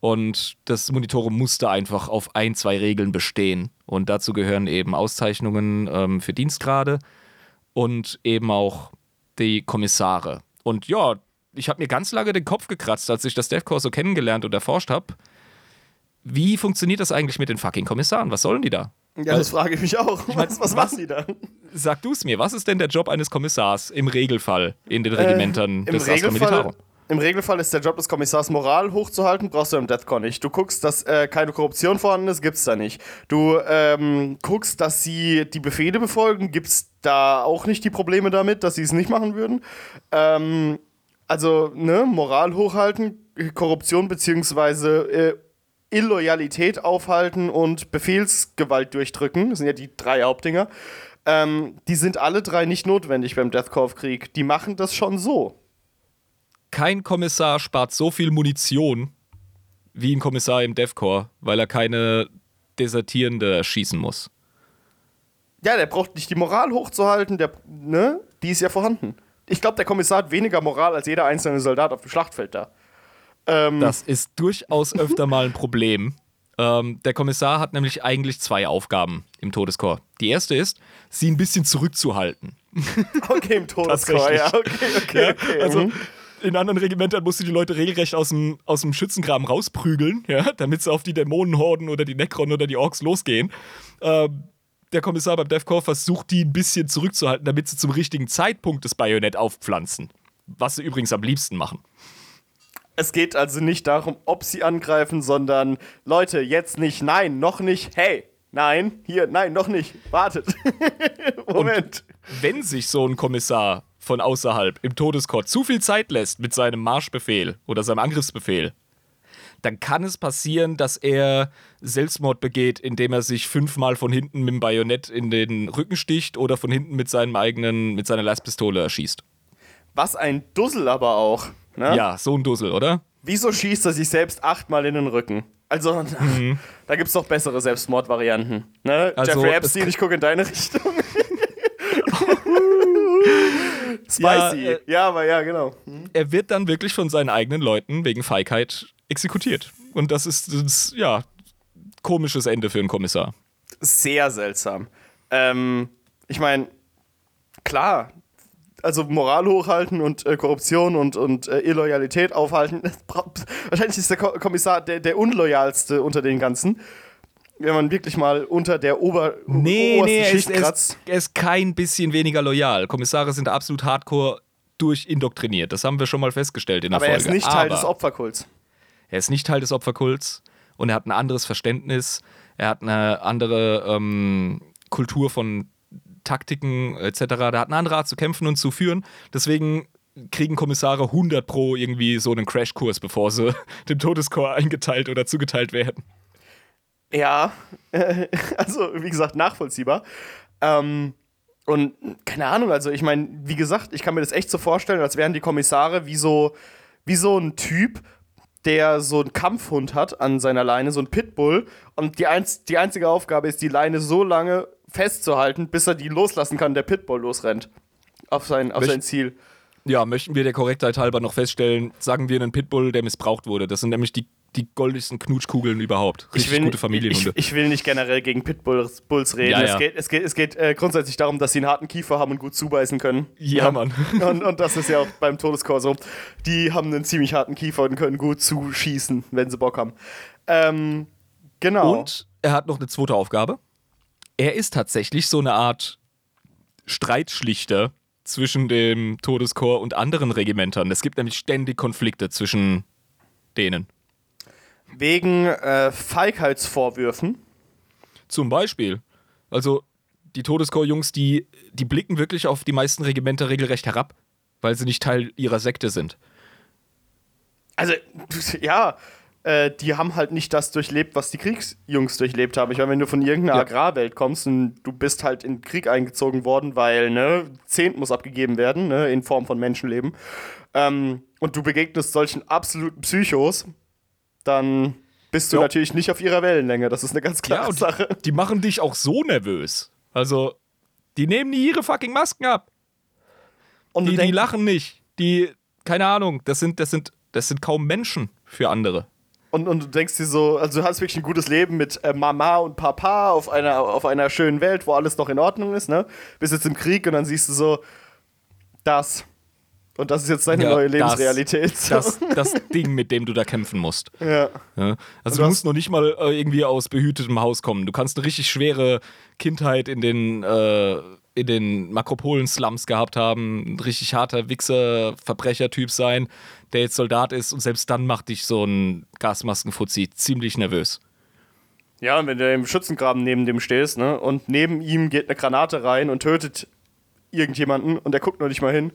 Und das Monitorum musste einfach auf ein, zwei Regeln bestehen. Und dazu gehören eben Auszeichnungen ähm, für Dienstgrade und eben auch die Kommissare. Und ja, ich habe mir ganz lange den Kopf gekratzt, als ich das DevCore so kennengelernt und erforscht habe. Wie funktioniert das eigentlich mit den fucking Kommissaren? Was sollen die da? Ja, das frage ich mich auch. mein, was, was was- machen die da? Sag du es mir, was ist denn der Job eines Kommissars im Regelfall in den Regimentern Im des Astra Regelfall, Militarum? Im Regelfall ist der Job des Kommissars Moral hochzuhalten, brauchst du im Deathcore nicht. Du guckst, dass äh, keine Korruption vorhanden ist, gibt's da nicht. Du ähm, guckst, dass sie die Befehle befolgen, gibt's da auch nicht die Probleme damit, dass sie es nicht machen würden. Ähm, also, ne, Moral hochhalten, Korruption beziehungsweise äh, Illoyalität aufhalten und Befehlsgewalt durchdrücken, das sind ja die drei Hauptdinger. Ähm, die sind alle drei nicht notwendig beim Deathcore-Krieg. Die machen das schon so. Kein Kommissar spart so viel Munition wie ein Kommissar im DevCore, weil er keine Desertierende erschießen muss. Ja, der braucht nicht die Moral hochzuhalten, der, ne? Die ist ja vorhanden. Ich glaube, der Kommissar hat weniger Moral als jeder einzelne Soldat auf dem Schlachtfeld da. Ähm, Das ist durchaus öfter mal ein Problem. Ähm, der Kommissar hat nämlich eigentlich zwei Aufgaben im Todeskorps. Die erste ist, sie ein bisschen zurückzuhalten. okay, im Todeskorps, ja, okay, okay, Ja, okay. also mhm. in anderen Regimentern musst du die Leute regelrecht aus dem, aus dem Schützengraben rausprügeln, ja, damit sie auf die Dämonenhorden oder die Necron oder die Orks losgehen. Ähm, der Kommissar beim DevCore versucht, die ein bisschen zurückzuhalten, damit sie zum richtigen Zeitpunkt das Bajonett aufpflanzen. Was sie übrigens am liebsten machen. Es geht also nicht darum, ob sie angreifen, sondern Leute, jetzt nicht, nein, noch nicht, hey, nein, hier, nein, noch nicht, wartet. Moment. Wenn sich so ein Kommissar von außerhalb im Todeskorps zu viel Zeit lässt mit seinem Marschbefehl oder seinem Angriffsbefehl, dann kann es passieren, dass er Selbstmord begeht, indem er sich fünfmal von hinten mit dem Bajonett in den Rücken sticht oder von hinten mit seinem eigenen, mit seiner Lastpistole erschießt. Was ein Dussel aber auch. Ne? Ja, so ein Dussel, oder? Wieso schießt er sich selbst achtmal in den Rücken? Also, da gibt's doch bessere Selbstmordvarianten. Ne? Also, Jeffrey es Epstein, ich gucke in deine Richtung. Spicy. Ja, Ja, äh, aber ja, genau. Er wird dann wirklich von seinen eigenen Leuten wegen Feigheit exekutiert. Und das ist, das, ja, komisches Ende für einen Kommissar. Sehr seltsam. Ähm, ich meine, klar, also Moral hochhalten und äh, Korruption und, und äh, Illoyalität aufhalten. Wahrscheinlich ist der Ko Kommissar der, der unloyalste unter den ganzen. Wenn man wirklich mal unter der Ober Nee, obersten nee, er Schicht er, kratzt. er ist kein bisschen weniger loyal. Kommissare sind absolut hardcore durchindoktriniert. Das haben wir schon mal festgestellt in der Aber er Folge. ist nicht Teil Aber des Opferkults. er ist nicht Teil des Opferkults und er hat ein anderes Verständnis. Er hat eine andere ähm, Kultur von Taktiken etc. Der hat eine andere Art zu kämpfen und zu führen. Deswegen kriegen Kommissare 100 pro irgendwie so einen Crashkurs, bevor sie dem Todeskorps eingeteilt oder zugeteilt werden. Ja, also wie gesagt, nachvollziehbar. Ähm, und keine Ahnung, also ich meine, wie gesagt, ich kann mir das echt so vorstellen, als wären die Kommissare wie so, wie so ein Typ, der so einen Kampfhund hat an seiner Leine, so ein Pitbull. Und die, einz die einzige Aufgabe ist, die Leine so lange festzuhalten, bis er die loslassen kann, der Pitbull losrennt. Auf sein, auf sein Ziel. Ja, möchten wir der Korrektheit halber noch feststellen, sagen wir einen Pitbull, der missbraucht wurde. Das sind nämlich die, die goldigsten Knutschkugeln überhaupt. Richtig will, gute Familienhunde. Ich, ich will nicht generell gegen Pitbulls Bulls reden. Ja, Es ja. geht, es geht, es geht äh, grundsätzlich darum, dass sie einen harten Kiefer haben und gut zubeißen können. Ja, Mann. Und, und das ist ja auch beim Todeskorps so. Die haben einen ziemlich harten Kiefer und können gut zuschießen, wenn sie Bock haben. Ähm, Genau. Und er hat noch eine zweite Aufgabe. Er ist tatsächlich so eine Art Streitschlichter zwischen dem Todeskorps und anderen Regimentern. Es gibt nämlich ständig Konflikte zwischen denen. Wegen äh, Feigheitsvorwürfen. Zum Beispiel. Also die Todeskorps-Jungs, die, die blicken wirklich auf die meisten Regimenter regelrecht herab, weil sie nicht Teil ihrer Sekte sind. Also, ja, äh, die haben halt nicht das durchlebt, was die Kriegsjungs durchlebt haben. Ich meine, wenn du von irgendeiner Ja. Agrarwelt kommst und du bist halt in den Krieg eingezogen worden, weil, ne, Zehnt muss abgegeben werden, ne, in Form von Menschenleben, ähm, und du begegnest solchen absoluten Psychos, dann bist du Ja. natürlich nicht auf ihrer Wellenlänge. Das ist eine ganz klare und Sache. die machen dich auch so nervös. Also, die nehmen nie ihre fucking Masken ab. Und Die, die lachen nicht. Die, keine Ahnung, das sind, das sind, das sind kaum Menschen für andere. Und, und du denkst dir so, also du hast wirklich ein gutes Leben mit äh, Mama und Papa auf einer, auf einer schönen Welt, wo alles noch in Ordnung ist, ne? Bist jetzt im Krieg und dann siehst du so, das. Und das ist jetzt deine Ja, neue das- Lebensrealität. so. Das, das Ding, mit dem du da kämpfen musst. ja. Ja? Also du du musst noch nicht mal äh, irgendwie aus behütetem Haus kommen. Du kannst eine richtig schwere Kindheit in den, äh, in den Makropolen-Slums gehabt haben, ein richtig harter Wichser, Verbrechertyp sein, der jetzt Soldat ist und selbst dann macht dich so ein Gasmaskenfuzzi ziemlich nervös. ja, und wenn du im Schützengraben neben dem stehst, ne? Und neben ihm geht eine Granate rein und tötet irgendjemanden und der guckt noch nicht mal hin.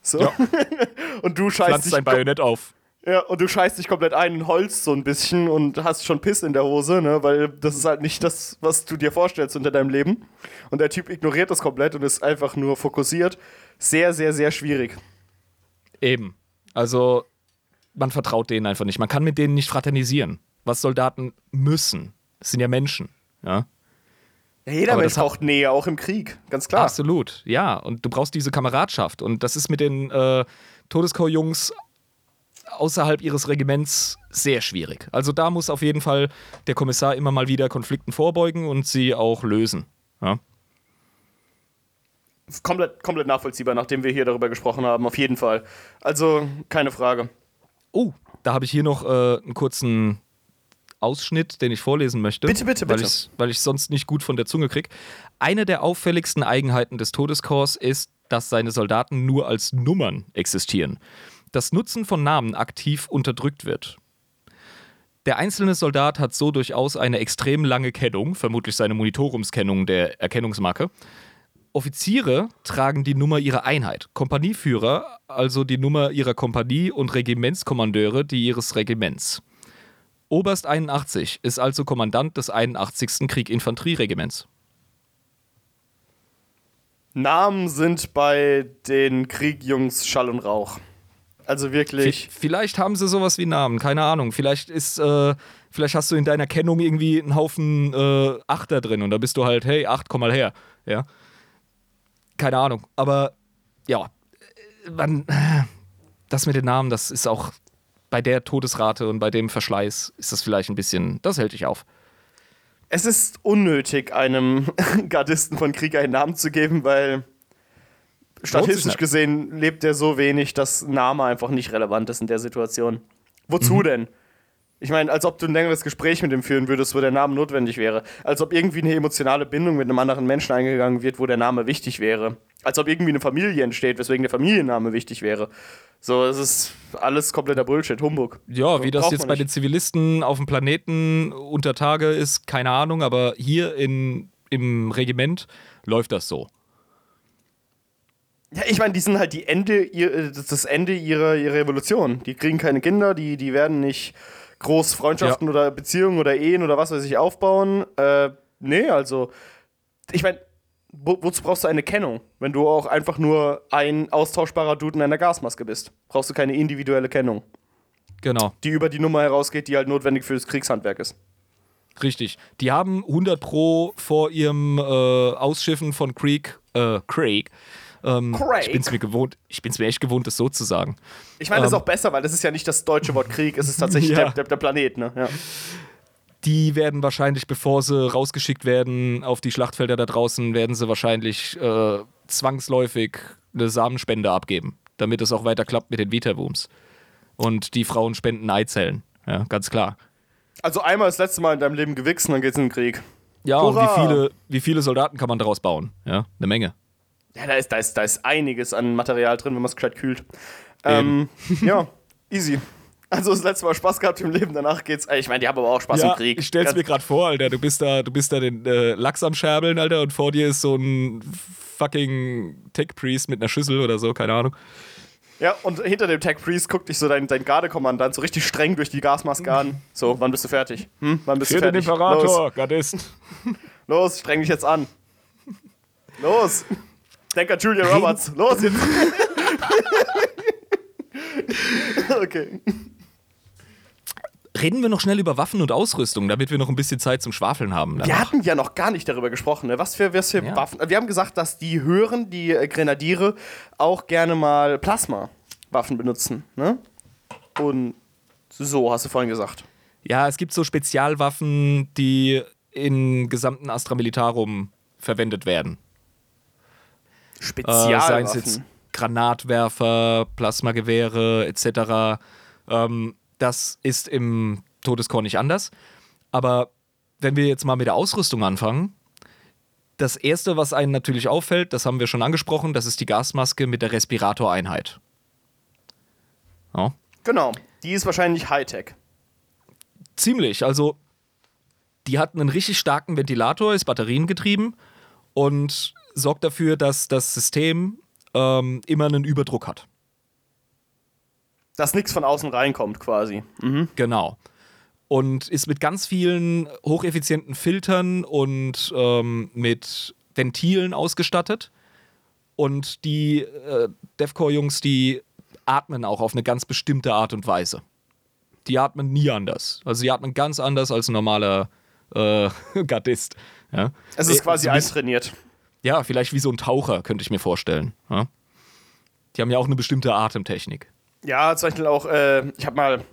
So. Ja. und du scheißt Pflanzt dich dein Bajonett auf. Ja, und du scheißt dich komplett ein in Holz so ein bisschen und hast schon Piss in der Hose, ne? Weil das ist halt nicht das, was du dir vorstellst unter deinem Leben. Und der Typ ignoriert das komplett und ist einfach nur fokussiert. Sehr, sehr, sehr schwierig. Eben. Also, man vertraut denen einfach nicht. Man kann mit denen nicht fraternisieren. Was Soldaten müssen. Das sind ja Menschen. Ja. Ja, jeder Aber Mensch braucht Nähe, auch im Krieg, ganz klar. Absolut, ja. Und du brauchst diese Kameradschaft. Und das ist mit den äh, Todeskorps-Jungs außerhalb ihres Regiments sehr schwierig. Also da muss auf jeden Fall der Kommissar immer mal wieder Konflikten vorbeugen und sie auch lösen. Ja. Komplett, komplett nachvollziehbar, nachdem wir hier darüber gesprochen haben, auf jeden Fall. Also, keine Frage. Oh, da habe ich hier noch äh, einen kurzen Ausschnitt, den ich vorlesen möchte. Bitte, bitte, weil bitte. Weil ich sonst nicht gut von der Zunge kriege. Eine der auffälligsten Eigenheiten des Todeskorps ist, dass seine Soldaten nur als Nummern existieren. Das Nutzen von Namen aktiv unterdrückt wird. Der einzelne Soldat hat so durchaus eine extrem lange Kennung, vermutlich seine Monitorumskennung der Erkennungsmarke. Offiziere tragen die Nummer ihrer Einheit, Kompanieführer also die Nummer ihrer Kompanie und Regimentskommandeure die ihres Regiments. Oberst 81 ist also Kommandant des 81. Krieg-Infanterieregiments. Namen sind bei den Kriegjungs Schall und Rauch. Also wirklich. Vielleicht haben sie sowas wie Namen, keine Ahnung. Vielleicht ist, äh, vielleicht hast du in deiner Kennung irgendwie einen Haufen äh, Achter drin und da bist du halt, hey, acht, komm mal her. Ja. Keine Ahnung. Aber ja, äh, man, das mit den Namen, das ist auch bei der Todesrate und bei dem Verschleiß ist das vielleicht ein bisschen, das hält dich auf. Es ist unnötig, einem Gardisten von Krieg einen Namen zu geben, weil statistisch gesehen lebt er so wenig, dass Name einfach nicht relevant ist in der Situation. Wozu denn? Ich meine, als ob du ein längeres Gespräch mit ihm führen würdest, wo der Name notwendig wäre. Als ob irgendwie eine emotionale Bindung mit einem anderen Menschen eingegangen wird, wo der Name wichtig wäre. Als ob irgendwie eine Familie entsteht, weswegen der Familienname wichtig wäre. So, es ist alles kompletter Bullshit, Humbug. Ja, wie das jetzt bei den Zivilisten auf dem Planeten unter Tage ist, keine Ahnung, aber hier in, im Regiment läuft das so. Ja, ich meine, die sind halt die Ende, das Ende ihrer, ihrer Evolution. Die kriegen keine Kinder, die, die werden nicht groß Freundschaften oder Beziehungen oder Ehen oder was weiß ich aufbauen. Äh, nee, also, ich meine, wo, wozu brauchst du eine Kennung, wenn du auch einfach nur ein austauschbarer Dude in einer Gasmaske bist? Brauchst du keine individuelle Kennung, Genau, die über die Nummer herausgeht, die halt notwendig für das Kriegshandwerk ist. richtig. Die haben 100 Pro vor ihrem äh, Ausschiffen von Creek, äh, Craig. Ähm, Craig. Ich bin's mir gewohnt, ich bin's mir echt gewohnt, das so zu sagen. Ich meine, das ist Ähm. auch besser, weil das ist ja nicht das deutsche Wort Krieg, es ist tatsächlich Ja. der, der, der Planet, ne? Ja. Die werden wahrscheinlich, bevor sie rausgeschickt werden auf die Schlachtfelder da draußen, werden sie wahrscheinlich äh, zwangsläufig eine Samenspende abgeben, damit es auch weiter klappt mit den Vita-Booms. Und die Frauen spenden Eizellen. Ja, ganz klar. Also einmal das letzte Mal in deinem Leben gewichst und dann geht's in den Krieg. Ja, und Hurra! wie viele, wie viele Soldaten kann man daraus bauen? Ja, eine Menge. Ja, da ist, da, ist, da ist einiges an Material drin, wenn man es gescheit kühlt. Ähm, ja, easy. Also das letzte Mal Spaß gehabt im Leben, danach geht's. Ich meine, die haben aber auch Spaß ja, im Krieg. ich stell's Ganz- mir gerade vor, Alter. Du bist da, du bist da den äh, Lachs am Scherbeln, Alter, und vor dir ist so ein fucking Tech-Priest mit einer Schüssel oder so, keine Ahnung. Ja, und hinter dem Tech Priest guckt dich so dein, dein Gardekommandant so richtig streng durch die Gasmaske an. So, wann bist du fertig? Hm? Wann bist du fertig? Los, Gardist. los, streng dich jetzt an. Los. Denk an Julia Roberts. Los jetzt. okay. Reden wir noch schnell über Waffen und Ausrüstung, damit wir noch ein bisschen Zeit zum Schwafeln haben. Wir danach. hatten ja noch gar nicht darüber gesprochen, ne? was für, was für Ja. Waffen. Wir haben gesagt, dass die Hören, die äh, Grenadiere, auch gerne mal Plasma-Waffen benutzen. Ne? Und so, hast du vorhin gesagt. Ja, es gibt so Spezialwaffen, die im gesamten Astra Militarum verwendet werden. Äh, seien Spezialwaffen. es jetzt Granatwerfer, Plasmagewehre etc. Ähm, das ist im Todeskorn nicht anders. Aber wenn wir jetzt mal mit der Ausrüstung anfangen, das erste, was einen natürlich auffällt, das haben wir schon angesprochen, das ist die Gasmaske mit der Respiratoreinheit. Ja. Genau. Die ist wahrscheinlich Hightech. Ziemlich. Also, die hat einen richtig starken Ventilator, ist batteriengetrieben und sorgt dafür, dass das System ähm, immer einen Überdruck hat. Dass nichts von außen reinkommt, quasi. Mhm. Genau. Und ist mit ganz vielen hocheffizienten Filtern und ähm, mit Ventilen ausgestattet. Und die äh, DEFCOR-Jungs, die atmen auch auf eine ganz bestimmte Art und Weise. Die atmen nie anders. Also die atmen ganz anders als ein normaler äh, Gardist. Ja? Es ist Äh, quasi bisschen- eintrainiert. Ja, vielleicht wie so ein Taucher, könnte ich mir vorstellen. Ja? Die haben ja auch eine bestimmte Atemtechnik. Ja, zum Beispiel auch, äh, ich habe mal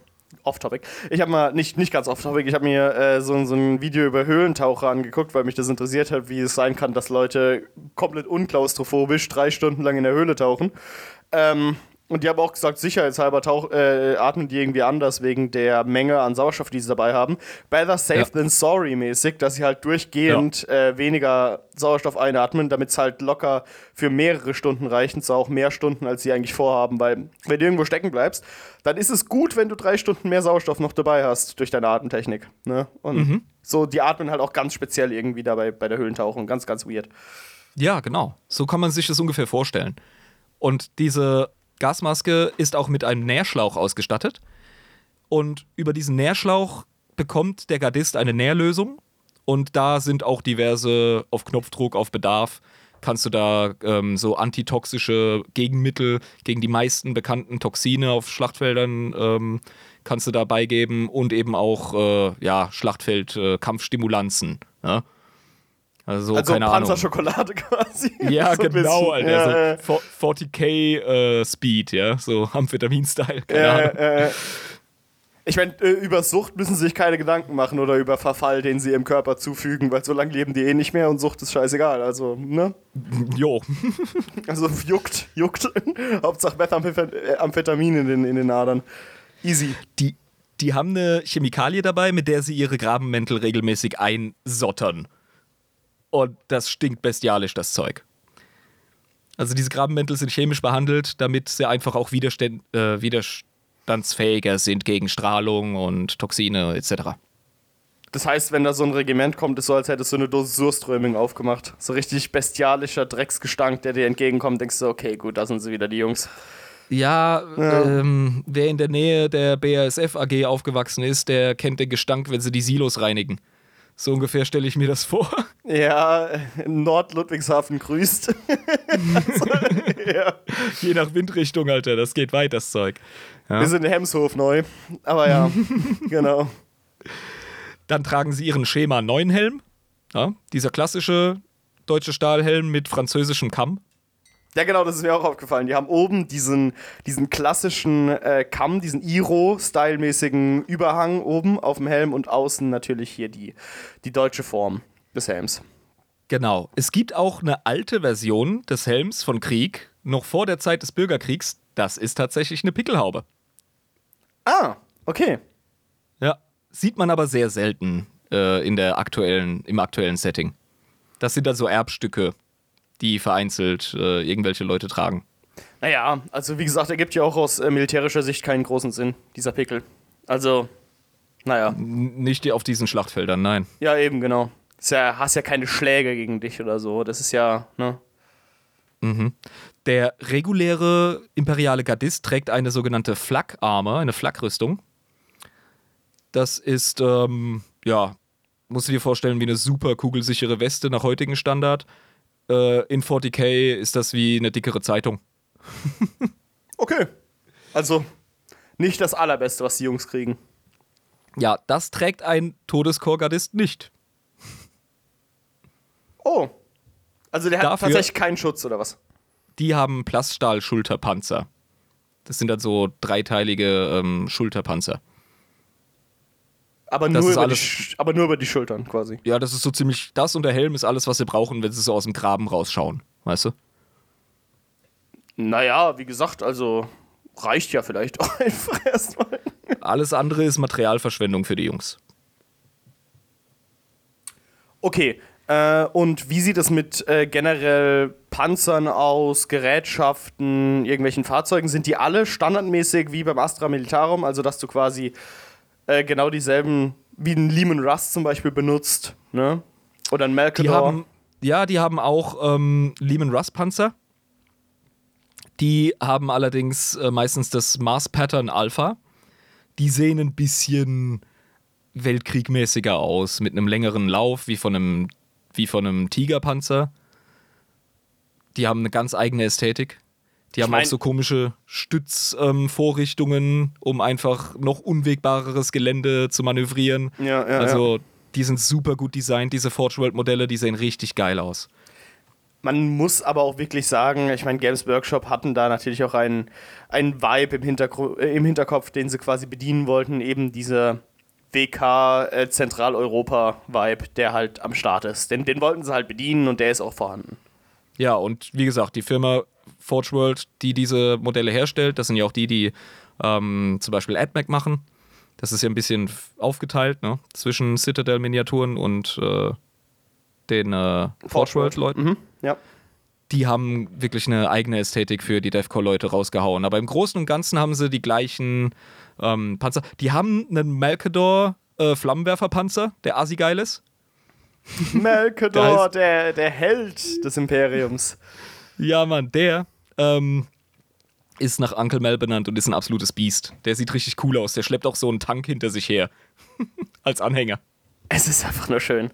off-topic. Ich habe mal, nicht, nicht ganz off-topic, ich habe mir äh, so, so ein Video über Höhlentaucher angeguckt, weil mich das interessiert hat, wie es sein kann, dass Leute komplett unklaustrophobisch drei Stunden lang in der Höhle tauchen. Ähm, und die haben auch gesagt, sicherheitshalber tauch, äh, atmen die irgendwie anders wegen der Menge an Sauerstoff, die sie dabei haben. Better safe Ja. than sorry mäßig, dass sie halt durchgehend äh, weniger Sauerstoff einatmen, damit es halt locker für mehrere Stunden reicht, und zwar auch mehr Stunden, als sie eigentlich vorhaben, weil wenn du irgendwo stecken bleibst, dann ist es gut, wenn du drei Stunden mehr Sauerstoff noch dabei hast durch deine Atemtechnik. Ne? Und so, die atmen halt auch ganz speziell irgendwie dabei bei der Höhlentauchung, ganz, ganz weird. Ja, genau. So kann man sich das ungefähr vorstellen. Und diese Gasmaske ist auch mit einem Nährschlauch ausgestattet. Und über diesen Nährschlauch bekommt der Gardist eine Nährlösung. Und da sind auch diverse auf Knopfdruck, auf Bedarf. Kannst du da ähm, so antitoxische Gegenmittel gegen die meisten bekannten Toxine auf Schlachtfeldern ähm, kannst du da beigeben und eben auch äh, ja, Schlachtfeld-Kampfstimulanzen. ja? Also, Also keine Ahnung. Panzerschokolade quasi. Ja, So genau. Alter. Ja, äh, so 40k äh, Speed, ja, so Amphetamin-Style. Keine Ahnung. äh, äh, ich meine, äh, über Sucht müssen sie sich keine Gedanken machen oder über Verfall, den sie im Körper zufügen, weil so lange leben die eh nicht mehr und Sucht ist scheißegal. Also, ne? Jo. Also juckt, juckt. Hauptsache Methamphetamin in den, in den Adern. Easy. Die, die haben eine Chemikalie dabei, mit der sie ihre Grabenmäntel regelmäßig einsottern. Und das stinkt bestialisch, das Zeug. Also diese Grabenmäntel sind chemisch behandelt, damit sie einfach auch widerstand, äh, widerstandsfähiger sind gegen Strahlung und Toxine etc. Das heißt, wenn da so ein Regiment kommt, ist so, als hättest du eine Dose Surströming aufgemacht. So richtig bestialischer Drecksgestank, der dir entgegenkommt, denkst du, okay, gut, da sind sie wieder, die Jungs. Ja, Ähm, wer in der Nähe der BASF AG aufgewachsen ist, der kennt den Gestank, wenn sie die Silos reinigen. So ungefähr stelle ich mir das vor. Ja, Nord-Ludwigshafen grüßt. also, ja. Je nach Windrichtung, Alter, das geht weit, das Zeug. Ja. Wir sind in Hemshof neu. Aber ja, genau. Dann tragen sie ihren Schema 9 Helm. Ja, dieser klassische deutsche Stahlhelm mit französischem Kamm. Ja, genau, das ist mir auch aufgefallen. Die haben oben diesen, diesen klassischen äh, Kamm, diesen Iro-Style-mäßigen Überhang oben auf dem Helm und außen natürlich hier die, die deutsche Form des Helms. Genau. Es gibt auch eine alte Version des Helms von Krieg, noch vor der Zeit des Bürgerkriegs. Das ist tatsächlich eine Pickelhaube. Ah, okay. Ja. sieht man aber sehr selten äh, in der aktuellen, im aktuellen Setting. Das sind dann so Erbstücke, die vereinzelt äh, irgendwelche Leute tragen. Naja, also wie gesagt, ergibt ja auch aus äh, militärischer Sicht keinen großen Sinn, dieser Pickel. Also, naja. N nicht auf diesen Schlachtfeldern, nein. Ja, eben, genau. Ist ja, hast ja keine Schläge gegen dich oder so. Das ist ja, ne? Der reguläre imperiale Gardist trägt eine sogenannte Flak-Armor, eine Flakrüstung. Das ist, ähm, ja, musst du dir vorstellen, wie eine super kugelsichere Weste nach heutigem Standard. Äh, in 40k ist das wie eine dickere Zeitung. Okay. Also, nicht das Allerbeste, was die Jungs kriegen. Ja, das trägt ein Todeskorps-Gardist nicht. Oh. Also, der hat Dafür- tatsächlich keinen Schutz oder was? Die haben Plaststahl-Schulterpanzer. Das sind dann so dreiteilige ähm, Schulterpanzer. Aber Das nur, über die, alles- Sch- aber nur über die Schultern quasi. Ja, das ist so ziemlich. Das und der Helm ist alles, was sie brauchen, wenn sie so aus dem Graben rausschauen. Weißt du? Naja, wie gesagt, also reicht ja vielleicht auch einfach erstmal. Alles andere ist Materialverschwendung für die Jungs. Okay, äh, und wie sieht es mit äh, generell Panzern aus, Gerätschaften, irgendwelchen Fahrzeugen? Sind die alle standardmäßig wie beim Astra Militarum? Also, dass du quasi äh, genau dieselben wie ein Lehman Russ zum Beispiel benutzt, ne? Oder ein Die Malkador? haben, ja, die haben auch ähm, Lehman Russ Panzer. Die haben allerdings äh, meistens das Mars Pattern Alpha. Die sehen ein bisschen weltkriegmäßiger aus, mit einem längeren Lauf, wie von einem, wie von einem Tigerpanzer. Die haben eine ganz eigene Ästhetik. Die haben mein- auch so komische Stützvorrichtungen, um einfach noch unwegbareres Gelände zu manövrieren. Ja, ja, also, die sind super gut designt, diese Forge World Modelle, die sehen richtig geil aus. Man muss aber auch wirklich sagen, ich meine, Games Workshop hatten da natürlich auch einen, einen Vibe im, Hintergru äh, im Hinterkopf, den sie quasi bedienen wollten, eben diese WK äh, Zentraleuropa-Vibe, der halt am Start ist. Den, den wollten sie halt bedienen und der ist auch vorhanden. Ja, und wie gesagt, die Firma Forge World, die diese Modelle herstellt, das sind ja auch die, die ähm, zum Beispiel AdMac machen. Das ist ja ein bisschen aufgeteilt, ne? Zwischen Citadel-Miniaturen und äh, den äh, Forge World-Leuten. Mhm, ja. Die haben wirklich eine eigene Ästhetik für die Deathcore-Leute rausgehauen. Aber im Großen und Ganzen haben sie die gleichen ähm, Panzer. Die haben einen Malkador äh, Flammenwerferpanzer, der asi geil ist. Malkador, der, der Held des Imperiums. Ja, Mann, der ähm, ist nach Uncle Mel benannt und ist ein absolutes Biest. Der sieht richtig cool aus. Der schleppt auch so einen Tank hinter sich her. Als Anhänger. Es ist einfach nur schön.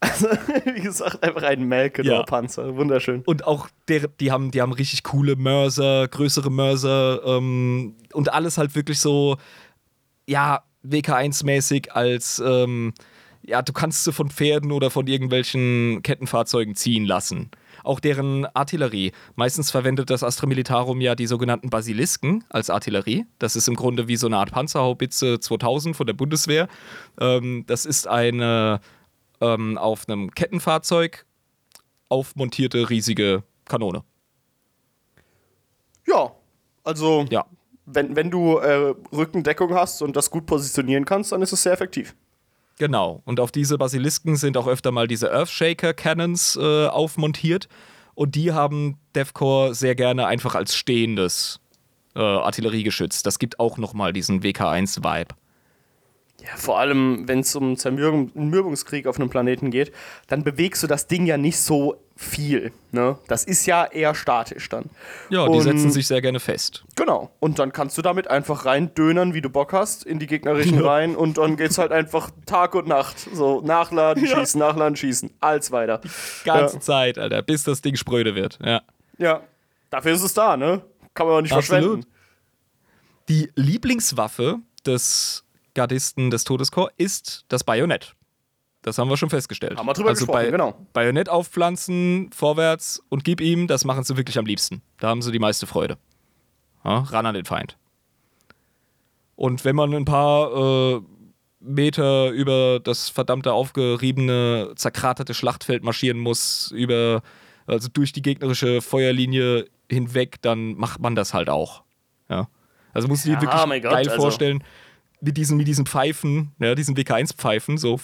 Also, wie gesagt, einfach ein Malkador-Panzer. Wunderschön. Und auch der, die, haben, die haben richtig coole Mörser, größere Mörser ähm, und alles halt wirklich so, ja, WK1-mäßig als, ähm, ja, du kannst sie von Pferden oder von irgendwelchen Kettenfahrzeugen ziehen lassen. Auch deren Artillerie. Meistens verwendet das Astra Militarum ja die sogenannten Basilisken als Artillerie. Das ist im Grunde wie so eine Art Panzerhaubitze 2000 von der Bundeswehr. Ähm, das ist eine ähm, auf einem Kettenfahrzeug aufmontierte riesige Kanone. Ja, also, Ja. wenn, wenn du äh, Rückendeckung hast und das gut positionieren kannst, dann ist es sehr effektiv. Genau. Und auf diese Basilisken sind auch öfter mal diese Earthshaker Cannons äh, aufmontiert. Und die haben Deathcore sehr gerne einfach als stehendes äh, Artilleriegeschütz. Das gibt auch nochmal diesen WK1-Vibe. Ja, vor allem, wenn es um Zermürbung- Zermürbungskrieg auf einem Planeten geht, dann bewegst du das Ding ja nicht so viel. Ne? Das ist ja eher statisch dann. Ja, die Und- setzen sich sehr gerne fest. Genau. Und dann kannst du damit einfach reindönern, wie du Bock hast, in die gegnerischen Ja. Reihen und dann geht's halt einfach Tag und Nacht. So, nachladen, Ja. schießen, nachladen, schießen. Als weiter. Ganze Ja. Zeit, Alter, bis das Ding spröde wird. Ja. ja. Dafür ist es da, ne? Kann man auch nicht Absolut. verschwenden. Die Lieblingswaffe des Gardisten des Todeskorps ist das Bajonett. Das haben wir schon festgestellt. Haben wir drüber gesprochen, bei genau. Bajonett aufpflanzen, vorwärts und gib ihm, das machen sie wirklich am liebsten. Da haben sie die meiste Freude. Ja, ran an den Feind. Und wenn man ein paar äh, Meter über das verdammte aufgeriebene, zerkraterte Schlachtfeld marschieren muss, über, also durch die gegnerische Feuerlinie hinweg, dann macht man das halt auch. Ja. Also du dir Ja, wirklich mein Gott, geil also- vorstellen. mit diesen, mit diesen Pfeifen, ja, diesen WK1-Pfeifen, so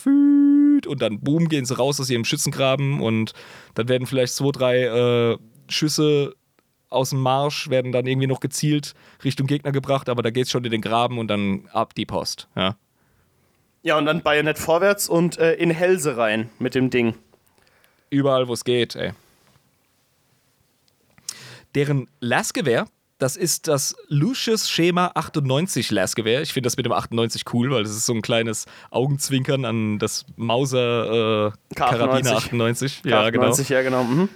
und dann boom, gehen sie raus aus ihrem Schützengraben und dann werden vielleicht zwei, drei äh, Schüsse aus dem Marsch, werden dann irgendwie noch gezielt Richtung Gegner gebracht, aber da geht's schon in den Graben und dann ab die Post, ja. Ja, und dann Bajonett vorwärts und äh, in Hälse rein mit dem Ding. Überall, wo es geht, ey. Deren Lasgewehr, das ist das Lucius Schema 98 Lasgewehr. Ich finde das mit dem 98 cool, weil das ist so ein kleines Augenzwinkern an das Mauser äh, Karabiner 98. Ja, genau. 98, ja, genau. Mhm.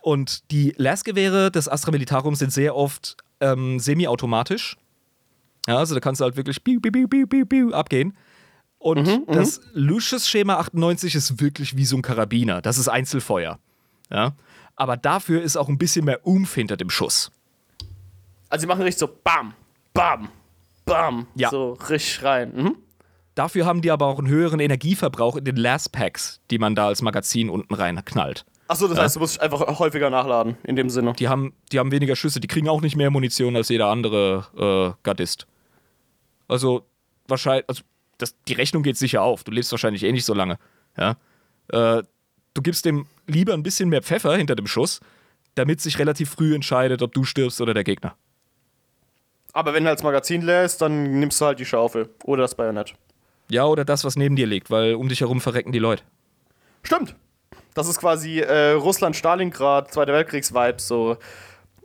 Und die Lasgewehre des Astra Militarum sind sehr oft ähm, semi-automatisch. Ja, also da kannst du halt wirklich biu, biu, biu, biu, biu, biu abgehen. Und Mhm, das Lucius Schema 98 ist wirklich wie so ein Karabiner. Das ist Einzelfeuer. Ja. Aber dafür ist auch ein bisschen mehr Umf hinter dem Schuss. Also sie machen richtig so bam, bam, bam. Ja. So richtig rein. Mhm. Dafür haben die aber auch einen höheren Energieverbrauch in den Last Packs, die man da als Magazin unten rein knallt. Achso, das heißt, du musst einfach häufiger nachladen, in dem Sinne. Die haben, die haben weniger Schüsse, die kriegen auch nicht mehr Munition als jeder andere äh, Gardist. Also wahrscheinlich, also das, die Rechnung geht sicher auf. Du lebst wahrscheinlich eh nicht so lange. Ja? Äh, du gibst dem lieber ein bisschen mehr Pfeffer hinter dem Schuss, damit sich relativ früh entscheidet, ob du stirbst oder der Gegner. Aber wenn du als Magazin lässt, dann nimmst du halt die Schaufel oder das Bajonett. Ja, oder das, was neben dir liegt, weil um dich herum verrecken die Leute. Stimmt. Das ist quasi äh, Russland-Stalingrad, Zweiter Weltkriegs-Vibes. So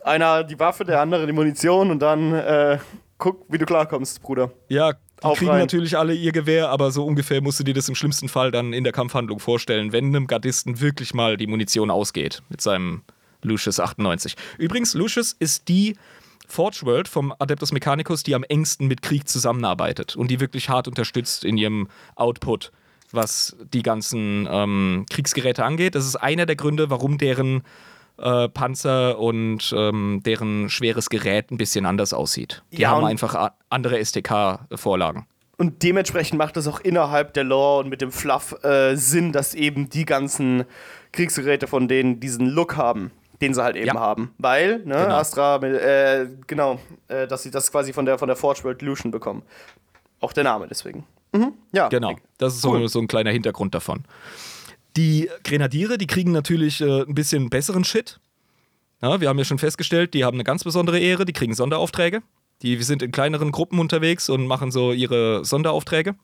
einer die Waffe, der andere die Munition und dann äh, guck, wie du klarkommst, Bruder. Ja, die Auf kriegen rein. natürlich alle ihr Gewehr, aber so ungefähr musst du dir das im schlimmsten Fall dann in der Kampfhandlung vorstellen, wenn einem Gardisten wirklich mal die Munition ausgeht mit seinem Lucius 98. Übrigens, Lucius ist die Forge World vom Adeptus Mechanicus, die am engsten mit Krieg zusammenarbeitet und die wirklich hart unterstützt in ihrem Output, was die ganzen ähm, Kriegsgeräte angeht. Das ist einer der Gründe, warum deren äh, Panzer und ähm, deren schweres Gerät ein bisschen anders aussieht. Die Ja, haben einfach andere STK-Vorlagen. Und dementsprechend macht es auch innerhalb der Lore und mit dem Fluff äh, Sinn, dass eben die ganzen Kriegsgeräte von denen diesen Look haben, den sie halt eben Ja. haben. Weil, ne, Genau. Astra, äh, genau, äh, dass sie das quasi von der, von der Forge World Lucian bekommen. Auch der Name deswegen. Mhm. Ja. Genau, das ist Cool. so, so ein kleiner Hintergrund davon. Die Grenadiere, die kriegen natürlich äh, ein bisschen besseren Shit. Ja, wir haben ja schon festgestellt, die haben eine ganz besondere Ehre, die kriegen Sonderaufträge. Die sind in kleineren Gruppen unterwegs und machen so ihre Sonderaufträge.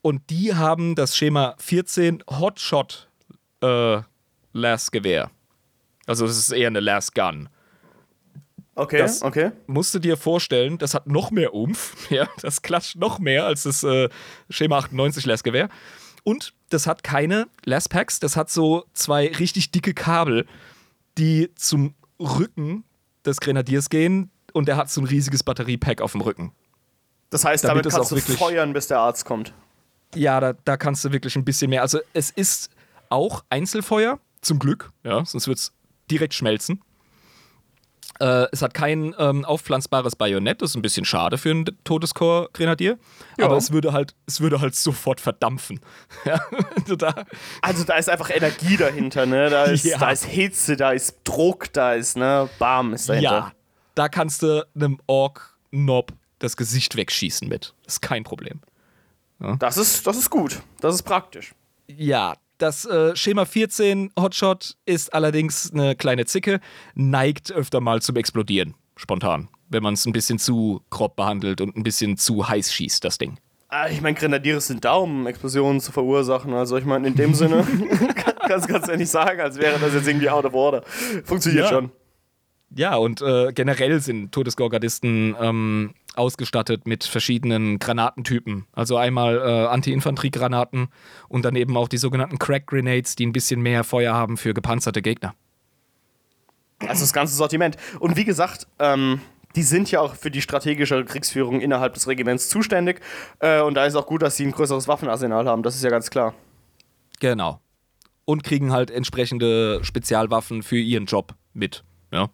Und die haben das Schema 14 Hotshot äh, Last Gewehr. Also das ist eher eine Last Gun. Okay, Das- okay. musst du dir vorstellen, das hat noch mehr Umf, ja, das klatscht noch mehr als das äh, Schema 98 Lastgewehr. Und das hat keine Lastpacks, das hat so zwei richtig dicke Kabel, die zum Rücken des Grenadiers gehen und der hat so ein riesiges Batteriepack auf dem Rücken. Das heißt, Damit damit, es kannst auch du wirklich- feuern, bis der Arzt kommt. Ja, da, da kannst du wirklich ein bisschen mehr. Also es ist auch Einzelfeuer, zum Glück, ja, sonst wird es direkt schmelzen. Äh, es hat kein ähm, aufpflanzbares Bajonett, das ist ein bisschen schade für einen Todescore-Grenadier. Ja. Aber es würde halt, es würde halt sofort verdampfen. Ja, du da, Also da ist einfach Energie dahinter, ne? Da ist, Ja. da ist Hitze, da ist Druck, da ist, ne? Bam ist dahinter. ja, da kannst du einem Ork-Nob das Gesicht wegschießen mit. Das ist kein Problem. Das ist, das ist gut. Das ist praktisch. Ja, das äh, Schema 14 Hotshot ist allerdings eine kleine Zicke, neigt öfter mal zum Explodieren, spontan, wenn man es ein bisschen zu grob behandelt und ein bisschen zu heiß schießt, das Ding. Ah, Ich meine, Grenadiere sind da, um Explosionen zu verursachen. Also ich meine, in dem Sinne kannst du ja nicht sagen, als wäre das jetzt irgendwie out of order. Funktioniert Ja. schon. Ja, und äh, generell sind Todesgorgardisten ähm, ausgestattet mit verschiedenen Granatentypen. Also einmal äh, Anti-Infanterie-Granaten und dann eben auch die sogenannten Crack-Grenades, die ein bisschen mehr Feuer haben für gepanzerte Gegner. Also das ganze Sortiment. Und wie gesagt, ähm, die sind ja auch für die strategische Kriegsführung innerhalb des Regiments zuständig. Äh, und da ist auch gut, dass sie ein größeres Waffenarsenal haben. Das ist ja ganz klar. Genau. Und kriegen halt entsprechende Spezialwaffen für ihren Job mit. Ja?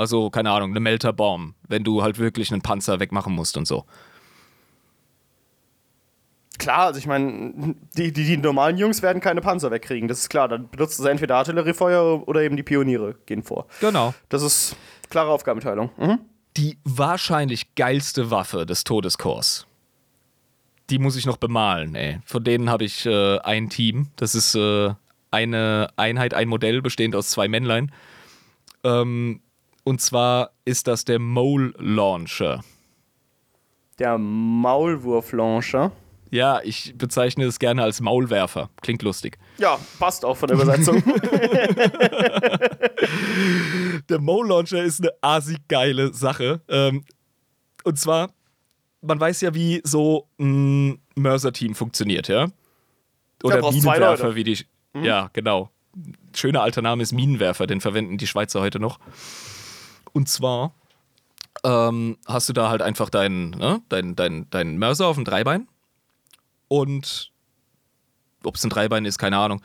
Also, keine Ahnung, eine Melterbomb, wenn du halt wirklich einen Panzer wegmachen musst und so. Klar, also ich meine, die, die, die normalen Jungs werden keine Panzer wegkriegen. Das ist klar. Dann benutzen sie entweder Artilleriefeuer oder eben die Pioniere gehen vor. Genau. Das ist klare Aufgabenteilung. Mhm. Die wahrscheinlich geilste Waffe des Todeskors die muss ich noch bemalen, ey. Von denen habe ich äh, ein Team. Das ist äh, eine Einheit, ein Modell bestehend aus zwei Männlein. Ähm, und zwar ist das der Mole Launcher. Der Maulwurf-Launcher. Ja, ich bezeichne es gerne als Maulwerfer. Klingt lustig. Ja, passt auch von der Übersetzung. Der Mole Launcher ist eine asig geile Sache. Ähm, und zwar, man weiß ja, wie so ein Mörser-Team funktioniert, ja? Oder zwei Minenwerfer, wie die. Ja, genau. Schöner alter Name ist Minenwerfer, den verwenden die Schweizer heute noch. Und zwar ähm, hast du da halt einfach deinen ne, dein, dein, dein Mörser auf dem Dreibein. Und ob es ein Dreibein ist, keine Ahnung.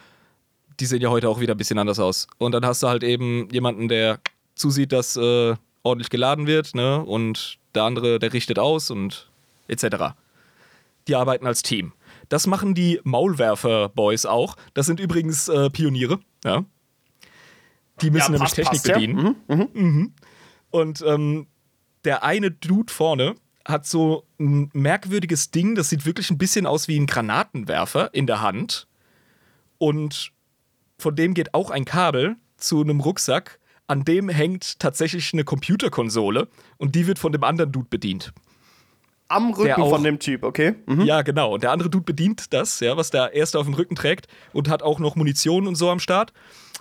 Die sehen ja heute auch wieder ein bisschen anders aus. Und dann hast du halt eben jemanden, der zusieht, dass äh, ordentlich geladen wird, ne? Und der andere, der richtet aus und etc. Die arbeiten als Team. Das machen die Maulwerfer-Boys auch. Das sind übrigens äh, Pioniere, ja. Die müssen Ja, nämlich passt, Technik passt, ja. bedienen. Mhm. Und ähm, der eine Dude vorne hat so ein merkwürdiges Ding, das sieht wirklich ein bisschen aus wie ein Granatenwerfer in der Hand. Und von dem geht auch ein Kabel zu einem Rucksack, an dem hängt tatsächlich eine Computerkonsole und die wird von dem anderen Dude bedient. Am Rücken auch- von dem Typ, okay? Ja, genau. Und der andere Dude bedient das, ja, was der erste auf dem Rücken trägt und hat auch noch Munition und so am Start.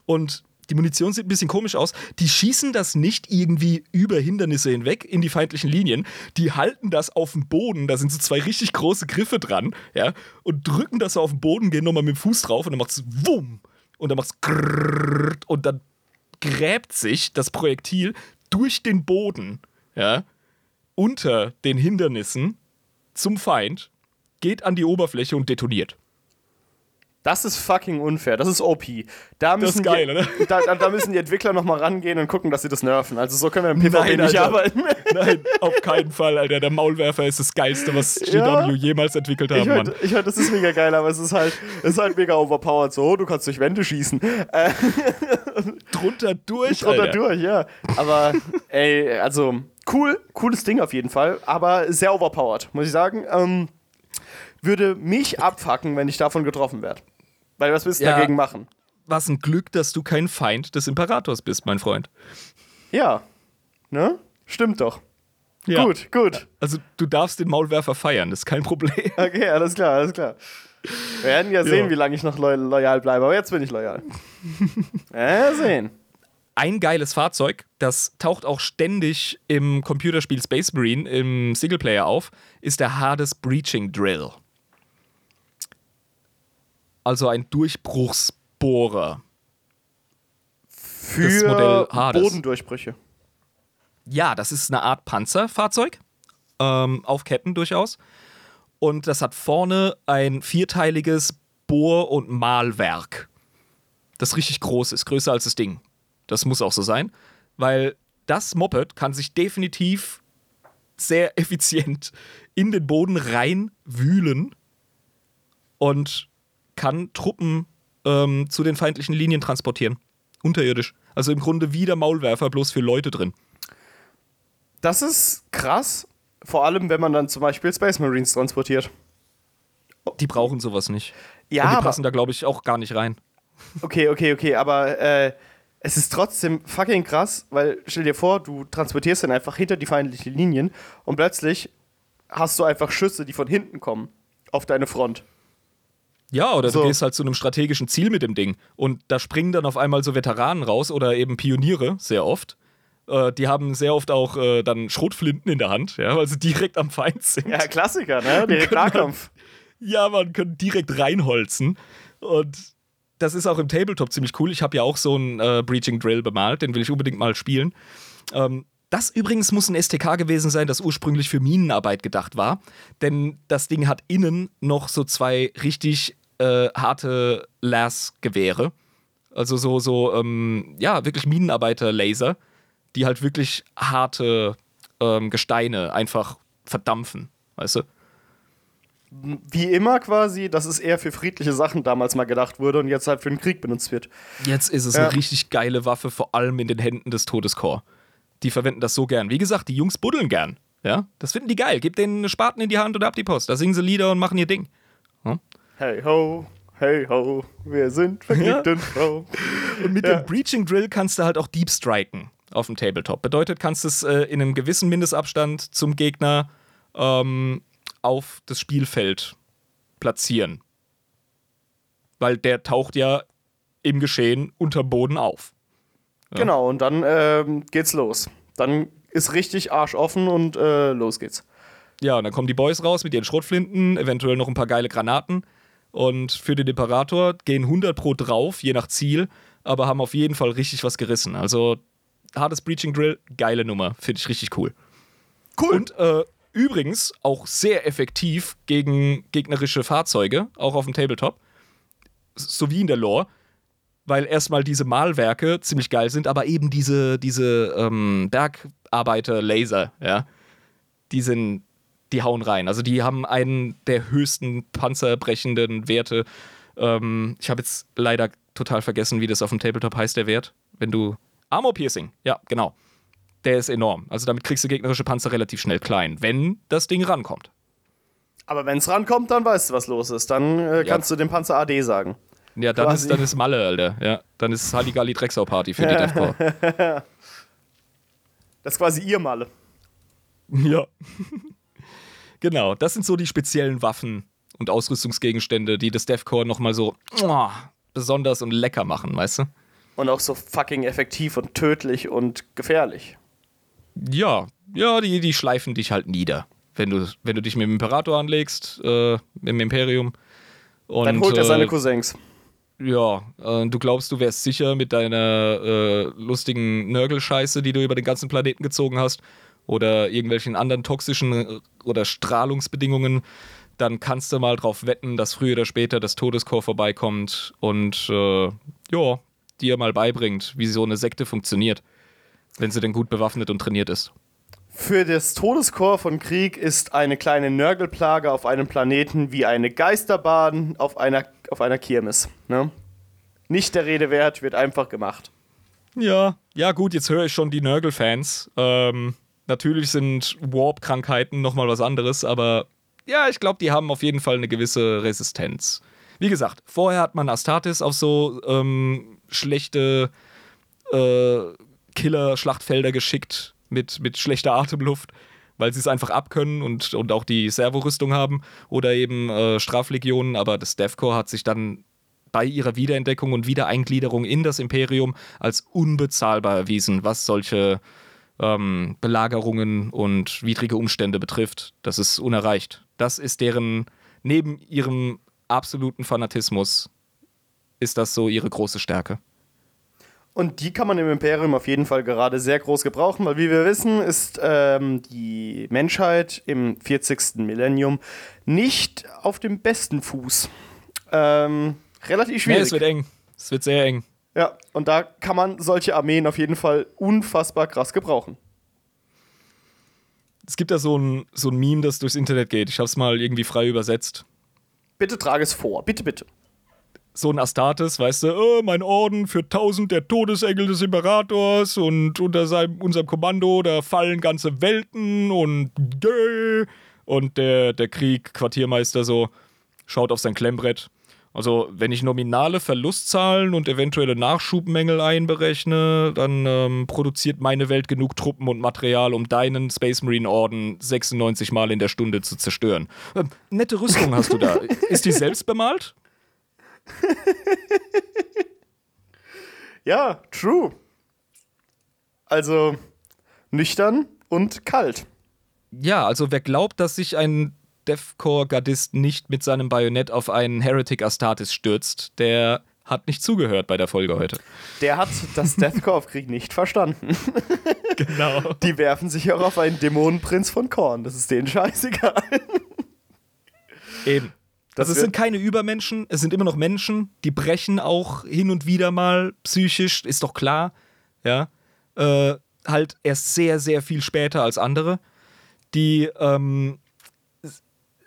Und die Munition sieht ein bisschen komisch aus. Die schießen das nicht irgendwie über Hindernisse hinweg in die feindlichen Linien. Die halten das auf dem Boden. Da sind so zwei richtig große Griffe dran, ja, und drücken das so auf den Boden, gehen nochmal mit dem Fuß drauf und dann macht's Wumm. Und dann macht's Grrrrt und dann gräbt sich das Projektil durch den Boden, unter den Hindernissen zum Feind, geht an die Oberfläche und detoniert. Das ist fucking unfair. Das ist OP. Da müssen, geil, die, oder? Da, da, da müssen die Entwickler nochmal rangehen und gucken, dass sie das nerven. Also so können wir im PvP Nein, nicht Alter. arbeiten. Nein, auf keinen Fall, Alter. Der Maulwerfer ist das Geilste, was GW Ja. jemals entwickelt Ich haben, Mann. höre, ich hör, das ist mega geil, aber es ist halt, es ist halt mega overpowered. So, du kannst durch Wände schießen. Äh, Drunter durch, drunter Alter. durch, ja. Aber, ey, also, cool, cooles Ding auf jeden Fall, aber sehr overpowered, muss ich sagen. Ähm, würde mich abfacken, wenn ich davon getroffen werde. Weil was willst du Ja. dagegen machen? Was ein Glück, dass du kein Feind des Imperators bist, mein Freund. Ja. Ne? Stimmt doch. Ja. Gut, gut. Also, du darfst den Maulwerfer feiern, das ist kein Problem. Okay, alles klar, alles klar. Wir werden ja sehen, Ja. wie lange ich noch lo loyal bleibe, aber jetzt bin ich loyal. ja, sehen. Ein geiles Fahrzeug, das taucht auch ständig im Computerspiel Space Marine im Singleplayer auf, ist der Hades Breaching Drill. Also ein Durchbruchsbohrer. Für Modell Hades. Bodendurchbrüche. Ja, das ist eine Art Panzerfahrzeug. Ähm, auf Ketten durchaus. Und das hat vorne ein vierteiliges Bohr- und Mahlwerk. Das richtig groß ist, größer als das Ding. Das muss auch so sein, weil das Moped kann sich definitiv sehr effizient in den Boden reinwühlen und kann Truppen ähm, zu den feindlichen Linien transportieren. Unterirdisch. Also im Grunde wie der Maulwerfer, bloß für Leute drin. Das ist krass, vor allem wenn man dann zum Beispiel Space Marines transportiert. Die brauchen sowas nicht. Ja, Und die passen da, glaube ich, auch gar nicht rein. Okay, okay, okay, aber äh, es ist trotzdem fucking krass, weil stell dir vor, du transportierst dann einfach hinter die feindlichen Linien und plötzlich hast du einfach Schüsse, die von hinten kommen, auf deine Front. Ja, oder So. du gehst halt zu einem strategischen Ziel mit dem Ding. Und da springen dann auf einmal so Veteranen raus oder eben Pioniere, sehr oft. Äh, die haben sehr oft auch äh, dann Schrotflinten in der Hand, ja, weil sie direkt am Feind sind. Ja, Klassiker, ne? Direkt Können Nahkampf. Ja, man kann direkt reinholzen. Und das ist auch im Tabletop ziemlich cool. Ich habe ja auch so einen äh, Breaching Drill bemalt, den will ich unbedingt mal spielen. Ähm, das übrigens muss ein STK gewesen sein, das ursprünglich für Minenarbeit gedacht war. Denn das Ding hat innen noch so zwei richtig äh, harte Las-Gewehre. Also so, so, ähm, ja, wirklich Minenarbeiter-Laser, die halt wirklich harte ähm, Gesteine einfach verdampfen, weißt du? Wie immer quasi, dass es eher für friedliche Sachen damals mal gedacht wurde und jetzt halt für den Krieg benutzt wird. Jetzt ist es Ja. eine richtig geile Waffe, vor allem in den Händen des Todeskorps. Die verwenden das so gern. Wie gesagt, die Jungs buddeln gern. Ja, das finden die geil. Gib denen eine Spaten in die Hand und ab die Post. Da singen sie Lieder und machen ihr Ding. Hey ho, hey ho, wir sind vergnügten Frau. Und mit Ja. dem Breaching Drill kannst du halt auch Deep Striken auf dem Tabletop. Bedeutet, kannst du es äh, in einem gewissen Mindestabstand zum Gegner ähm, auf das Spielfeld platzieren. Weil der taucht ja im Geschehen unterm Boden auf. Genau, und dann ähm, geht's los. Dann ist richtig Arsch offen und äh, los geht's. Ja, und dann kommen die Boys raus mit ihren Schrotflinten, eventuell noch ein paar geile Granaten. Und für den Imperator gehen 100 pro drauf, je nach Ziel, aber haben auf jeden Fall richtig was gerissen. Also, hartes Breaching Drill, geile Nummer. Finde ich richtig cool. Cool. Und äh, übrigens auch sehr effektiv gegen gegnerische Fahrzeuge, auch auf dem Tabletop. Sowie in der Lore. Weil erstmal diese Malwerke ziemlich geil sind, aber eben diese, diese ähm, Bergarbeiter-Laser, ja, die sind, die hauen rein. Also die haben einen der höchsten panzerbrechenden Werte. Ähm, ich habe jetzt leider total vergessen, wie das auf dem Tabletop heißt, der Wert. Wenn du. Armor Piercing, ja, genau. Der ist enorm. Also damit kriegst du gegnerische Panzer relativ schnell klein, wenn das Ding rankommt. Aber wenn's rankommt, dann weißt du, was los ist. Dann äh, kannst du dem Panzer AD sagen. Ja, dann Quasi. ist, dann ist Malle, Alter. Ja, dann ist Halligalli Drecksau Party für die Deathcore. Das ist quasi ihr Malle. ja. genau, das sind so die speziellen Waffen und Ausrüstungsgegenstände, die das Deathcore nochmal so oh, besonders und lecker machen, weißt du? Und auch so fucking effektiv und tödlich und gefährlich. Ja, ja, die, die schleifen dich halt nieder. Wenn du, wenn du dich mit dem Imperator anlegst, äh, im Imperium. Und, Dann holt er seine äh, Cousins. Ja, äh, du glaubst, du wärst sicher mit deiner äh, lustigen Nörgelscheiße, die du über den ganzen Planeten gezogen hast, oder irgendwelchen anderen toxischen äh, oder Strahlungsbedingungen, dann kannst du mal drauf wetten, dass früher oder später das Todeskorps vorbeikommt und äh, ja, dir mal beibringt, wie so eine Sekte funktioniert, wenn sie denn gut bewaffnet und trainiert ist. Für das Todeskorps von Krieg ist eine kleine Nörgelplage auf einem Planeten wie eine Geisterbahn auf einer, auf einer Kirmes. Ne? Nicht der Rede wert, wird einfach gemacht. Ja, ja gut, jetzt höre ich schon die Nörgel-Fans. Ähm, natürlich sind Warp-Krankheiten nochmal was anderes, aber ja, ich glaube, die haben auf jeden Fall eine gewisse Resistenz. Wie gesagt, vorher hat man Astartes auf so ähm, schlechte äh, Killer-Schlachtfelder geschickt mit, mit schlechter Atemluft, weil sie es einfach abkönnen und, und auch die Servorüstung haben oder eben äh, Straflegionen, aber das Deathcore hat sich dann bei ihrer Wiederentdeckung und Wiedereingliederung in das Imperium als unbezahlbar erwiesen, was solche ähm, Belagerungen und widrige Umstände betrifft. Das ist unerreicht. Das ist deren, neben ihrem absoluten Fanatismus, ist das so ihre große Stärke. Und die kann man im Imperium auf jeden Fall gerade sehr groß gebrauchen, weil wie wir wissen, ist ähm, die Menschheit im 40. Millennium nicht auf dem besten Fuß. Ähm, relativ Nee, schwierig. es wird eng. Es wird sehr eng. ja, und da kann man solche Armeen auf jeden Fall unfassbar krass gebrauchen. Es gibt da so ein, so ein Meme, das durchs Internet geht. Ich habe es mal irgendwie frei übersetzt. Bitte trage es vor, bitte, bitte. So ein Astartes, weißt du, oh, mein Orden für tausend der Todesengel des Imperators und unter seinem, unserem Kommando, da fallen ganze Welten und dö. und der, der Krieg, Quartiermeister so, schaut auf sein Klemmbrett. Also, wenn ich nominale Verlustzahlen und eventuelle Nachschubmängel einberechne, dann ähm, produziert meine Welt genug Truppen und Material, um deinen Space Marine Orden 96 Mal in der Stunde zu zerstören. Ähm, nette Rüstung hast du da. Ist die selbst bemalt? Ja, true. Also nüchtern und kalt. Ja, also wer glaubt, dass sich ein Deathcore-Gardist nicht mit seinem Bajonett auf einen Heretic Astartes stürzt, der hat nicht zugehört bei der Folge heute. Der hat das Deathcore auf Krieg nicht verstanden. Genau. Die werfen sich auch auf einen Dämonenprinz von Korn. Das ist denen scheißegal. Eben. Das Also es sind keine Übermenschen, es sind immer noch Menschen, die brechen auch hin und wieder mal psychisch, ist doch klar. Ja. Äh, halt erst sehr, sehr viel später als andere. Die ähm,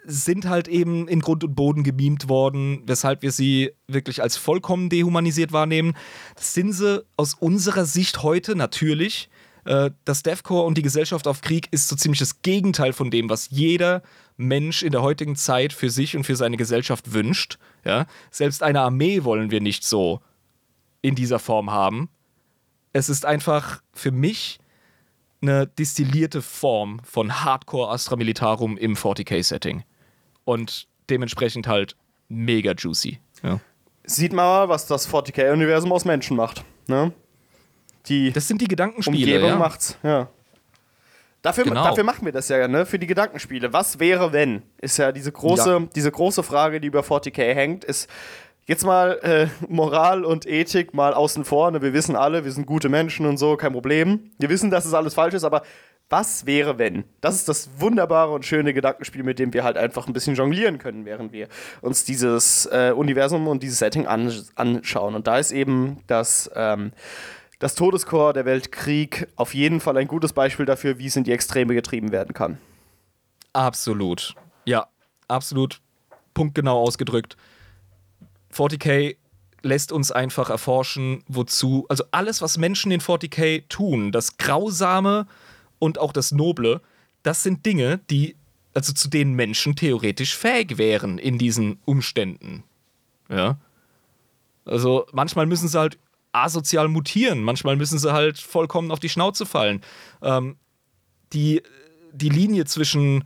sind halt eben in Grund und Boden gemimt worden, weshalb wir sie wirklich als vollkommen dehumanisiert wahrnehmen. Das sind sie aus unserer Sicht heute natürlich. Äh, das Deathcore und die Gesellschaft auf Krieg ist so ziemlich das Gegenteil von dem, was jeder Mensch in der heutigen Zeit für sich und für seine Gesellschaft wünscht. Ja? Selbst eine Armee wollen wir nicht so in dieser Form haben. Es ist einfach für mich eine distillierte Form von Hardcore Astra Militarum im 40k-Setting. Und dementsprechend halt mega juicy. Ja. Sieht mal, was das 40k-Universum aus Menschen macht. Ne? Die das sind die Gedankenspiele. Umgebung ja. macht's, ja. Dafür, Genau. dafür machen wir das ja, ne? Für die Gedankenspiele. Was wäre, wenn? Ist ja diese große, Ja. diese große Frage, die über 40k hängt, ist jetzt mal äh, Moral und Ethik mal außen vor. Ne? Wir wissen alle, wir sind gute Menschen und so, kein Problem. Wir wissen, dass es alles falsch ist, aber was wäre, wenn? Das ist das wunderbare und schöne Gedankenspiel, mit dem wir halt einfach ein bisschen jonglieren können, während wir uns dieses äh, Universum und dieses Setting an, anschauen. Und da ist eben das, ähm, das Todeskorps, der Weltkrieg, auf jeden Fall ein gutes Beispiel dafür, wie es in die Extreme getrieben werden kann. Absolut. Ja, absolut punktgenau ausgedrückt. 40k lässt uns einfach erforschen, wozu, also alles, was Menschen in 40k tun, das Grausame und auch das Noble, das sind Dinge, die, also zu denen Menschen theoretisch fähig wären in diesen Umständen. Ja. Also manchmal müssen sie halt asozial mutieren, manchmal müssen sie halt vollkommen auf die Schnauze fallen. Ähm, die, die Linie zwischen,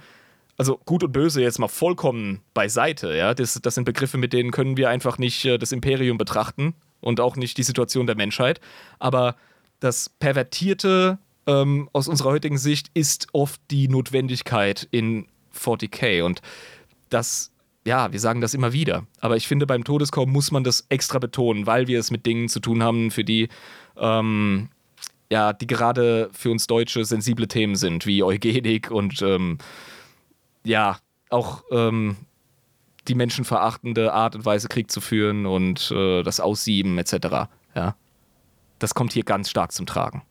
also gut und böse jetzt mal vollkommen beiseite, ja, das, das sind Begriffe, mit denen können wir einfach nicht äh, das Imperium betrachten und auch nicht die Situation der Menschheit. Aber das Pervertierte ähm, aus unserer heutigen Sicht ist oft die Notwendigkeit in 40k und das ja, wir sagen das immer wieder. Aber ich finde, beim Todeskorb muss man das extra betonen, weil wir es mit Dingen zu tun haben, für die, ähm, ja, die gerade für uns Deutsche sensible Themen sind, wie Eugenik und ähm, ja, auch ähm, die menschenverachtende Art und Weise, Krieg zu führen und äh, das Aussieben etc. Ja. Das kommt hier ganz stark zum Tragen.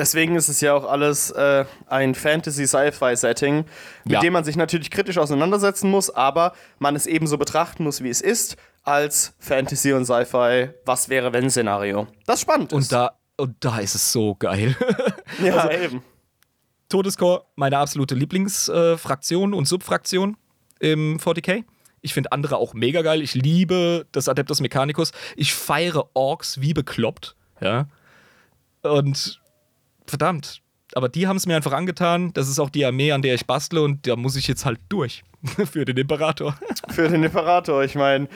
Deswegen ist es ja auch alles äh, ein Fantasy-Sci-Fi-Setting, mit Ja. dem man sich natürlich kritisch auseinandersetzen muss, aber man es ebenso betrachten muss, wie es ist, als Fantasy und Sci-Fi Was wäre wenn Szenario. Das spannend ist. Und da, und da ist es so geil. ja, eben. Todescore, meine absolute Lieblingsfraktion und Subfraktion im 40k. Ich finde andere auch mega geil. Ich liebe das Adeptus Mechanicus. Ich feiere Orks wie bekloppt. Ja. Und verdammt. Aber die haben es mir einfach angetan. Das ist auch die Armee, an der ich bastle und da muss ich jetzt halt durch. Für den Imperator. Für den Imperator. Ich meine,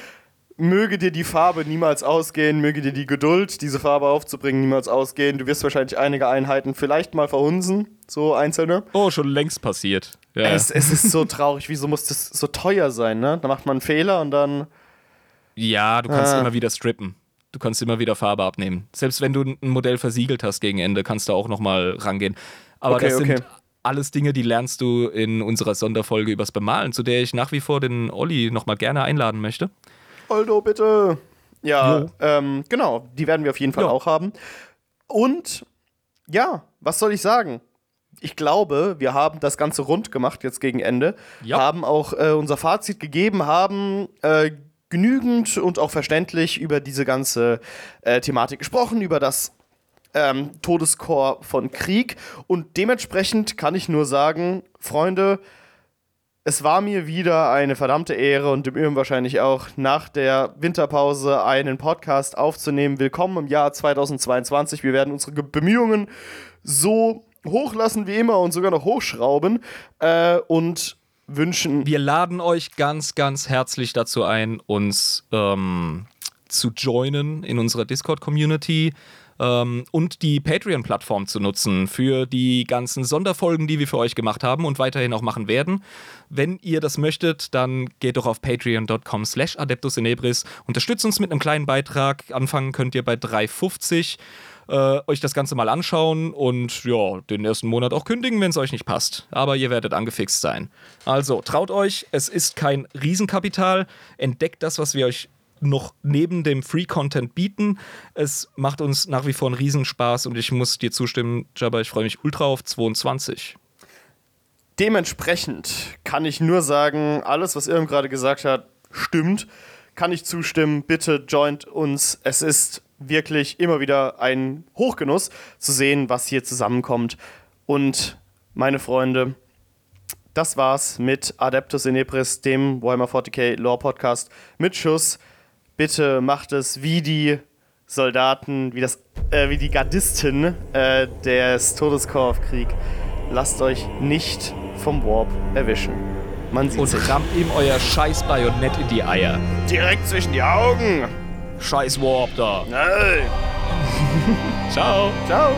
möge dir die Farbe niemals ausgehen, möge dir die Geduld, diese Farbe aufzubringen, niemals ausgehen. Du wirst wahrscheinlich einige Einheiten vielleicht mal verhunsen, so einzelne. Oh, schon längst passiert. Ja. Es, es ist so traurig, wieso muss das so teuer sein, ne? Da macht man einen Fehler und dann. Ja, du kannst Ah. immer wieder strippen. Du kannst immer wieder Farbe abnehmen. Selbst wenn du ein Modell versiegelt hast gegen Ende, kannst du auch nochmal rangehen. Aber Okay, das sind okay. alles Dinge, die lernst du in unserer Sonderfolge übers Bemalen, zu der ich nach wie vor den Olli nochmal gerne einladen möchte. Aldo, bitte. Ja, Jo. ähm, genau, die werden wir auf jeden Fall Ja. auch haben. Und ja, was soll ich sagen? Ich glaube, wir haben das Ganze rund gemacht jetzt gegen Ende. Ja. Haben auch äh, unser Fazit gegeben, haben äh, genügend und auch verständlich über diese ganze äh, Thematik gesprochen, über das ähm, Todeskorps von Krieg. Und dementsprechend kann ich nur sagen, Freunde, es war mir wieder eine verdammte Ehre und im Übrigen wahrscheinlich auch nach der Winterpause einen Podcast aufzunehmen. Willkommen im Jahr 2022. Wir werden unsere Ge- Bemühungen so hochlassen wie immer und sogar noch hochschrauben äh, und wünschen. Wir laden euch ganz, ganz herzlich dazu ein, uns ähm, zu joinen in unserer Discord-Community ähm, und die Patreon-Plattform zu nutzen für die ganzen Sonderfolgen, die wir für euch gemacht haben und weiterhin auch machen werden. Wenn ihr das möchtet, dann geht doch auf patreon.com slash adeptus inebris, unterstützt uns mit einem kleinen Beitrag. Anfangen könnt ihr bei 3,50 äh, euch das Ganze mal anschauen und ja, den ersten Monat auch kündigen, wenn es euch nicht passt. Aber ihr werdet angefixt sein. Also, traut euch, es ist kein Riesenkapital. Entdeckt das, was wir euch noch neben dem Free-Content bieten. Es macht uns nach wie vor einen Riesenspaß und ich muss dir zustimmen, Jabba, ich freue mich ultra auf 22. Dementsprechend kann ich nur sagen, alles, was Irm gerade gesagt hat, stimmt. Kann ich zustimmen. Bitte joint uns. Es ist wirklich immer wieder ein Hochgenuss zu sehen, was hier zusammenkommt. Und meine Freunde, das war's mit Adeptus Inepris, dem Warhammer 40k Lore Podcast mit Schuss. Bitte macht es wie die Soldaten, wie, das, äh, wie die Gardisten äh, des Todeskorps-Krieg. Lasst euch nicht vom Warp erwischen. Man sieht Und rammt ihm euer scheiß Bajonett in die Eier. Direkt zwischen die Augen. Scheiß Warp da. Nein. Ciao. Ciao.